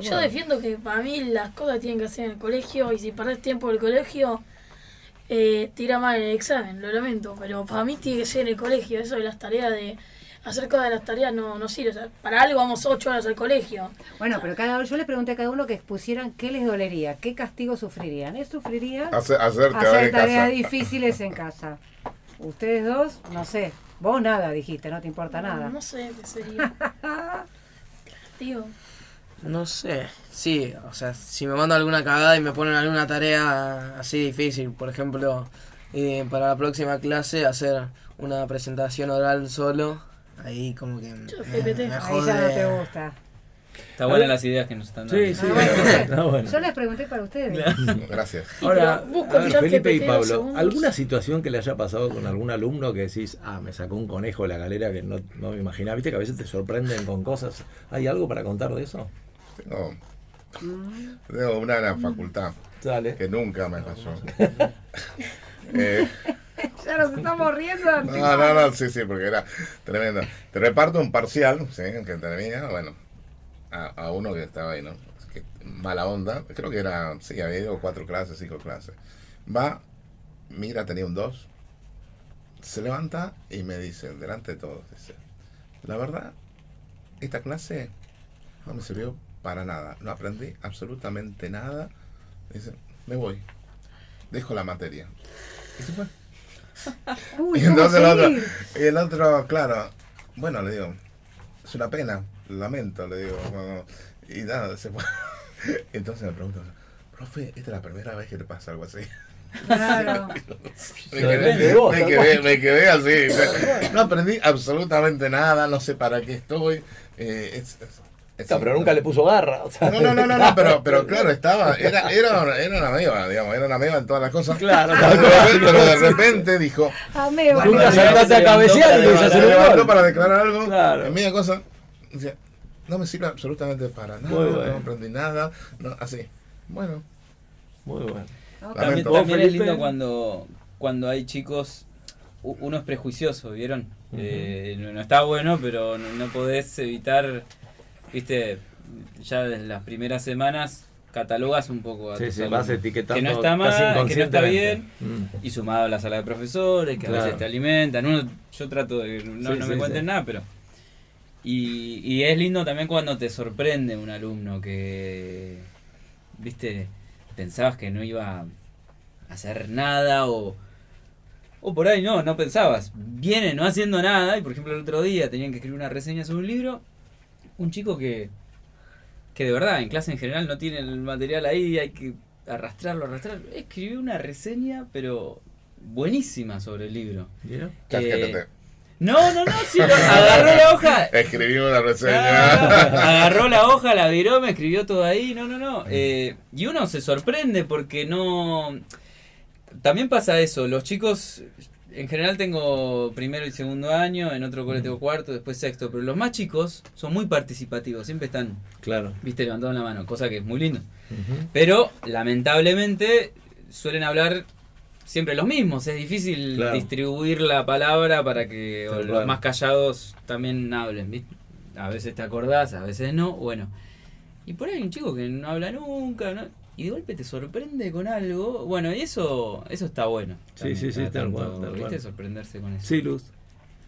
Yo defiendo que para mí las cosas tienen que hacer en el colegio y si perdés tiempo en el colegio, eh, tira mal el examen, lo lamento. Pero para mí tiene que ser en el colegio, eso de las tareas de hacer cosas de las tareas no, no sirve. para algo vamos ocho horas al colegio. Bueno, pero cada yo les pregunté a cada uno que expusieran qué les dolería, qué castigo sufrirían. ¿Es sufrirían hacer, tareas difíciles en casa. Ustedes dos, no sé. Vos nada dijiste, no te importa nada. No sé qué sería. [LAUGHS] Tío. No sé, sí, o sea, si me mandan alguna cagada y me ponen alguna tarea así difícil, por ejemplo, eh, para la próxima clase hacer una presentación oral solo, Ahí como que. Me, ahí ya no te gusta. Está buena las ideas que nos están dando. Sí, sí, Yo les pregunté para ustedes. Gracias. Ahora, Felipe y Pablo, ¿alguna situación que le haya pasado con algún alumno que decís, ah, me sacó un conejo de la galera que no, no me imaginaba? ¿Viste que a veces te sorprenden con cosas? ¿Hay algo para contar de eso? Tengo, tengo una en la facultad que nunca me pasó. [LAUGHS] eh, ya nos estamos riendo. No, no, no, sí, sí, porque era tremendo. Te reparto un parcial, ¿sí? Que tenía, bueno, a, uno que estaba ahí, ¿no? Que, mala onda, creo que era, sí, había ido cuatro clases, cinco clases. Va, mira, tenía un dos, se levanta y me dice, delante de todos, dice, la verdad, esta clase no me sirvió para nada, no aprendí absolutamente nada. Dice, me voy, dejo la materia. Y se fue. [LAUGHS] y entonces el otro, y el otro, claro, bueno, le digo, es una pena, lamento, le digo. y nada, se fue. [LAUGHS] Entonces me pregunto, profe, ¿esta es la primera vez que te pasa algo así? Claro. [LAUGHS] me, quedé, me, quedé, así. No aprendí absolutamente nada, no sé para qué estoy. Eh, pero nunca le puso garra. no, no, no, no, pero, pero [LAUGHS] claro, estaba, era, era, era una meva, digamos, era una meva en todas las cosas. Claro, pero, de repente dijo. Ameba. Nunca saltaste a cabecear y se levantó para declarar algo. Claro. En media cosa. Decía, no me sirve absolutamente para nada, no aprendí nada, no, así. Bueno. Muy bueno. También, también es lindo cuando, cuando hay chicos, uno es prejuicioso, ¿vieron? eh, no, está bueno, pero no, no podés evitar viste, ya desde las primeras semanas catalogas un poco a sí, sí, vas etiquetando que no está mal, que no está bien, mm. y sumado a la sala de profesores, que a veces te alimentan. Uno, yo trato de no, no me cuenten nada, pero. Y, y es lindo también cuando te sorprende un alumno que, viste, pensabas que no iba a hacer nada o, o por ahí no, no pensabas. Viene no haciendo nada y por ejemplo el otro día tenían que escribir una reseña sobre un libro un chico que, que de verdad en clase en general no tiene el material ahí, hay que arrastrarlo, arrastrarlo. Escribió una reseña, pero buenísima sobre el libro. Eh, no, no, no, sí, agarró la hoja. Escribió una reseña. agarró la hoja, la viró, me escribió todo ahí. No, no, no. Eh, y uno se sorprende porque no. También pasa eso. Los chicos en general tengo primero y segundo año, en otro cole tengo cuarto, después sexto, pero los más chicos son muy participativos, siempre están, claro, viste, levantando la mano, cosa que es muy lindo. Pero lamentablemente suelen hablar siempre los mismos, es difícil distribuir la palabra para que los más callados también hablen, ¿viste? A veces te acordás, a veces no, bueno. Y por ahí hay un chico que no habla nunca, ¿no? Y de golpe te sorprende con algo. Bueno, y eso eso está bueno. Sí, sí, sí, está bueno. ¿Viste? Sorprenderse con eso. Sí, Luz.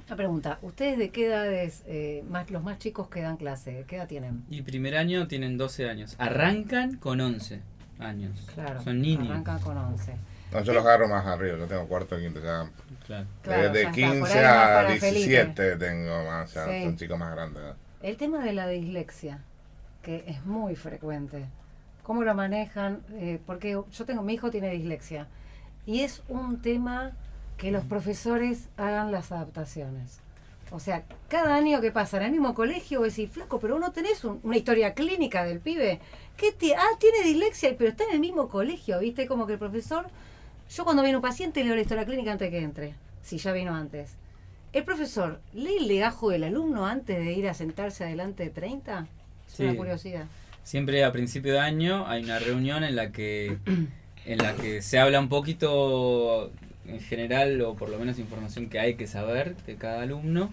Una pregunta, ¿ustedes de qué edades, eh, más, los más chicos que dan clase, qué edad tienen? Y primer año tienen 12 años. Arrancan con 11 años. Claro. Son niños. Arrancan con 11. No, yo los agarro más arriba, yo tengo cuarto, quinto, ya. Claro. de 15 a 17 tengo más, o sea, son chicos más grandes. El tema de la dislexia, que es muy frecuente cómo lo manejan, eh, porque yo tengo, mi hijo tiene dislexia y es un tema que los profesores hagan las adaptaciones. O sea, cada año que pasa en el mismo colegio, vos decís, flaco, pero uno tenés una historia clínica del pibe. ¿Qué ah, tiene dislexia, pero está en el mismo colegio, ¿viste? Como que el profesor, yo cuando viene un paciente leo la historia clínica antes que entre, si ya vino antes. ¿El profesor lee el legajo del alumno antes de ir a sentarse adelante de 30? Es una curiosidad siempre a principio de año hay una reunión en la que en la que se habla un poquito en general o por lo menos información que hay que saber de cada alumno.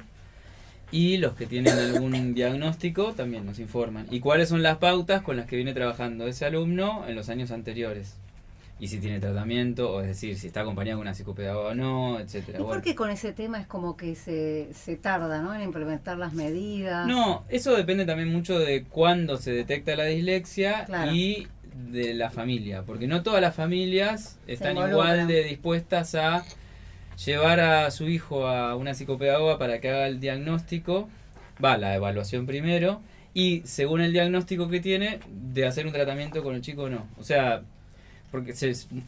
Y los que tienen algún [COUGHS] diagnóstico también nos informan. Y cuáles son las pautas con las que viene trabajando ese alumno en los años anteriores y si tiene tratamiento, o es decir, si está acompañado con una psicopedagoga o no, etcétera. ¿Y por qué con ese tema es como que se, se tarda ¿no? en implementar las medidas? No, eso depende también mucho de cuándo se detecta la dislexia y de la familia, porque no todas las familias están igual de dispuestas a llevar a su hijo a una psicopedagoga para que haga el diagnóstico, va, la evaluación primero, y según el diagnóstico que tiene, de hacer un tratamiento con el chico o no. O sea, porque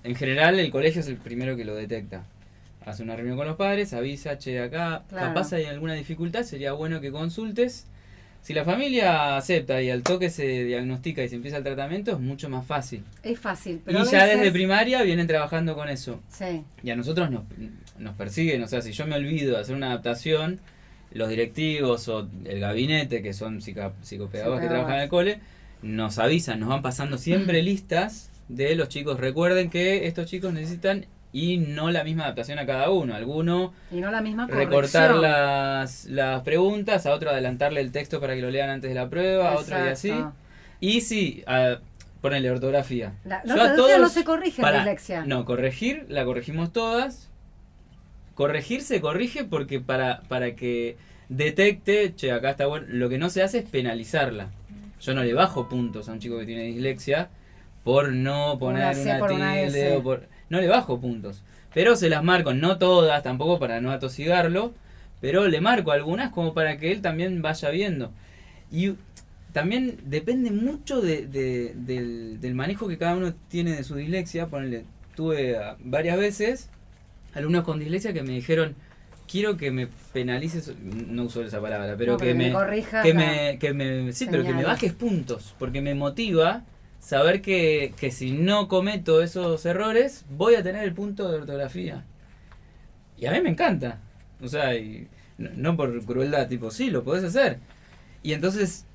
en general el colegio es el primero que lo detecta. Hace una reunión con los padres, avisa, che, acá capaz hay alguna dificultad, sería bueno que consultes. Si la familia acepta y al toque se diagnostica y se empieza el tratamiento, es mucho más fácil. Es fácil. Pero y ya desde primaria vienen trabajando con eso. Sí. Y a nosotros nos, nos persiguen, o sea, si yo me olvido de hacer una adaptación, los directivos o el gabinete, que son psicopedagogos que trabajan en el cole, nos avisan, nos van pasando siempre listas de los chicos. Recuerden que estos chicos necesitan y no la misma adaptación a cada uno. Alguno y no la misma recortar las, las preguntas, a otro adelantarle el texto para que lo lean antes de la prueba, a otro y así. Y sí, a, ponerle ortografía. La, ortografía no se corrige en dislexia. No, corregir, la corregimos todas. Corregir se corrige porque para, para que detecte, che, acá está bueno, lo que no se hace es penalizarla. Yo no le bajo puntos a un chico que tiene dislexia por no poner una, tilde o por no le bajo puntos. Pero se las marco, no todas, tampoco para no atosigarlo, pero le marco algunas como para que él también vaya viendo. Y también depende mucho de, del, manejo que cada uno tiene de su dislexia. Ponele, tuve varias veces alumnos con dislexia que me dijeron, quiero que me penalices, no uso esa palabra, pero, que, me, que me, que me, sí, pero que me bajes puntos, porque me motiva saber que, que si no cometo esos errores, voy a tener el punto de ortografía. Y a mí me encanta. O sea, y no, por crueldad, tipo, sí, lo podés hacer. Y entonces,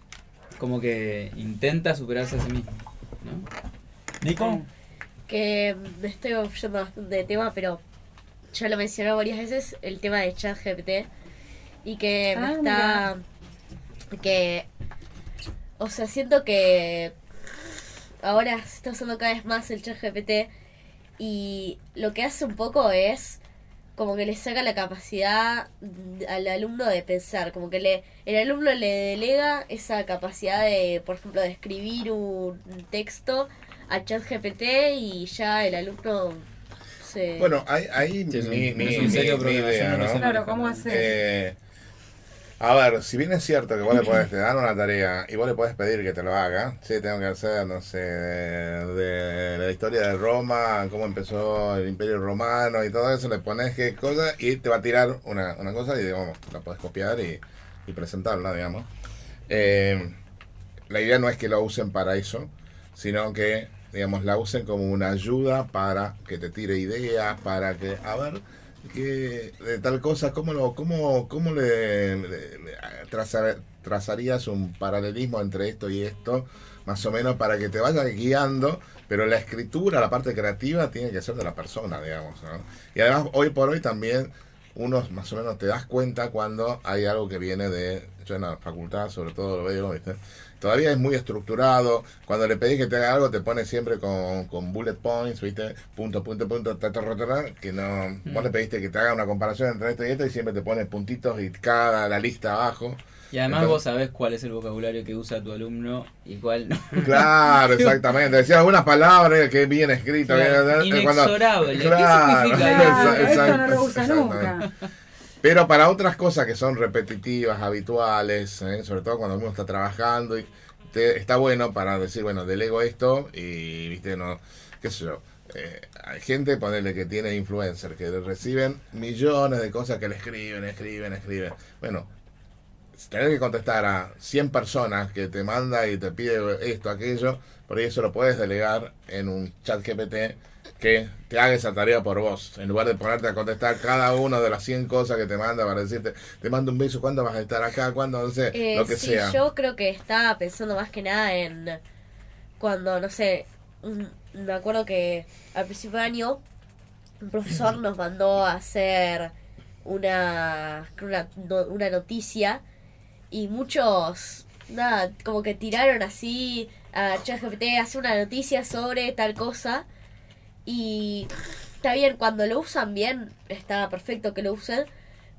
como que intenta superarse a sí mismo. ¿no? ¿Nico? Que me estoy yendo de tema, pero ya lo mencionó varias veces, el tema de ChatGPT. Y que me ah, está. Que. O sea, siento que ahora se está usando cada vez más el chat GPT y lo que hace un poco es como que le saca la capacidad al alumno de pensar, como que le el alumno le delega esa capacidad de, por ejemplo, de escribir un texto a chat GPT y ya el alumno se... Bueno, hay, hay mi, mi, idea, ¿no? Claro, ¿cómo hacer? Eh, a ver, si bien es cierto que vos le podés dar una tarea y vos le podés pedir que te lo haga, sí, tengo que hacer, no sé, de, la historia de Roma, cómo empezó el Imperio Romano y todo eso, le pones qué cosa y te va a tirar una, una cosa y digamos, la podés copiar y, y presentarla, digamos. Eh, la idea no es que lo usen para eso, sino que, digamos, la usen como una ayuda para que te tire ideas, para que, a ver, que de tal cosa, ¿cómo, lo, cómo, cómo le, trazarías un paralelismo entre esto y esto? Más o menos para que te vaya guiando, pero la escritura, la parte creativa, tiene que ser de la persona, digamos. Y además, hoy por hoy también uno más o menos te das cuenta cuando hay algo que viene de, yo en la facultad sobre todo lo veo, ¿viste? todavía es muy estructurado. Cuando le pedís que te haga algo, te pone siempre con, con bullet points, ¿viste? Punto, punto, punto, que no. Mm. Vos le pediste que te haga una comparación entre esto y esto y siempre te pone puntitos y cada la lista abajo. Y además vos sabés cuál es el vocabulario que usa tu alumno y cuál no. [LAUGHS] Claro, exactamente. Decía algunas palabras que bien escritas. inexorable. ¿Qué significa? [LAUGHS] esto no lo usa nunca. Pero para otras cosas que son repetitivas, habituales, ¿eh? sobre todo cuando uno está trabajando, y está bueno para decir, bueno, delego esto y, viste, no, qué sé yo. Eh, hay gente, ponerle que tiene influencer, que reciben millones de cosas que le escriben, escriben, escriben. Bueno, tener que contestar a 100 personas que te manda y te pide esto, aquello, por eso lo puedes delegar en un chat GPT que te haga esa tarea por vos, en lugar de ponerte a contestar cada una de las 100 cosas que te manda para decirte, te mando un beso, ¿cuándo vas a estar acá? ¿Cuándo? No sé, eh, lo que sí, sea. Yo creo que estaba pensando más que nada en cuando, no sé, me acuerdo que al principio de año un profesor nos mandó a hacer una, una, una noticia y muchos, nada, como que tiraron así a ChatGPT, hace una noticia sobre tal cosa y está bien, cuando lo usan bien, está perfecto que lo usen,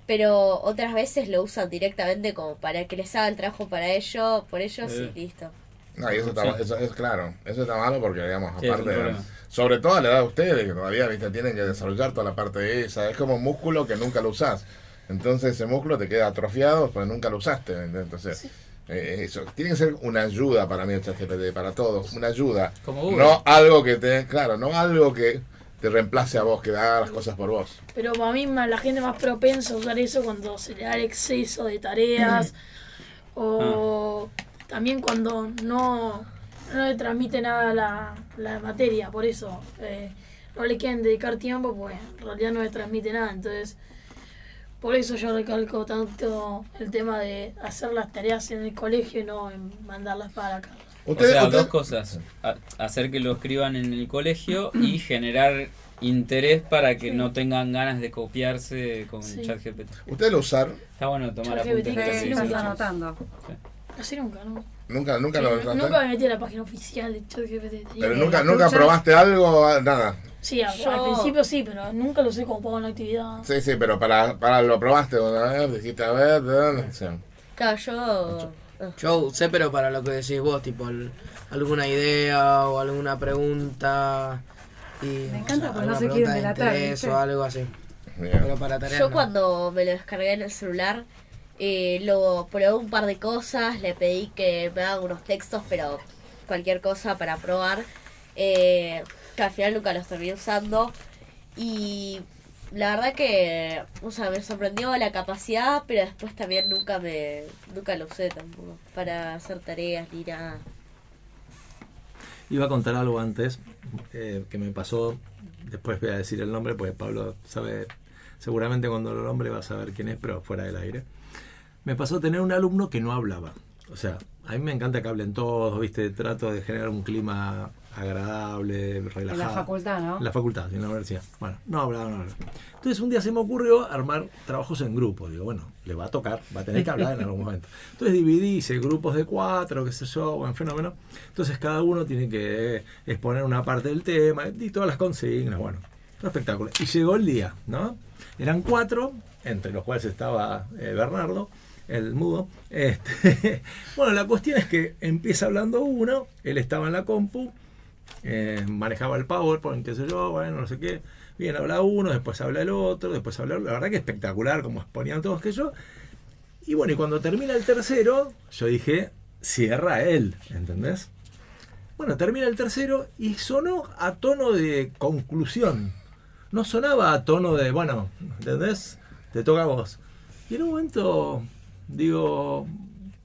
pero otras veces lo usan directamente como para que les haga el trabajo para ellos, por ellos y listo. No, y eso, está, eso es claro, eso está malo porque, digamos, aparte, sobre todo a la edad de ustedes, que todavía ¿viste? tienen que desarrollar toda la parte de esa, es como un músculo que nunca lo usás. Entonces ese músculo te queda atrofiado porque nunca lo usaste. Entonces, eh, eso. Tiene que ser una ayuda para mí el ChatGPT, para todos. Una ayuda. no algo que te. Claro, no algo que te reemplace a vos, que haga las cosas por vos. Pero para mí la gente más propensa a usar eso cuando se le da el exceso de tareas. [CLEARS THROAT] O también cuando no, no le transmite nada la, la materia, por eso eh, no le quieren dedicar tiempo, pues en realidad no le transmite nada. Entonces, por eso yo recalco tanto el tema de hacer las tareas en el colegio y no en mandarlas para acá. O sea, dos cosas. hacer que lo escriban en el colegio y [CLEARS THROAT] generar interés para que no tengan ganas de copiarse con sí. ChatGPT. ¿Ustedes lo usaron? Está bueno tomar apuntes. Sí, estás anotando. Así nunca, ¿no? Nunca, nunca lo Nunca me metí a la página oficial de ChatGPT. Pero nunca, nunca probaste algo, nada. Sí, al principio sí, pero nunca lo sé cómo pongo en la actividad. Sí, sí, pero para, para lo probaste una vez, dijiste, a ver, ¿de dónde? Claro, yo... Yo sé, pero para lo que decís vos, tipo alguna idea o alguna pregunta. Y, me encanta porque no se quieren delatar. o algo así. Pero para yo cuando me lo descargué en el celular, eh, lo probé un par de cosas, le pedí que me haga unos textos, pero cualquier cosa para probar. Eh, que al final nunca los terminé usando. Y la verdad que, o sea, me sorprendió la capacidad, pero después también nunca me, nunca lo usé tampoco para hacer tareas ni nada. Iba a contar algo antes eh, que me pasó, después voy a decir el nombre, porque Pablo sabe, seguramente cuando lo nombre va a saber quién es, pero fuera del aire. Me pasó tener un alumno que no hablaba. O sea, a mí me encanta que hablen todos, ¿viste? Trato de generar un clima agradable, relajado. En la facultad, ¿no? En la facultad, en la universidad. Bueno, no hablaba, no hablaba. Entonces un día se me ocurrió armar trabajos en grupo. Digo, bueno, le va a tocar, va a tener que hablar en algún [LAUGHS] momento. Entonces dividí, hice grupos de cuatro, qué sé yo, buen fenómeno. Entonces cada uno tiene que exponer una parte del tema y todas las consignas, bueno, un espectáculo. Y llegó el día, ¿no? Eran cuatro, entre los cuales estaba eh, Bernardo el mudo. Este, [LAUGHS] bueno, la cuestión es que empieza hablando uno, él estaba en la compu, eh, manejaba el PowerPoint, qué sé yo, bueno, no sé qué. Bien, habla uno, después habla el otro, después habla. La verdad que espectacular, como exponían todos que yo. Y bueno, y cuando termina el tercero, yo dije, cierra él, ¿entendés? Bueno, termina el tercero y sonó a tono de conclusión. No sonaba a tono de, bueno, ¿entendés? Te toca a vos. Y en un momento digo,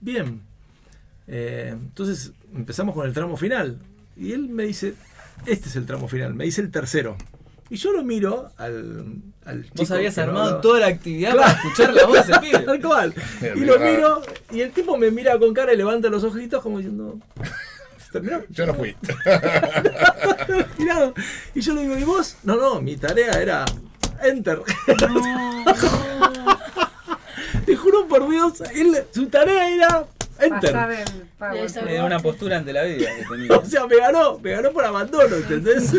bien. Eh, entonces empezamos con el tramo final. Y él me dice, este es el tramo final, me dice el tercero. Y yo lo miro al, al chico Vos habías armado toda la actividad para escuchar la voz de ese pibe. [LAUGHS] Tal cual. Y lo miro, y el tipo me mira con cara y levanta los ojitos como diciendo. ¿Terminó? Yo no fui. [LAUGHS] y yo le digo, ¿y vos? No, no, mi tarea era enter. [LAUGHS] Te juro por Dios, él, su tarea era Enter. Era una postura ante la vida [LAUGHS] o sea, me ganó, me ganó por abandono, ¿entendés?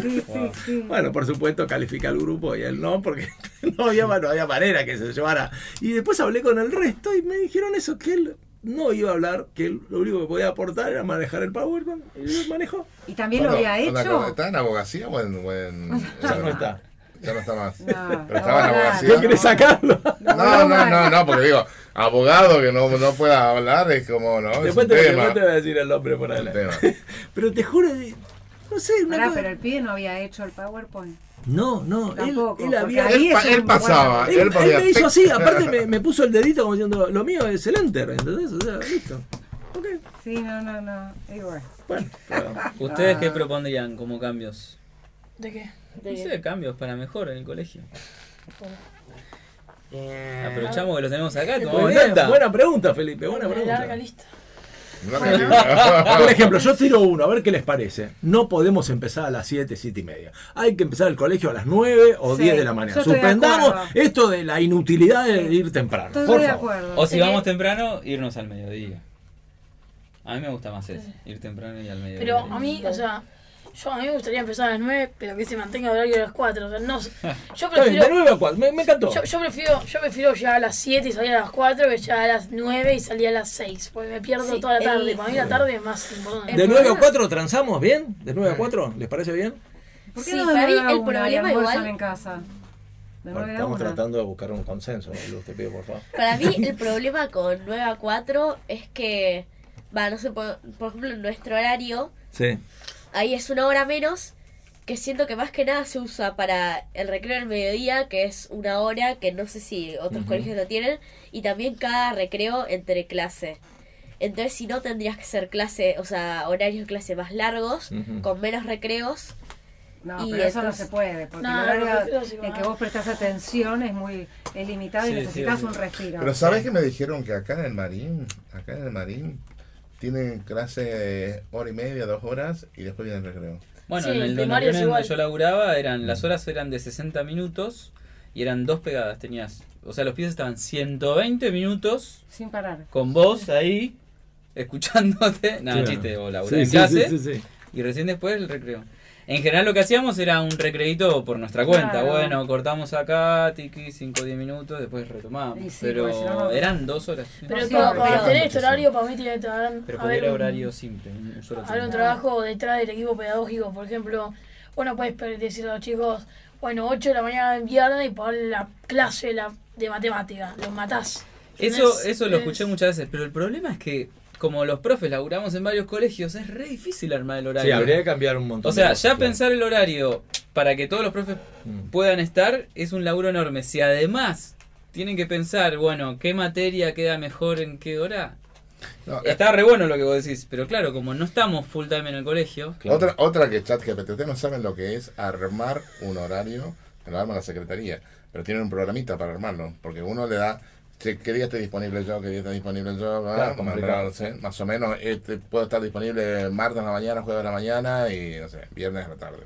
Bueno, por supuesto califica al grupo y él no, porque [LAUGHS] no había, no había manera que se llevara. Y después hablé con el resto y me dijeron eso, que él no iba a hablar, que él, lo único que podía aportar era manejar el PowerPoint y lo manejó. ¿Y también lo había hecho? ¿Está en abogacía o en...? [LAUGHS] Ya no está. Ya no está más. Pero estaba en abogacía. ¿Qué querés sacarlo? No, no, no, no, porque digo, abogado que no, no pueda hablar es como, ¿no? Después, te, después te, voy a decir el nombre por ahí. [LAUGHS] Pero te juro, no sé. Una pero el pibe no había hecho el PowerPoint. No, no, Tampoco, él, él había. Él, él pasaba. Él, él, me hizo así, aparte me, [LAUGHS] me, puso el dedito como diciendo, lo mío es el enter, ¿entendés? O sea, listo. Okay. Sí, no, no, no. Igual. Bueno, [LAUGHS] ¿ustedes qué propondrían como cambios? ¿De qué? De, no cambios para mejor en el colegio. Eh, Aprovechamos que lo tenemos acá. buena pregunta, Felipe. Buena pregunta. Larga lista. [LAUGHS] Por ejemplo, yo tiro uno, a ver qué les parece. No podemos empezar a las 7, 7 y media. Hay que empezar el colegio a las 9 o 10 de la mañana. Suspendamos esto de la inutilidad de ir temprano. por favor. O si vamos temprano, irnos al mediodía. A mí me gusta más eso, ir temprano y al mediodía. Pero a mí, o sea, yo a mí me gustaría empezar a las 9, pero que se mantenga el horario a las 4. O sea, no Yo prefiero. de 9 a 4, me, me encantó. Yo, yo, prefiero, yo prefiero llegar a las 7 y salir a las 4 que llegar a las 9 y salir a las 6. Porque me pierdo toda la tarde. Para mí la tarde es más importante. ¿De 9 a 4 transamos bien? ¿De 9 a 4? ¿Les parece bien? ¿Por qué sí, no para mí el problema igual. En casa? Bueno, estamos tratando de buscar un consenso, te pido por favor. Para mí [LAUGHS] el problema con 9 a 4 es que, va, no sé, por, por ejemplo, nuestro horario, sí ahí es una hora menos que siento que más que nada se usa para el recreo del mediodía, que es una hora que no sé si otros colegios lo tienen, y también cada recreo entre clase. Entonces, si no, tendrías que ser clase, o sea, horarios de clase más largos, con menos recreos. No, pero eso no se puede, porque el horario en que vos prestás atención es muy limitado y necesitas un respiro. Pero ¿sabes que me dijeron que acá en el Marín, acá en el Marín, tienen clase hora y media, dos horas y después viene el recreo? Bueno, en el donde yo laburaba, eran, las horas eran de 60 minutos y eran dos pegadas. Tenías, o sea, los pies estaban 120 minutos. Sin parar. Con vos ahí, escuchándote. [LAUGHS] Nada, chiste, o laburaba en clase. y recién después el recreo. En general lo que hacíamos era un recreito por nuestra cuenta. Bueno, cortamos acá, tiki, 5 o 10 minutos, después retomamos. pero eran dos horas. Pero para tener este horario, para mí tiene que estar. Pero era horario simple. Haber un trabajo detrás del equipo pedagógico, por ejemplo. Bueno, puedes decirle a los chicos, bueno, 8 de la mañana en viernes y para la clase de matemática. Los matás. Eso, eso lo escuché muchas veces, pero el problema es que como los profes laburamos en varios colegios, es re difícil armar el horario. Sí, habría que cambiar un montón. O sea, ya pensar el horario para que todos los profes mm. puedan estar es un laburo enorme. Si además tienen que pensar, bueno, qué materia queda mejor en qué hora. Está re bueno lo que vos decís, pero claro, como no estamos full time en el colegio. Otra, otra que chat que ustedes no saben lo que es armar un horario, lo arma la secretaría, pero tienen un programita para armarlo, porque uno le da ¿Qué día estoy disponible yo? ¿Qué día está disponible yo? más o menos este, puedo estar disponible martes en la mañana, jueves en la mañana y no sé, viernes en la tarde.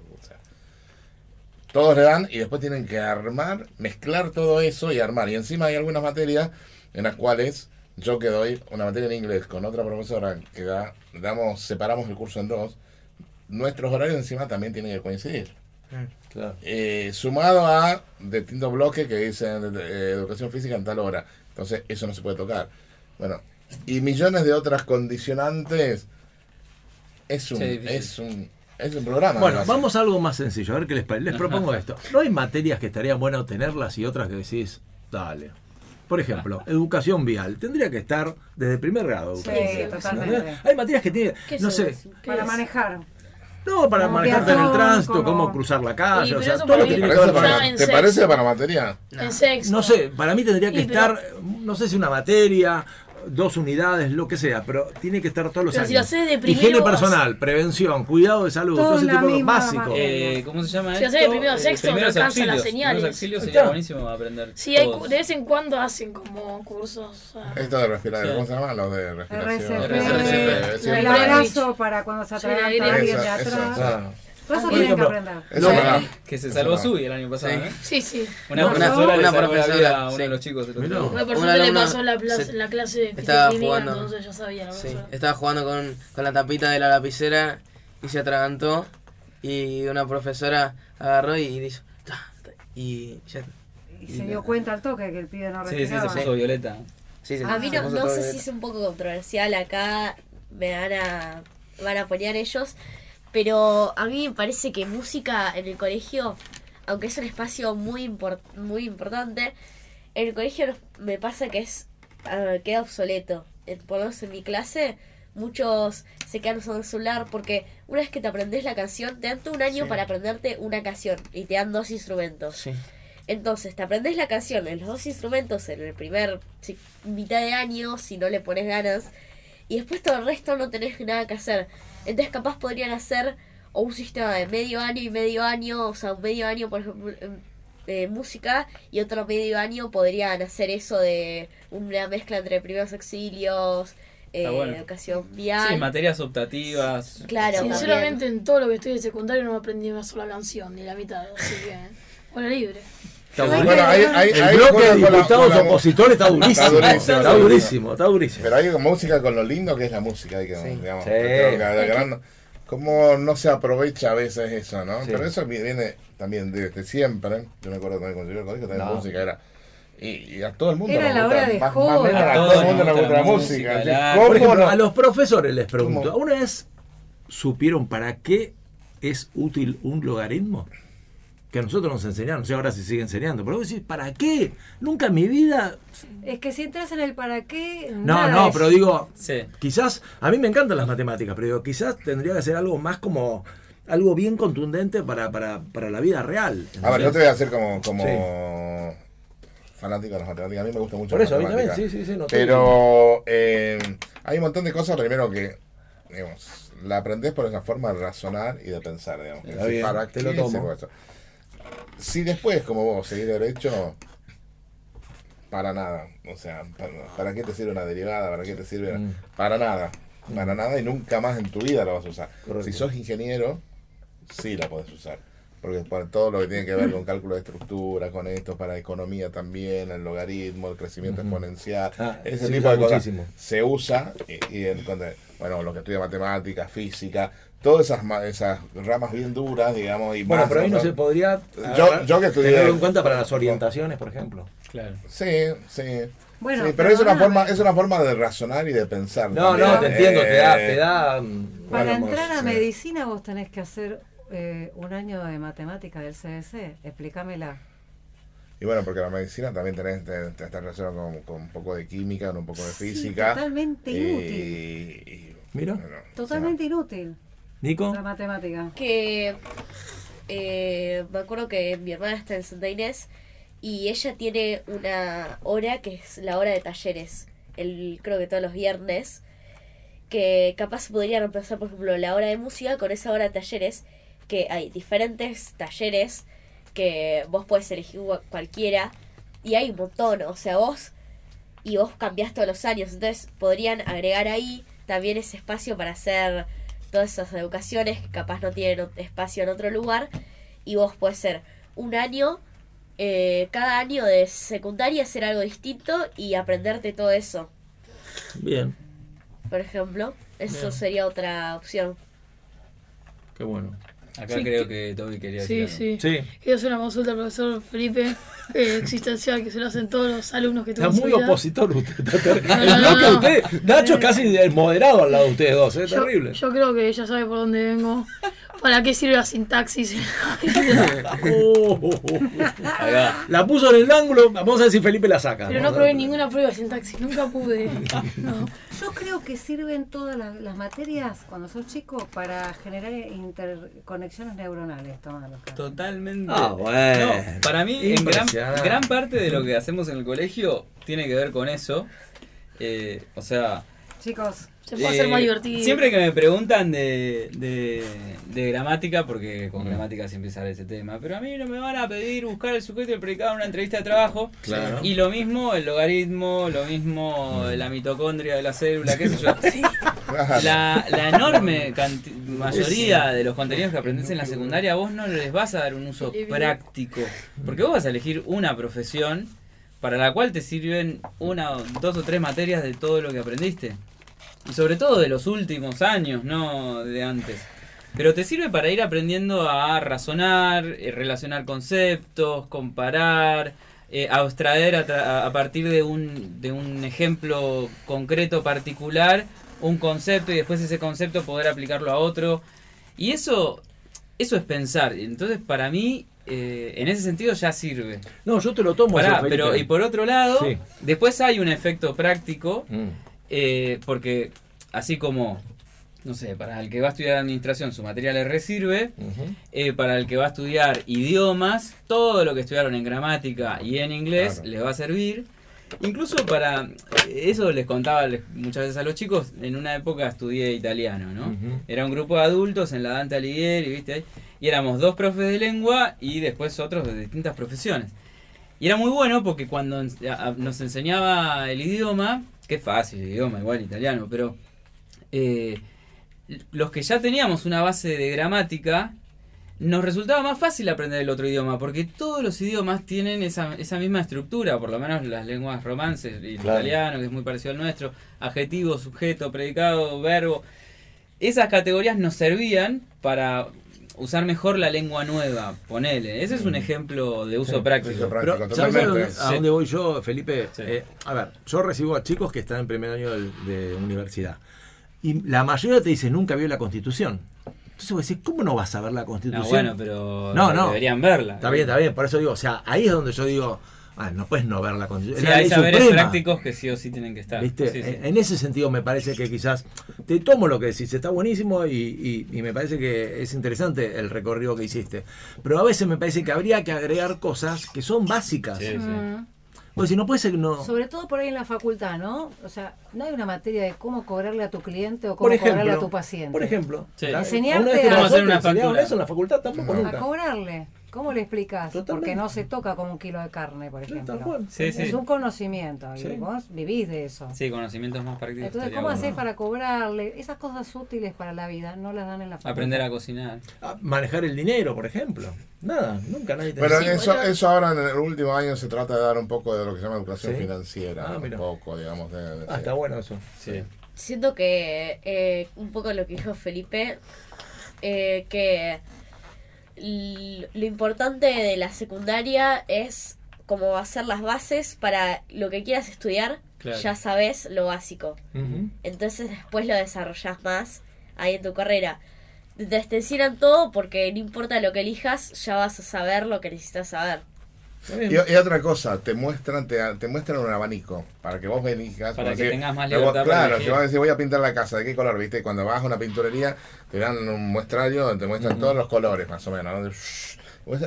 todos le dan y después tienen que armar, mezclar todo eso y armar. Y encima hay algunas materias en las cuales yo que doy una materia en inglés con otra profesora que da, damos, separamos el curso en dos, nuestros horarios encima también tienen que coincidir. Eh, sumado a distintos bloques que dicen eh, educación física en tal hora. Entonces, eso no se puede tocar. Bueno, y millones de otras condicionantes. Es un, es un, es un programa. Bueno, vamos a algo más sencillo. A ver qué les parece. Les propongo esto. ¿No hay materias que estaría bueno tenerlas y otras que decís, dale? Por ejemplo, educación vial. Tendría que estar desde el primer grado. Sí, totalmente. Hay materias que tienen, no sé. Para manejar. No, para manejarte en el tránsito, cómo cruzar la calle, o sea, todo lo que tiene que ver para, ¿Te parece para materia? En sexto. No sé, para mí tendría que estar, no sé si una materia dos unidades, lo que sea, pero tiene que estar todos los años. Si de Higiene personal, prevención, cuidado de salud, todo, ese tipo de básico. Eh, ¿Cómo se llama si esto? de primero a sexto, no alcanzan las señales. Los auxilios sería buenísimo aprender. Sí, hay, de vez en cuando hacen como cursos. Esto de respiración, ¿cómo se llama? Lo de respiración. RCP. El abrazo para cuando se atraganta alguien de atrás. Eso tienen que aprender. que se salvó Subi el año pasado, ¿eh? Sí, sí. Una, profesora una, profesora a uno de los chicos. Una persona le pasó la, la clase de estaba jugando, entonces ya sabía la sí, Estaba jugando con, con la tapita de la lapicera y se atragantó y una profesora agarró y dijo y ya y se dio cuenta al toque que el pibe no respiraba. Sí, sí, se puso violeta. Sí, a mí no, no sé si es un poco controversial acá, me van a, van a apoyar ellos, pero a mí me parece que música en el colegio, aunque es un espacio muy, muy importante, en el colegio me pasa que es queda obsoleto. Por lo menos en mi clase, muchos se quedan usando el celular porque una vez que te aprendes la canción, te dan todo un año para aprenderte una canción y te dan dos instrumentos. Entonces, te aprendes la canción en los dos instrumentos en el primer mitad de año, si no le pones ganas, y después todo el resto no tenés nada que hacer. Entonces capaz podrían hacer o un sistema de medio año y medio año, o sea, un medio año, por ejemplo, de música y otro medio año podrían hacer eso de una mezcla entre primeros auxilios, eh, educación vial. Sí, materias optativas. Claro, Sinceramente, en todo lo que estoy de secundario no me aprendí una sola canción, ni la mitad, así que, [LAUGHS] bueno, libre. Bueno, el bloque de diputados opositores está durísimo. Está durísimo, está durísimo, Pero hay música con lo lindo que es la música. Hay que, digamos, cómo no se aprovecha a veces eso, ¿no? Pero eso viene también desde siempre. Yo me acuerdo también cuando yo el colegio, también la música era. Y, a todo el mundo era la hora de más, más menos a todo el mundo le gusta la música. Por ejemplo, a los profesores les pregunto, ¿una vez supieron para qué es útil un logaritmo? Que a nosotros nos enseñaron, no sé ahora si sigue enseñando, pero vos decís, ¿para qué? Nunca en mi vida... Es que si entras en el para qué... No, no, pero digo, quizás, a mí me encantan las matemáticas, pero digo, quizás tendría que ser algo más como algo bien contundente para, para, para la vida real. A ver, yo te voy a hacer como, como fanático de las matemáticas, a mí me gusta mucho Por eso, a mí también, sí, sí, sí. pero eh, hay un montón de cosas, primero que, digamos, la aprendes por esa forma de razonar y de pensar, digamos. ¿Para qué lo tomo. Si después, como vos, seguís derecho, para nada. O sea, para, qué te sirve una derivada? ¿Para qué te sirve? Mm. Para nada. Para nada y nunca más en tu vida la vas a usar. Si sos ingeniero, sí la podés usar. Porque para todo lo que tiene que ver con cálculo de estructura, con esto, para economía también, el logaritmo, el crecimiento exponencial, ah, ese tipo de cosas se usa y, bueno, lo que estudia matemáticas, física, todas esas, esas ramas bien duras, digamos, y Bueno, pero ahí no se podría yo, yo que estudié, tenerlo en cuenta para las orientaciones, por ejemplo. Claro. Sí, sí. Bueno, pero, es una forma es una forma de razonar y de pensar. No, no, te entiendo, te da, te da mm, Para entrar a medicina vos tenés que hacer eh, un año de matemática del CDC, explícamela. Y bueno, porque la medicina también tenés, está relacionada con, un poco de química, con un poco de física. totalmente inútil. Mira. totalmente inútil. Nico. La matemática. Que eh, me acuerdo que mi hermana está en Santa Inés y ella tiene una hora que es la hora de talleres. El, creo que todos los viernes. Que capaz podría reemplazar, por ejemplo, la hora de música con esa hora de talleres que hay diferentes talleres que vos puedes elegir cualquiera y hay un montón, o sea, vos y vos cambiás todos los años, entonces podrían agregar ahí también ese espacio para hacer todas esas educaciones que capaz no tienen espacio en otro lugar y vos puedes ser un año, eh, cada año de secundaria hacer algo distinto y aprenderte todo eso. Bien. Por ejemplo, eso sería otra opción. Qué bueno. Acá creo que, Toby quería decir. Sí, sí. Quiero hacer una consulta al profesor Felipe eh, existencial que se lo hacen todos los alumnos que tuvo. Está muy opositor usted. Nacho casi moderado al lado de ustedes dos, es terrible. Yo creo que ella sabe por dónde vengo. ¿Para qué sirve la sintaxis? [LAUGHS] la puso en el ángulo, vamos a ver si Felipe la saca. Pero no probé ninguna prueba de sintaxis, nunca pude. [LAUGHS] Yo creo que sirven todas las, materias cuando sos chico para generar interconexiones neuronales. Totalmente. Ah, bueno. para mí, gran, parte de lo que hacemos en el colegio tiene que ver con eso. Eh, o sea, chicos, se puede hacer más eh, divertido. Siempre que me preguntan de, de, gramática, porque con mm. gramática siempre sale ese tema, pero a mí no me van a pedir buscar el sujeto y el predicado en una entrevista de trabajo. Y lo mismo el logaritmo, lo mismo mm. la mitocondria de la célula, qué sé yo. [LAUGHS] La, la, enorme mayoría de los contenidos que aprendes en la secundaria, vos no les vas a dar un uso práctico. Porque vos vas a elegir una profesión para la cual te sirven una, dos o tres materias de todo lo que aprendiste. Y sobre todo de los últimos años, no de antes. Pero te sirve para ir aprendiendo a razonar, eh, relacionar conceptos, comparar, eh, abstraer a, a, partir de un, de un ejemplo concreto particular un concepto y después ese concepto poder aplicarlo a otro. Y eso, eso es pensar. Entonces, para mí, eh, en ese sentido ya sirve. No, yo te lo tomo. pero y por otro lado, después hay un efecto práctico. Mm. Eh, porque así como, no sé, para el que va a estudiar administración su materia le resirve, eh, para el que va a estudiar idiomas, todo lo que estudiaron en gramática y en inglés le va a servir. Incluso para, eso les contaba muchas veces a los chicos, en una época estudié italiano, ¿no? Era un grupo de adultos en la Dante Alighieri, ¿viste? Y éramos dos profes de lengua y después otros de distintas profesiones. Y era muy bueno porque cuando nos enseñaba el idioma, que fácil el idioma, igual italiano, pero eh, los que ya teníamos una base de gramática, nos resultaba más fácil aprender el otro idioma, porque todos los idiomas tienen esa, esa misma estructura, por lo menos las lenguas romances, el italiano, que es muy parecido al nuestro, adjetivo, sujeto, predicado, verbo. Esas categorías nos servían para usar mejor la lengua nueva, ponele. Ese es un mm. ejemplo de uso práctico. Pero, ¿sabes a dónde, voy yo, Felipe? Eh, a ver, yo recibo a chicos que están en primer año de, universidad. Y la mayoría te dice, nunca vio la Constitución. Entonces vos decís, ¿cómo no vas a ver la Constitución? No, bueno, pero no, no. deberían verla. Está bien, está bien. Por eso digo, o sea, ahí es donde yo digo, Ah, no puedes no ver la Constitución. Sí, hay saberes prácticos que sí o sí tienen que estar. En ese sentido me parece que quizás te tomo lo que decís, está buenísimo y, me parece que es interesante el recorrido que hiciste. Pero a veces me parece que habría que agregar cosas que son básicas. Pues si no puede ser no. Sobre todo por ahí en la facultad, ¿no? O sea, no hay una materia de cómo cobrarle a tu cliente o cómo cobrarle a tu paciente. Por ejemplo, enseñarte a, hacer una factura. eso en la facultad tampoco A cobrarle. ¿Cómo le explicas? Porque no se toca como un kilo de carne, por ejemplo. es un conocimiento y vos vivís de eso. Sí, conocimientos más prácticos. Entonces, ¿cómo haces para cobrarle? Esas cosas útiles para la vida no las dan en la facultad. Aprender a cocinar. manejar el dinero, por ejemplo. Nada, nunca nadie te Pero eso, eso ahora en el último año se trata de dar un poco de lo que se llama educación financiera. Ah, un poco, digamos. De, ah, está bueno eso. Sí. Siento que eh, un poco lo que dijo Felipe, eh, que lo importante de la secundaria es como hacer las bases para lo que quieras estudiar, ya sabes lo básico. Entonces después lo desarrollas más ahí en tu carrera. Te enseñan todo porque no importa lo que elijas, ya vas a saber lo que necesitas saber. Y, otra cosa, te muestran te, te, muestran un abanico para que vos elijas. Para que tengas más libertad. claro, te vas a decir, voy a pintar la casa, ¿de qué color? ¿Viste? Cuando vas a una pinturería, te dan un muestrario donde te muestran todos los colores, más o menos.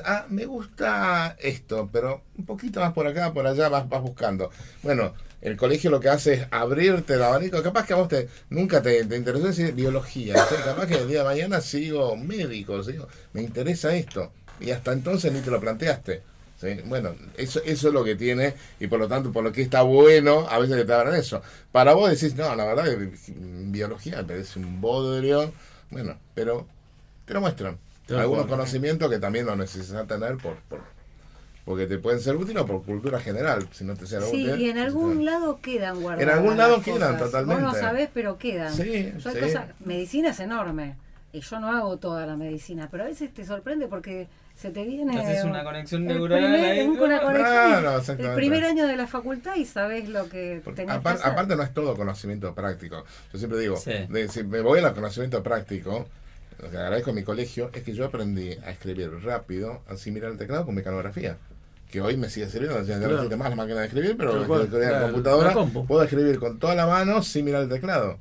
ah, me gusta esto, pero un poquito más por acá, por allá vas, vas buscando. Bueno, el colegio lo que hace es abrirte el abanico. Capaz que a vos te, nunca te, te interesó decir biología. Capaz que el día de mañana sigo médico, sigo, me interesa esto. Y hasta entonces ni te lo planteaste. Bueno, eso, eso es lo que tiene y por lo tanto, por lo que está bueno, a veces que te hablan eso. Para vos decís, no, la verdad que biología me parece un bodrio. Bueno, pero te lo muestran. Algunos conocimientos que también no necesitas tener por, por porque te pueden ser útiles por cultura general, si no te sea sí, y en algún lado quedan guardadas. En algún lado quedan totalmente. Vos no sabés, pero quedan. Sí, medicina es enorme. Y yo no hago toda la medicina, pero a veces te sorprende porque se te viene. Haces una conexión neuronal ahí. Una conexión, el primer año de la facultad y sabes lo que tenés aparte, que hacer. aparte, no es todo conocimiento práctico. Yo siempre digo, si me voy al conocimiento práctico, lo que agradezco a mi colegio es que yo aprendí a escribir rápido, así mirar el teclado con mecanografía que hoy me sigue sirviendo, no claro. más la máquina de escribir, pero con la computadora puedo escribir con toda la mano sin mirar el teclado.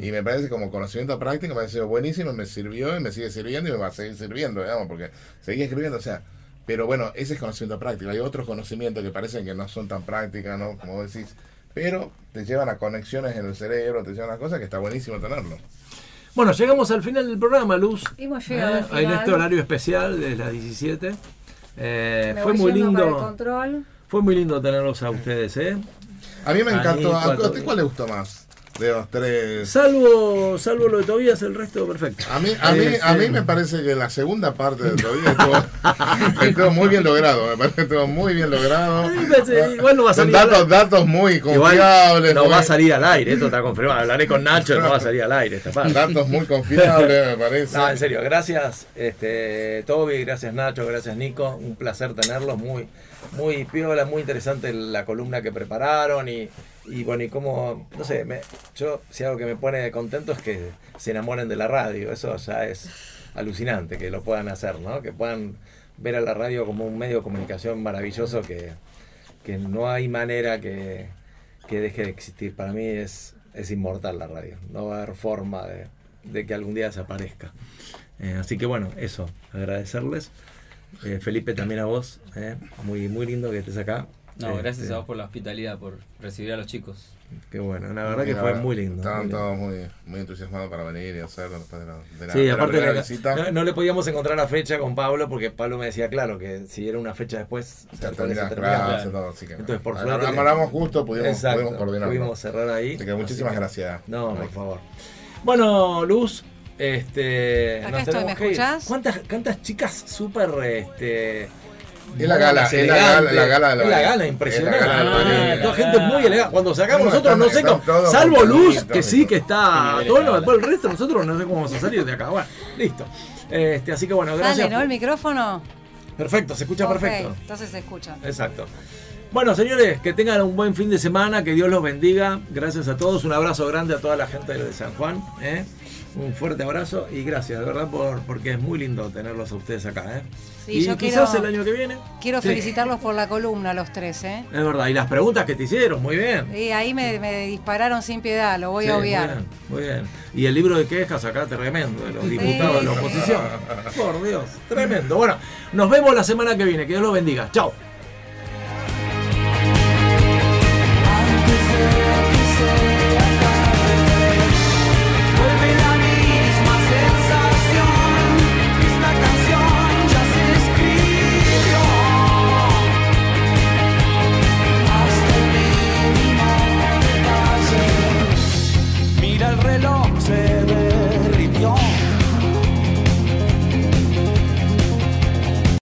Y me parece como conocimiento práctico, me ha sido buenísimo, me sirvió y me sigue sirviendo y me va a seguir sirviendo, digamos, porque seguí escribiendo, o sea, pero bueno, ese es conocimiento práctico. Hay otros conocimientos que parecen que no son tan prácticas, ¿no? Como decís, pero te llevan a conexiones en el cerebro, te llevan a cosas que está buenísimo tenerlo. Bueno, llegamos al final del programa, Luz. Hemos llegado ¿Eh? En este horario especial de las 17. Eh, fue muy lindo. Fue muy lindo tenerlos a ustedes, ¿eh? A mí me encantó. ¿A usted cuál le gustó más? De los tres. Salvo, salvo lo de Tobías, el resto perfecto. A mí, a mí, a mí me parece que la segunda parte de Tobías [LAUGHS] estuvo, muy bien logrado. Me parece que estuvo muy bien logrado. Igual no va a salir. datos, datos muy confiables. no va a salir al aire, esto está confirmado. Hablaré con Nacho, no va a salir al aire esta parte. Datos muy confiables, me parece. No, en serio, gracias este, Toby, gracias Nacho, gracias Nico. Un placer tenerlos. Muy, muy piola, muy interesante la columna que prepararon y y bueno, y como, no sé, me, yo si algo que me pone contento es que se enamoren de la radio, eso ya es alucinante que lo puedan hacer, ¿no? Que puedan ver a la radio como un medio de comunicación maravilloso que, que no hay manera que, que, deje de existir. Para mí es, es inmortal la radio, no va a haber forma de, de que algún día desaparezca. Eh, así que bueno, eso, agradecerles. Eh, Felipe, también a vos, eh, muy, muy lindo que estés acá. No, gracias este, a vos por la hospitalidad, por recibir a los chicos. Qué bueno, la verdad que fue muy lindo. Estaban todos muy, muy entusiasmados para venir y hacerlo después de la, de la, sí, aparte de la, visita. No, le podíamos encontrar la fecha con Pablo porque Pablo me decía, claro, que si era una fecha después, se termina, claro, todo, así que, Entonces, por suerte. Hablamos justo, pudimos, exacto, pudimos coordinar. Pudimos cerrar ahí. Así que muchísimas gracias. No, por favor. Bueno, Luz, este. Acá estoy, ¿me escuchás? ¿Cuántas, ¿Cuántas chicas súper este, es la gala, es la gala, la gala de la, la gala, impresionante. La toda gente muy elegante. Cuando sacamos nosotros, no sé cómo, salvo Luz, que sí, que está. Todo después el resto, nosotros no sé cómo vamos a salir de acá. Bueno, listo. Este, así que bueno, gracias. Sale, ¿no? El micrófono. Perfecto, se escucha perfecto. Entonces se escucha. Exacto. Bueno, señores, que tengan un buen fin de semana, que Dios los bendiga. Gracias a todos, un abrazo grande a toda la gente de San Juan. ¿eh? Un fuerte abrazo y gracias, de verdad, por, porque es muy lindo tenerlos a ustedes acá. ¿eh? Y yo quizás el año que viene. Quiero felicitarlos por la columna, los tres. ¿eh? Es verdad, y las preguntas que te hicieron, muy bien. Y ahí me, dispararon sin piedad, lo voy a obviar. Muy bien, Y el libro de quejas acá, tremendo, de los diputados de la oposición. Por Dios, tremendo. Bueno, nos vemos la semana que viene, que Dios los bendiga. Chao.